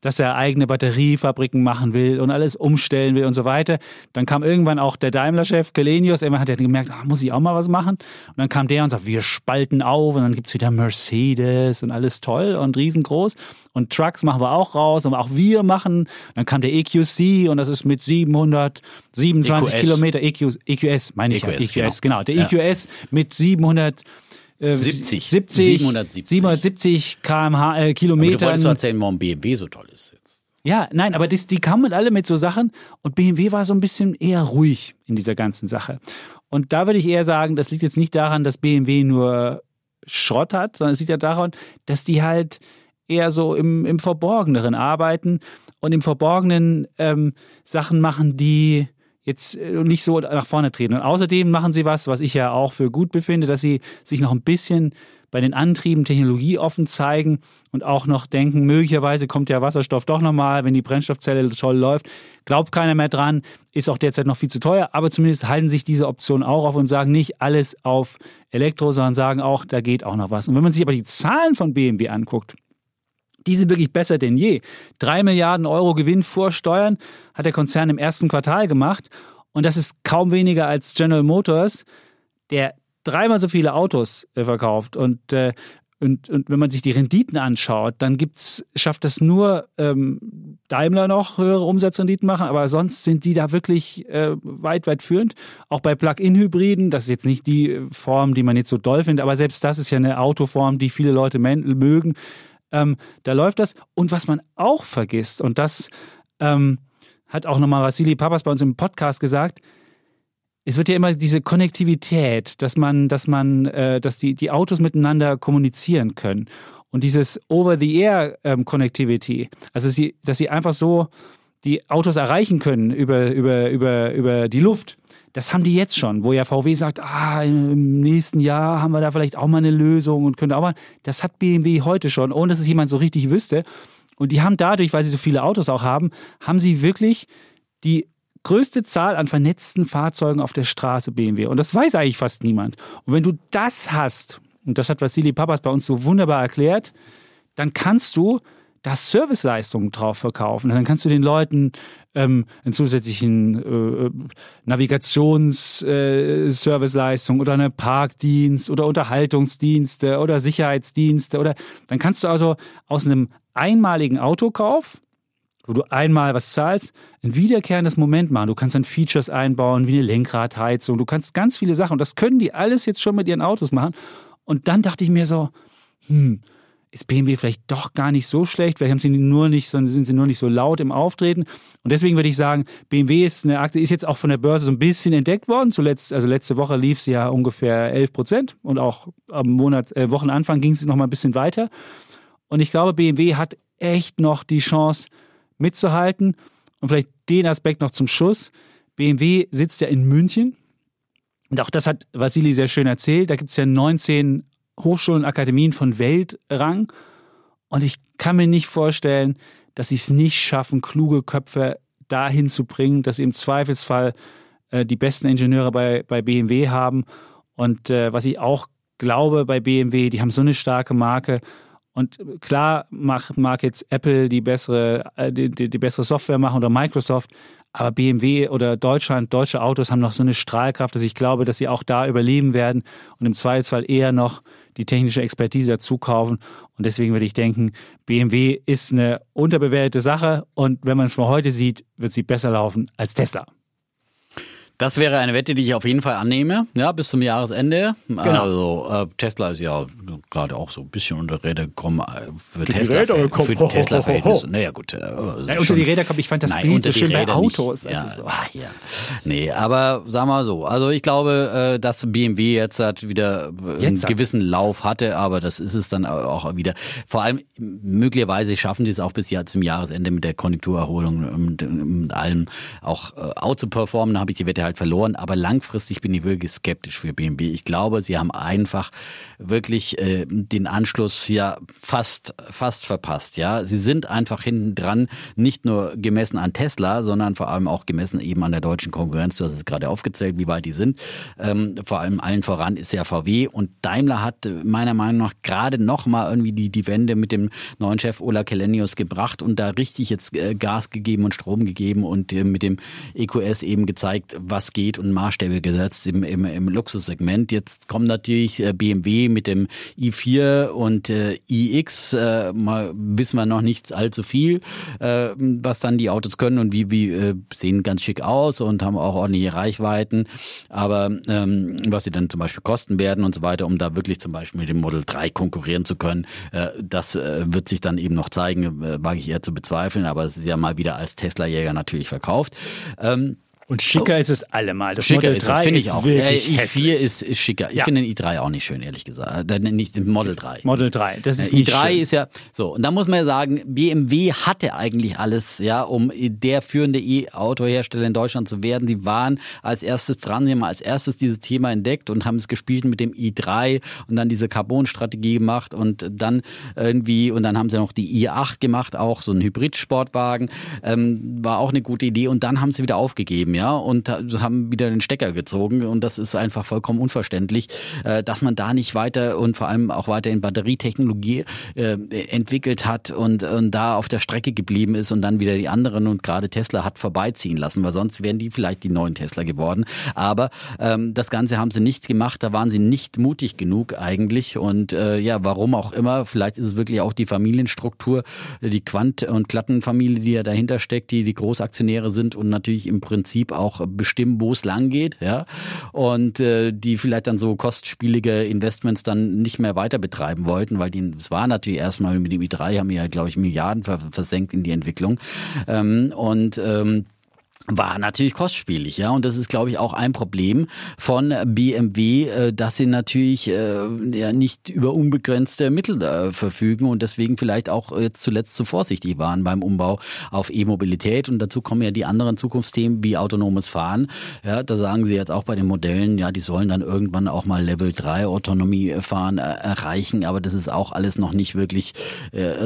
A: dass er eigene Batteriefabriken machen will und alles umstellen will und so weiter. Dann kam irgendwann auch der Daimler-Chef Gelenius, irgendwann hat er gemerkt, ah, muss ich auch mal was machen? Und dann kam der und sagt, wir spalten auf und dann gibt's wieder Mercedes und alles toll und riesengroß. Und Trucks machen wir auch raus und auch wir machen. Dann kam der EQC und das ist mit 727 EQS. Kilometer EQ, EQS, meine ich EQS, ja, EQS, genau. genau. Der ja. EQS mit 700
B: 70.
A: 70 770. 770 kmh, äh, Kilometer.
B: du wolltest erzählen, warum BMW so toll ist jetzt.
A: Ja, nein, aber das, die kamen alle mit so Sachen und BMW war so ein bisschen eher ruhig in dieser ganzen Sache. Und da würde ich eher sagen, das liegt jetzt nicht daran, dass BMW nur Schrott hat, sondern es liegt ja daran, dass die halt eher so im, im Verborgeneren arbeiten und im Verborgenen ähm, Sachen machen, die jetzt äh, nicht so nach vorne treten. Und außerdem machen sie was, was ich ja auch für gut befinde, dass sie sich noch ein bisschen bei den Antrieben technologieoffen zeigen und auch noch denken, möglicherweise kommt ja Wasserstoff doch nochmal, wenn die Brennstoffzelle toll läuft. Glaubt keiner mehr dran, ist auch derzeit noch viel zu teuer, aber zumindest halten sich diese Optionen auch auf und sagen nicht alles auf Elektro, sondern sagen auch, da geht auch noch was. Und wenn man sich aber die Zahlen von BMW anguckt, die sind wirklich besser denn je. Drei Milliarden Euro Gewinn vor Steuern hat der Konzern im ersten Quartal gemacht. Und das ist kaum weniger als General Motors, der dreimal so viele Autos äh, verkauft. Und, äh, und, und wenn man sich die Renditen anschaut, dann gibt's, schafft das nur ähm, Daimler noch höhere Umsatzrenditen machen, aber sonst sind die da wirklich äh, weit, weit führend. Auch bei Plug-in-Hybriden, das ist jetzt nicht die Form, die man jetzt so doll findet, aber selbst das ist ja eine Autoform, die viele Leute mögen. Ähm, da läuft das. Und was man auch vergisst, und das ähm, hat auch nochmal Vassili Papas bei uns im Podcast gesagt, es wird ja immer diese Konnektivität, dass man, dass man, äh, dass die, die Autos miteinander kommunizieren können. Und dieses Over-the-Air-Connectivity, ähm, also sie, dass sie einfach so die Autos erreichen können über, über, über, über die Luft, das haben die jetzt schon, wo ja VW sagt, ah, im nächsten Jahr haben wir da vielleicht auch mal eine Lösung und könnte auch mal. Das hat BMW heute schon, ohne dass es jemand so richtig wüsste. Und die haben dadurch, weil sie so viele Autos auch haben, haben sie wirklich die größte Zahl an vernetzten Fahrzeugen auf der Straße BMW. Und das weiß eigentlich fast niemand. Und wenn du das hast, und das hat Vassili Papas bei uns so wunderbar erklärt, dann kannst du da Serviceleistungen drauf verkaufen. Dann kannst du den Leuten ähm, einen zusätzlichen äh, Navigationsserviceleistung äh, oder eine Parkdienst oder Unterhaltungsdienste oder Sicherheitsdienste oder dann kannst du also aus einem einmaligen Autokauf wo du einmal was zahlst, ein wiederkehrendes Moment machen. Du kannst dann Features einbauen, wie eine Lenkradheizung. Du kannst ganz viele Sachen. Und das können die alles jetzt schon mit ihren Autos machen. Und dann dachte ich mir so, hm, ist BMW vielleicht doch gar nicht so schlecht, vielleicht haben sie nur nicht, sind sie nur nicht so laut im Auftreten. Und deswegen würde ich sagen, BMW ist eine Aktie, ist jetzt auch von der Börse so ein bisschen entdeckt worden. Zuletzt, also letzte Woche lief sie ja ungefähr 11 Prozent und auch am Monat, äh, Wochenanfang ging sie noch mal ein bisschen weiter. Und ich glaube, BMW hat echt noch die Chance mitzuhalten. Und vielleicht den Aspekt noch zum Schluss. BMW sitzt ja in München. Und auch das hat Vasili sehr schön erzählt. Da gibt es ja 19 Hochschulen, Akademien von Weltrang. Und ich kann mir nicht vorstellen, dass sie es nicht schaffen, kluge Köpfe dahin zu bringen, dass sie im Zweifelsfall äh, die besten Ingenieure bei, bei BMW haben. Und äh, was ich auch glaube bei BMW, die haben so eine starke Marke. Und klar mag, mag jetzt Apple die bessere, äh, die, die, die bessere Software machen oder Microsoft, aber BMW oder Deutschland, deutsche Autos haben noch so eine Strahlkraft, dass ich glaube, dass sie auch da überleben werden und im Zweifelsfall eher noch die technische Expertise dazu kaufen. Und deswegen würde ich denken, BMW ist eine unterbewertete Sache und wenn man es von heute sieht, wird sie besser laufen als Tesla.
B: Das wäre eine Wette, die ich auf jeden Fall annehme, ja, bis zum Jahresende. Genau. Also äh, Tesla ist ja gerade auch so ein bisschen unter Räder gekommen äh, für die Tesla. Räder gekommen. Für Tesla Verhältnisse. Naja gut. Äh,
A: ja, unter die Räder kommt, ich fand das nein, Bild so schön bei Autos.
B: Ja, so. ah, ja. Nee, aber sag mal so. Also ich glaube, äh, dass BMW jetzt hat wieder jetzt einen hat. gewissen Lauf hatte, aber das ist es dann auch wieder. Vor allem möglicherweise schaffen die es auch bis zum Jahresende mit der Konjunkturerholung und, und allem auch äh, out zu performen. Da habe ich die Wette halt verloren. Aber langfristig bin ich wirklich skeptisch für BMW. Ich glaube, sie haben einfach wirklich äh, den Anschluss ja fast, fast verpasst. Ja, sie sind einfach hinten dran, nicht nur gemessen an Tesla, sondern vor allem auch gemessen eben an der deutschen Konkurrenz. Du hast es gerade aufgezählt, wie weit die sind. Ähm, vor allem allen voran ist ja VW und Daimler hat meiner Meinung nach gerade noch mal irgendwie die, die Wende mit dem neuen Chef Ola Kelenius gebracht und da richtig jetzt äh, Gas gegeben und Strom gegeben und äh, mit dem EQS eben gezeigt, was geht und Maßstäbe gesetzt im, im, im Luxussegment. Jetzt kommt natürlich äh, BMW mit dem i4 und äh, iX. Äh, mal wissen wir noch nicht allzu viel, äh, was dann die Autos können und wie, wie äh, sehen ganz schick aus und haben auch ordentliche Reichweiten. Aber ähm, was sie dann zum Beispiel kosten werden und so weiter, um da wirklich zum Beispiel mit dem Model 3 konkurrieren zu können, äh, das äh, wird sich dann eben noch zeigen, äh, wage ich eher zu bezweifeln, aber es ist ja mal wieder als Tesla-Jäger natürlich verkauft. Ähm,
A: Und schicker oh. ist es allemal.
B: Das schicker Model ist 3 das, finde ich auch. Wirklich äh, i4 ist, ist, schicker. Ich ja. finde den i3 auch nicht schön, ehrlich gesagt. Äh, nicht Model 3.
A: Model 3, das ist
B: äh, nicht i3 schön. ist ja so. Und da muss man ja sagen, BMW hatte eigentlich alles, ja, um der führende E-Auto-Hersteller in Deutschland zu werden. Sie waren als erstes dran, sie haben als erstes dieses Thema entdeckt und haben es gespielt mit dem i3 und dann diese Carbon-Strategie gemacht und dann irgendwie, und dann haben sie noch die i8 gemacht, auch so ein Hybrid-Sportwagen. Ähm, war auch eine gute Idee. Und dann haben sie wieder aufgegeben, ja ja, und haben wieder den Stecker gezogen. Und das ist einfach vollkommen unverständlich, äh, dass man da nicht weiter und vor allem auch weiter in Batterietechnologie äh, entwickelt hat und, und da auf der Strecke geblieben ist und dann wieder die anderen und gerade Tesla hat vorbeiziehen lassen, weil sonst wären die vielleicht die neuen Tesla geworden. Aber ähm, das Ganze haben sie nicht gemacht, da waren sie nicht mutig genug eigentlich. Und äh, ja, warum auch immer, vielleicht ist es wirklich auch die Familienstruktur, die Quant- und Klattenfamilie, die ja dahinter steckt, die die Großaktionäre sind und natürlich im Prinzip auch bestimmen, wo es lang geht, ja. Und äh, die vielleicht dann so kostspielige Investments dann nicht mehr weiter betreiben wollten, weil die, es war natürlich erstmal mit dem i3 haben wir ja, glaube ich, Milliarden versenkt in die Entwicklung. Ähm, und ähm, war natürlich kostspielig, ja. Und das ist, glaube ich, auch ein Problem von BMW, äh, dass sie natürlich äh, ja nicht über unbegrenzte Mittel äh, verfügen und deswegen vielleicht auch jetzt zuletzt zu vorsichtig waren beim Umbau auf E-Mobilität. Und dazu kommen ja die anderen Zukunftsthemen wie autonomes Fahren. Ja, da sagen sie jetzt auch bei den Modellen, ja, die sollen dann irgendwann auch mal Level 3 Autonomie fahren erreichen, aber das ist auch alles noch nicht wirklich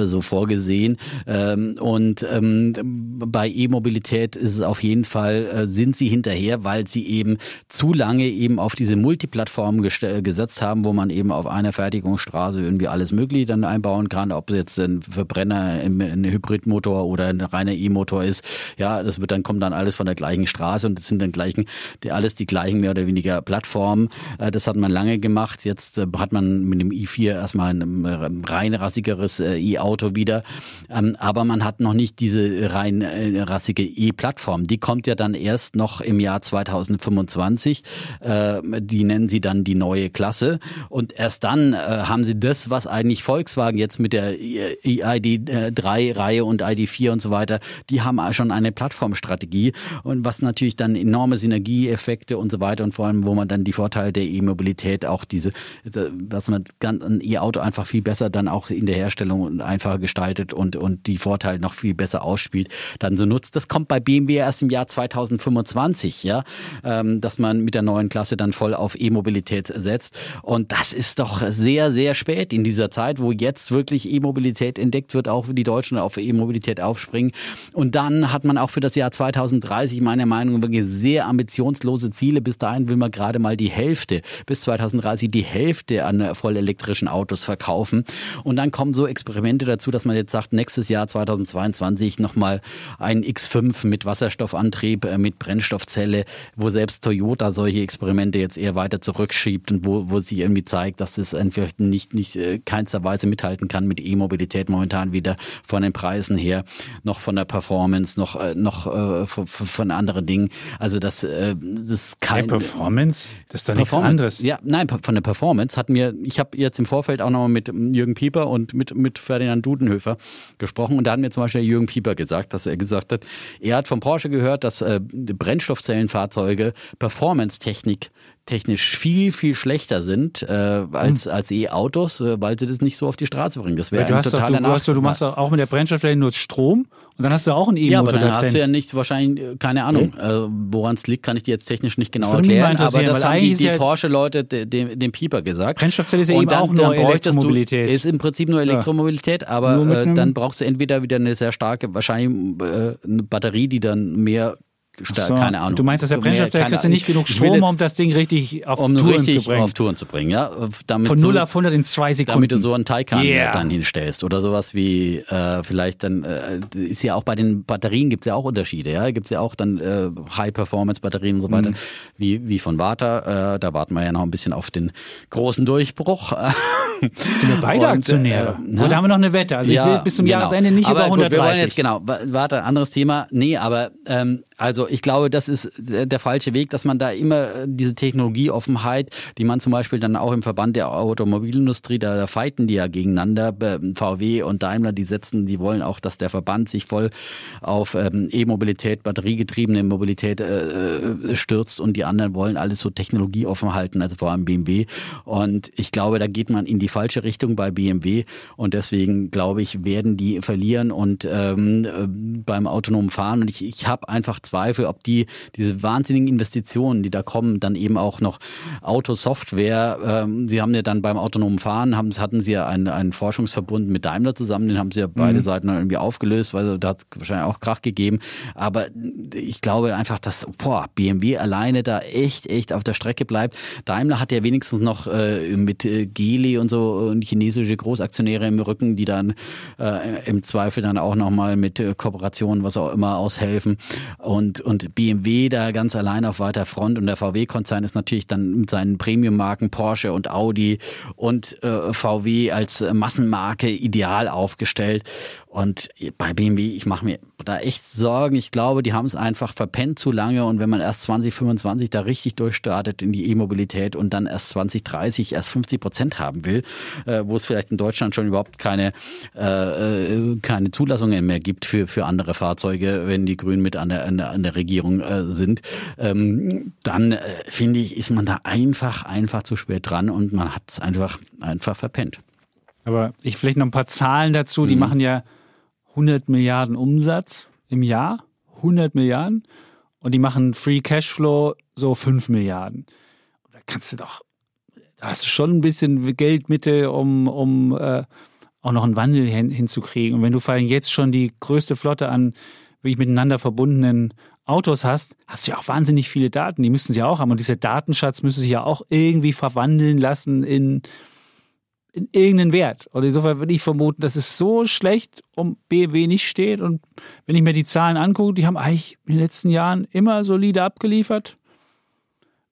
B: so vorgesehen. Ähm, und ähm, bei E-Mobilität ist es auf jeden Fall äh, sind sie hinterher, weil sie eben zu lange eben auf diese Multiplattformen gesetzt haben, wo man eben auf einer Fertigungsstraße irgendwie alles Mögliche dann einbauen kann, ob es jetzt ein Verbrenner, ein Hybridmotor oder ein reiner E-Motor ist. Ja, das wird dann kommt dann alles von der gleichen Straße und es sind dann gleichen, die, alles die gleichen mehr oder weniger Plattformen. Äh, das hat man lange gemacht. Jetzt äh, hat man mit dem i4 erstmal ein rein rassigeres E-Auto wieder. Ähm, aber man hat noch nicht diese rein rassige E-Plattform. Die kommt ja dann erst noch im Jahr 2025. Äh, die nennen sie dann die neue Klasse. Und erst dann äh, haben sie das, was eigentlich Volkswagen jetzt mit der ID3-Reihe und ID4 und so weiter, die haben schon eine Plattformstrategie und was natürlich dann enorme Synergieeffekte und so weiter und vor allem, wo man dann die Vorteile der E-Mobilität auch diese, dass man ein E-Auto einfach viel besser dann auch in der Herstellung einfacher gestaltet und, und die Vorteile noch viel besser ausspielt, dann so nutzt. Das kommt bei BMW erst im Jahr 2025, ja, ähm, dass man mit der neuen Klasse dann voll auf E-Mobilität setzt. Und das ist doch sehr, sehr spät in dieser Zeit, wo jetzt wirklich E-Mobilität entdeckt wird, auch die Deutschen auf E-Mobilität aufspringen. Und dann hat man auch für das Jahr 2030 meiner Meinung nach sehr ambitionslose Ziele. Bis dahin will man gerade mal die Hälfte, bis 2030 die Hälfte an vollelektrischen Autos verkaufen. Und dann kommen so Experimente dazu, dass man jetzt sagt, nächstes Jahr 2022 nochmal ein X5 mit Wasserstoff Antrieb äh, mit Brennstoffzelle, wo selbst Toyota solche Experimente jetzt eher weiter zurückschiebt und wo, wo sie irgendwie zeigt, dass es einfach nicht, nicht äh, keinster Weise mithalten kann mit E-Mobilität momentan wieder von den Preisen her, noch von der Performance, noch, äh, noch von, von anderen Dingen. Also das, das ist kein...
A: Ja, Performance? Das ist doch nichts anderes.
B: Ja, nein, von der Performance hat mir, ich habe jetzt im Vorfeld auch nochmal mit Jürgen Pieper und mit, mit Ferdinand Dudenhöfer gesprochen und da hat mir zum Beispiel Jürgen Pieper gesagt, dass er gesagt hat, er hat von Porsche gehört, gehört, dass äh, Brennstoffzellenfahrzeuge Performance-Technik technisch viel, viel schlechter sind äh, als, hm. als E-Autos, äh, weil sie das nicht so auf die Straße bringen. Das wäre ein totaler
A: doch, du, du, du machst auch mit der Brennstoffzelle nur Strom und dann hast du auch einen E-Motor. Ja, aber dann
B: hast du ja nicht wahrscheinlich, äh, keine Ahnung, hm? äh, woran es liegt, kann ich dir jetzt technisch nicht genau erklären. Aber das haben die, die Porsche-Leute dem, dem Pieper gesagt.
A: Brennstoffzelle ist ja eben dann, auch nur Elektromobilität.
B: Du, ist im Prinzip nur Elektromobilität, ja. aber äh, dann brauchst du entweder wieder eine sehr starke, wahrscheinlich äh, eine Batterie, die dann mehr so. keine Ahnung.
A: Du meinst, dass der Brennstoffzelle kriegst du nicht genug Strom, um das Ding richtig auf um Touren richtig zu bringen?
B: auf Touren zu bringen, ja.
A: Damit Von 0 so, auf 100 in zwei Sekunden.
B: Damit du so einen Taycan yeah. dann hinstellst oder sowas wie äh, vielleicht dann äh, ist ja auch bei den Batterien gibt es ja auch Unterschiede, ja. Gibt es ja auch dann äh, High-Performance-Batterien und so weiter, mhm. wie, wie von Vata. Äh, da warten wir ja noch ein bisschen auf den großen Durchbruch.
A: Sind wir beide und, Aktionäre? Äh, Oder haben wir noch eine Wette? Also ja, ich will bis zum genau. Jahresende nicht aber über 130. Gut, wir wollen jetzt,
B: genau, warte, anderes Thema. Nee, aber ähm, also Also ich glaube, das ist der falsche Weg, dass man da immer diese Technologieoffenheit, die man zum Beispiel dann auch im Verband der Automobilindustrie, da, da fighten die ja gegeneinander, VW und Daimler, die setzen, die wollen auch, dass der Verband sich voll auf ähm, E-Mobilität, batteriegetriebene Mobilität äh, äh, stürzt und die anderen wollen alles so technologieoffen halten, also vor allem BMW. Und ich glaube, da geht man in die falsche Richtung bei BMW und deswegen glaube ich, werden die verlieren und ähm, äh, beim autonomen Fahren und ich, ich habe einfach Zweifel, ob die diese wahnsinnigen Investitionen, die da kommen, dann eben auch noch Autosoftware, ähm, sie haben ja dann beim autonomen Fahren, haben, hatten sie ja einen, einen Forschungsverbund mit Daimler zusammen, den haben sie ja beide mhm. Seiten irgendwie aufgelöst, weil da hat es wahrscheinlich auch Krach gegeben. Aber ich glaube einfach, dass boah, BMW alleine da echt, echt auf der Strecke bleibt. Daimler hat ja wenigstens noch äh, mit äh, Geely und so und chinesische Großaktionäre im Rücken, die dann äh, im Zweifel dann auch nochmal mit äh, Kooperationen, was auch immer, aushelfen. Und, und BMW da ganz allein auf weiter Front und der VW-Konzern ist natürlich dann mit seinen Premium-Marken Porsche und Audi und äh, VW als Massenmarke ideal aufgestellt. Und bei BMW, ich mache mir da echt Sorgen. Ich glaube, die haben es einfach verpennt zu lange. Und wenn man erst 2025 da richtig durchstartet in die E-Mobilität und dann erst 2030 erst 50 Prozent haben will, äh, wo es vielleicht in Deutschland schon überhaupt keine, äh, äh, keine Zulassungen mehr gibt für, für andere Fahrzeuge, wenn die Grünen mit an der, an der, an der Regierung äh, sind, ähm, dann äh, finde ich, ist man da einfach, einfach zu spät dran und man hat es einfach, einfach verpennt.
A: Aber ich vielleicht noch ein paar Zahlen dazu. Die mhm. machen ja 100 Milliarden Umsatz im Jahr, 100 Milliarden, und die machen Free Cashflow so 5 Milliarden. Da kannst du doch, da hast du schon ein bisschen Geldmittel, um, um äh, auch noch einen Wandel hin, hinzukriegen. Und wenn du vor allem jetzt schon die größte Flotte an wirklich miteinander verbundenen Autos hast, hast du ja auch wahnsinnig viele Daten. Die müssten sie auch haben. Und dieser Datenschatz müsste sich ja auch irgendwie verwandeln lassen in irgendeinen Wert. Und insofern würde ich vermuten, dass es so schlecht um BMW nicht steht. Und wenn ich mir die Zahlen angucke, die haben eigentlich in den letzten Jahren immer solide abgeliefert.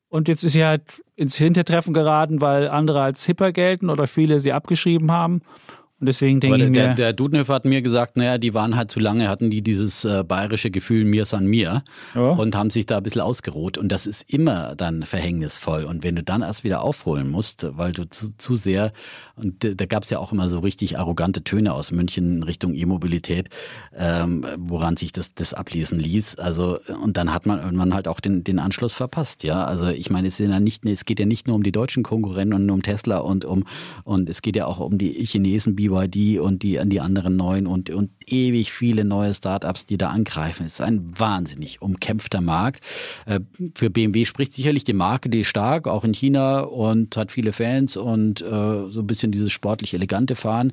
A: Und jetzt ist sie halt ins Hintertreffen geraten, weil andere als hipper gelten oder viele sie abgeschrieben haben. Und deswegen denke
B: ich
A: mir.
B: Der, der Dudnev hat mir gesagt, naja, die waren halt zu lange, hatten die dieses äh, bayerische Gefühl mir san mir ja. und haben sich da ein bisschen ausgeruht. Und das ist immer dann verhängnisvoll. Und wenn du dann erst wieder aufholen musst, weil du zu, zu sehr, und da gab es ja auch immer so richtig arrogante Töne aus München in Richtung E-Mobilität, ähm, woran sich das, das ablesen ließ. Also, und dann hat man irgendwann halt auch den, den Anschluss verpasst, ja. Also ich meine, es, ja nicht, es geht ja nicht nur um die deutschen Konkurrenten und um Tesla und um und es geht ja auch um die Chinesen, BYD und die, die anderen neuen und, und ewig viele neue Startups, die da angreifen. Es ist ein wahnsinnig umkämpfter Markt. Äh, für BMW spricht sicherlich die Marke, die ist stark, auch in China und hat viele Fans und äh, so ein bisschen dieses sportlich elegante Fahren.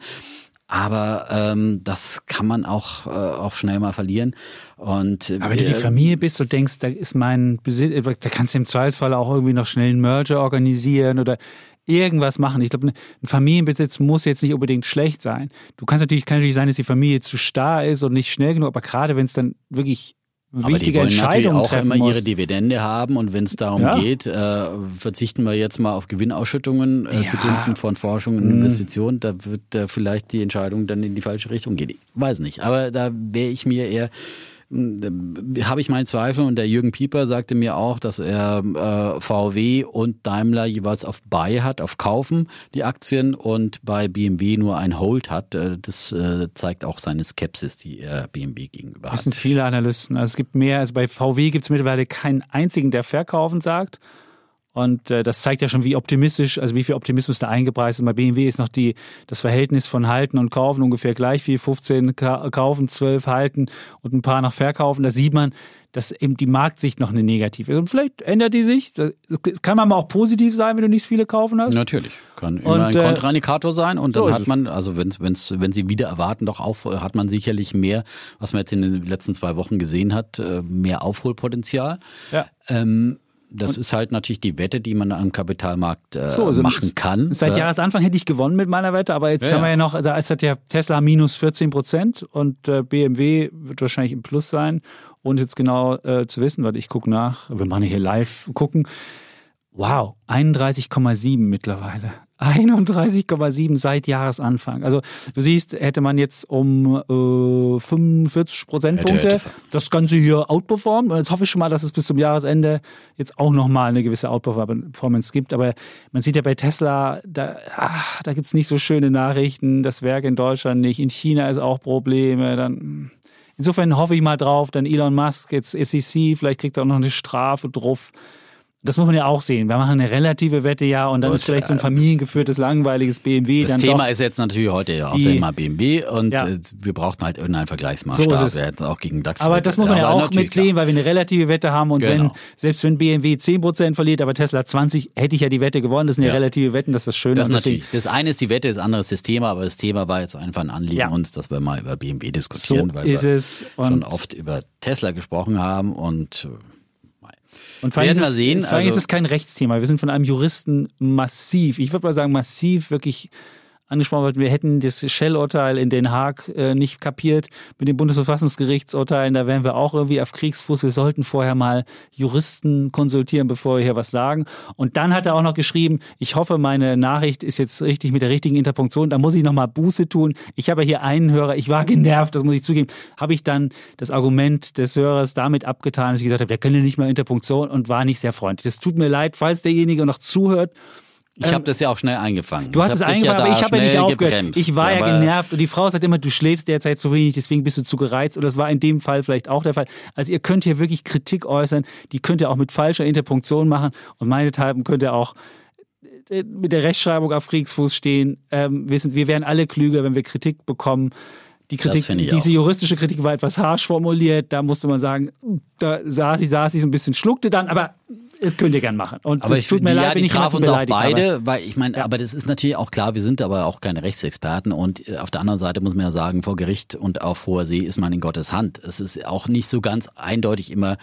B: Aber ähm, das kann man auch, äh, auch schnell mal verlieren. Und,
A: Aber wenn du die Familie bist und denkst, da ist mein Besitz, da kannst du im Zweifelsfall auch irgendwie noch schnell einen Merger organisieren oder irgendwas machen. Ich glaube, ein Familienbesitz muss jetzt nicht unbedingt schlecht sein. Du kannst natürlich, kann natürlich sein, dass die Familie zu starr ist und nicht schnell genug, aber gerade wenn es dann wirklich wichtige Entscheidungen
B: auch immer muss. ihre Dividende haben und wenn es darum ja. geht, äh, verzichten wir jetzt mal auf Gewinnausschüttungen äh, ja. zugunsten von Forschung und mhm. Investitionen, da wird äh, vielleicht die Entscheidung dann in die falsche Richtung gehen. Ich weiß nicht, aber da wäre ich mir eher habe ich meinen Zweifel und der Jürgen Pieper sagte mir auch, dass er äh, VW und Daimler jeweils auf Buy hat, auf Kaufen die Aktien und bei BMW nur ein Hold hat. Äh, das äh, zeigt auch seine Skepsis, die er BMW gegenüber hat.
A: Das sind viele Analysten. Also es gibt mehr, also bei VW gibt es mittlerweile keinen einzigen, der verkaufen sagt. Und äh, das zeigt ja schon, wie optimistisch, also wie viel Optimismus da eingepreist ist. Bei BMW ist noch die, das Verhältnis von Halten und Kaufen ungefähr gleich wie 15 kaufen, 12 halten und ein paar noch verkaufen. Da sieht man, dass eben die Marktsicht noch eine negative ist. Und vielleicht ändert die sich. Das kann man mal auch positiv sein, wenn du nicht viele kaufen hast.
B: Natürlich. Kann immer und, ein äh, Kontraindikator sein. Und dann so hat man, also wenn's, wenn's, wenn sie wieder erwarten, doch auf, hat man sicherlich mehr, was man jetzt in den letzten zwei Wochen gesehen hat, äh, mehr Aufholpotenzial. Ja. Ähm, das und ist halt natürlich die Wette, die man am Kapitalmarkt äh, so, also machen kann.
A: Seit Jahresanfang hätte ich gewonnen mit meiner Wette, aber jetzt ja, haben wir ja noch, da ist halt ja Tesla minus 14 Prozent und äh, BMW wird wahrscheinlich im Plus sein. Und jetzt genau äh, zu wissen, weil ich gucke nach, wir machen hier live gucken. Wow, 31,7 mittlerweile. 31,7 seit Jahresanfang. Also du siehst, hätte man jetzt um äh, 45 Prozentpunkte das Ganze hier outperformt. Und jetzt hoffe ich schon mal, dass es bis zum Jahresende jetzt auch nochmal eine gewisse Outperformance gibt. Aber man sieht ja bei Tesla, da, da gibt es nicht so schöne Nachrichten. Das Werk in Deutschland nicht. In China ist auch Probleme. Dann, insofern hoffe ich mal drauf, dann Elon Musk, jetzt SEC, vielleicht kriegt er auch noch eine Strafe drauf. Das muss man ja auch sehen. Wir machen eine relative Wette ja und dann Gut, ist vielleicht so ein äh, familiengeführtes, langweiliges BMW.
B: Das Thema ist jetzt natürlich heute ja hauptsächlich mal BMW und ja. Äh, wir brauchten halt irgendeinen Vergleichsmaßstab. So wir hätten auch gegen DAX.
A: Aber das muss man ja auch mitsehen, weil wir eine relative Wette haben und genau. wenn, selbst wenn BMW 10% verliert, aber Tesla 20, hätte ich ja die Wette gewonnen. Das sind ja, ja relative Wetten, das ist das Schöne.
B: Das, natürlich. das eine ist die Wette, das andere ist das Thema, aber das Thema war jetzt einfach ein Anliegen ja. uns, dass wir mal über BMW diskutieren,
A: so
B: weil wir schon oft über Tesla gesprochen haben und
A: und vor allem, ist, sehen, vor allem also ist es kein Rechtsthema. Wir sind von einem Juristen massiv, ich würde mal sagen massiv, wirklich angesprochen wird, wir hätten das Shell-Urteil in Den Haag äh, nicht kapiert mit den Bundesverfassungsgerichtsurteilen, da wären wir auch irgendwie auf Kriegsfuß. Wir sollten vorher mal Juristen konsultieren, bevor wir hier was sagen. Und dann hat er auch noch geschrieben, ich hoffe, meine Nachricht ist jetzt richtig mit der richtigen Interpunktion. Da muss ich nochmal Buße tun. Ich habe hier einen Hörer, ich war genervt, das muss ich zugeben. Habe ich dann das Argument des Hörers damit abgetan, dass ich gesagt habe, der könnte nicht mal Interpunktion und war nicht sehr freundlich. Das tut mir leid, falls derjenige noch zuhört.
B: Ich habe ähm, das ja auch schnell eingefangen.
A: Du hast es eingefangen, ja aber ich habe ja nicht aufgehört. Gebremst, ich war ja genervt und die Frau sagt immer, du schläfst derzeit zu wenig, deswegen bist du zu gereizt. Und das war in dem Fall vielleicht auch der Fall. Also ihr könnt hier wirklich Kritik äußern, die könnt ihr auch mit falscher Interpunktion machen und meinethalben könnt ihr auch äh, mit der Rechtschreibung auf Kriegsfuß stehen. Ähm, wir, sind, wir wären alle klüger, wenn wir Kritik bekommen. Die Kritik, diese auch. juristische Kritik war etwas harsch formuliert. Da musste man sagen, da saß ich, saß ich so ein bisschen, schluckte dann, aber das könnt ihr gern machen. Und
B: aber es tut mir ja, leid, wenn ich traf uns auch beide, habe. weil ich meine, ja. aber das ist natürlich auch klar, wir sind aber auch keine Rechtsexperten und äh, auf der anderen Seite muss man ja sagen, vor Gericht und auf hoher See ist man in Gottes Hand. Es ist auch nicht so ganz eindeutig immer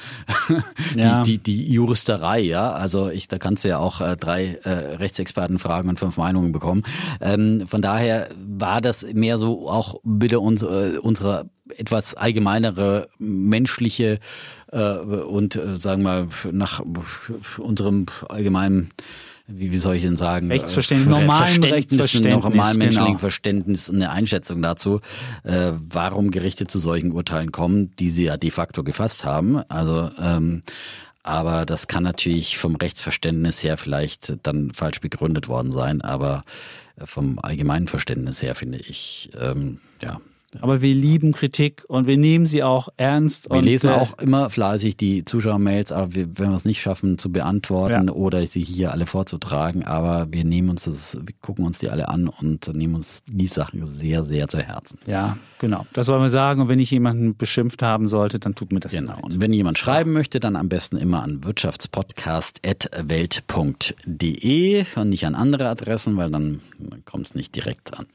B: die, ja. die, die, Juristerei, ja. Also ich, da kannst du ja auch äh, drei äh, Rechtsexperten fragen und fünf Meinungen bekommen. Ähm, von daher war das mehr so auch bitte uns, äh, unserer etwas allgemeinere menschliche und äh, sagen wir mal nach unserem allgemeinen wie, wie soll ich denn sagen?
A: Rechtsverständnis, normalen Rechtsverständnis,
B: normalen menschlichen genau. Verständnis, eine Einschätzung dazu, äh, warum Gerichte zu solchen Urteilen kommen, die sie ja de facto gefasst haben. Also ähm, aber das kann natürlich vom Rechtsverständnis her vielleicht dann falsch begründet worden sein. Aber vom allgemeinen Verständnis her finde ich, ähm, ja,
A: aber wir lieben Kritik und wir nehmen sie auch ernst.
B: Wir lesen äh, auch immer fleißig die Zuschauermails, aber wir, wenn wir es nicht schaffen zu beantworten ja. oder sie hier alle vorzutragen, aber wir nehmen uns das, wir gucken uns die alle an und nehmen uns die Sachen sehr, sehr zu Herzen.
A: Ja, genau. Das wollen wir sagen. Und wenn ich jemanden beschimpft haben sollte, dann tut mir das
B: genau.
A: leid.
B: Und wenn jemand schreiben möchte, dann am besten immer an wirtschaftspodcast.welt.de und nicht an andere Adressen, weil dann kommt es nicht direkt an.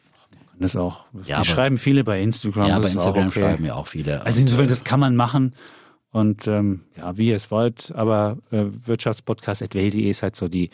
A: Das auch. Ja, die schreiben viele bei Instagram.
B: Ja, bei Instagram okay. schreiben ja auch viele.
A: Also insofern, das kann man machen. Und ähm, ja, wie ihr es wollt, aber äh, Wirtschaftspodcast.welt.de ist halt so die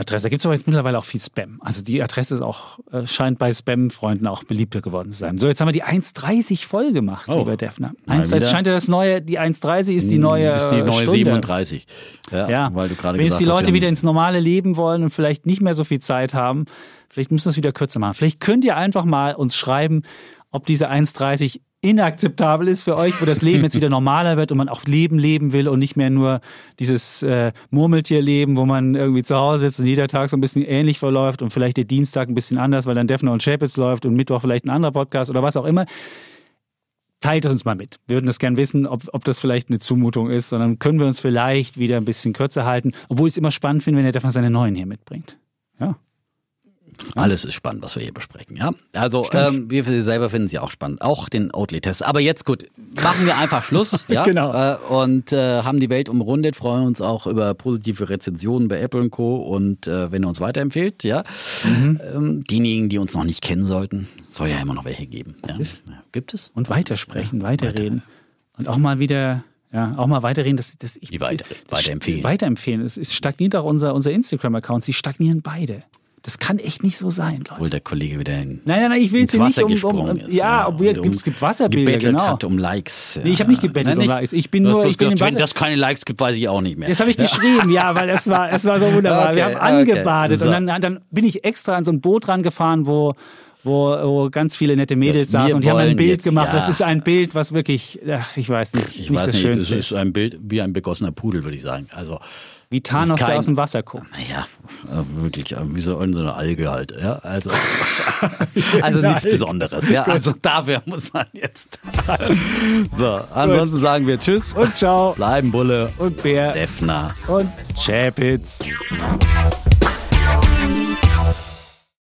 A: Adresse. Da gibt es aber jetzt mittlerweile auch viel Spam. Also die Adresse ist auch, äh, scheint bei Spam-Freunden auch beliebter geworden zu sein. So, jetzt haben wir die 1.30 voll gemacht, oh. lieber Defner. 1.30 scheint ja das neue, die 1.30 ist die hm, neue ist
B: die neue
A: Stunde.
B: 37.
A: Ja, ja. weil du gerade Wenn jetzt die Leute wieder ins normale Leben wollen und vielleicht nicht mehr so viel Zeit haben, Vielleicht müssen wir es wieder kürzer machen. Vielleicht könnt ihr einfach mal uns schreiben, ob diese 1,30 inakzeptabel ist für euch, wo das Leben jetzt wieder normaler wird und man auch Leben leben will und nicht mehr nur dieses äh, Murmeltierleben, wo man irgendwie zu Hause sitzt und jeder Tag so ein bisschen ähnlich verläuft und vielleicht der Dienstag ein bisschen anders, weil dann Defner und Chapitz läuft und Mittwoch vielleicht ein anderer Podcast oder was auch immer. Teilt es uns mal mit. Wir würden das gern wissen, ob, ob das vielleicht eine Zumutung ist, sondern können wir uns vielleicht wieder ein bisschen kürzer halten, obwohl ich es immer spannend finde, wenn der Defner seine neuen hier mitbringt. Ja.
B: Alles ist spannend, was wir hier besprechen. Ja, also ähm, wir selber finden sie auch spannend, auch den Oatly-Test. Aber jetzt gut, machen wir einfach Schluss. ja?
A: genau.
B: Äh, und äh, haben die Welt umrundet, freuen uns auch über positive Rezensionen bei Apple und Co. Und äh, wenn ihr uns weiterempfehlt, ja, mhm. ähm, diejenigen, die uns noch nicht kennen sollten, soll ja immer noch welche geben. Ja? Ja, gibt es?
A: Und weitersprechen, ja, weiterreden und auch mal wieder ja, auch mal weiterreden. Das, das,
B: ich, weiter, weiterempfehlen.
A: Weiterempfehlen. Es, es stagniert auch unser, unser Instagram-Account. Sie stagnieren beide. Das kann echt nicht so sein, Leute.
B: Obwohl der Kollege wieder in,
A: Nein, nein, nein, ich will
B: ins Wasser
A: nicht um, um,
B: gesprungen
A: um
B: ist.
A: ja, ob wir,
B: und
A: gibt, es gibt Wasserbilder,
B: gebettelt
A: genau.
B: hat um Likes.
A: Nee, ich habe nicht gebettelt
B: Nein,
A: um? Likes. Ich bin nur, ich bin
B: gesagt, wenn das keine Likes gibt, weiß ich auch nicht mehr.
A: Das habe ich geschrieben, ja, weil es war, es war so wunderbar. Wir
B: Okay,
A: haben angebadet
B: okay.
A: und dann, dann bin ich extra an so ein Boot rangefahren, wo, wo, wo ganz viele nette Mädels
B: Wir
A: saßen und die haben ein Bild
B: jetzt,
A: gemacht.
B: ja.
A: Das ist ein Bild, was wirklich, ach, ich weiß nicht,
B: ich
A: nicht
B: weiß
A: das
B: nicht, das
A: Schönste
B: ist ein Bild wie ein begossener Pudel, würde ich sagen. Also,
A: Wie Thanos,
B: kein-
A: der aus dem Wasser guckt.
B: naja, äh, wirklich, äh, wie so in so eine Alge halt. Ja, also, also nichts. Besonderes. Ja, also dafür muss man jetzt. So, ansonsten sagen wir Tschüss.
A: Und ciao.
B: Bleiben Bulle.
A: Und Bär.
B: Defner.
A: Und Chapitz.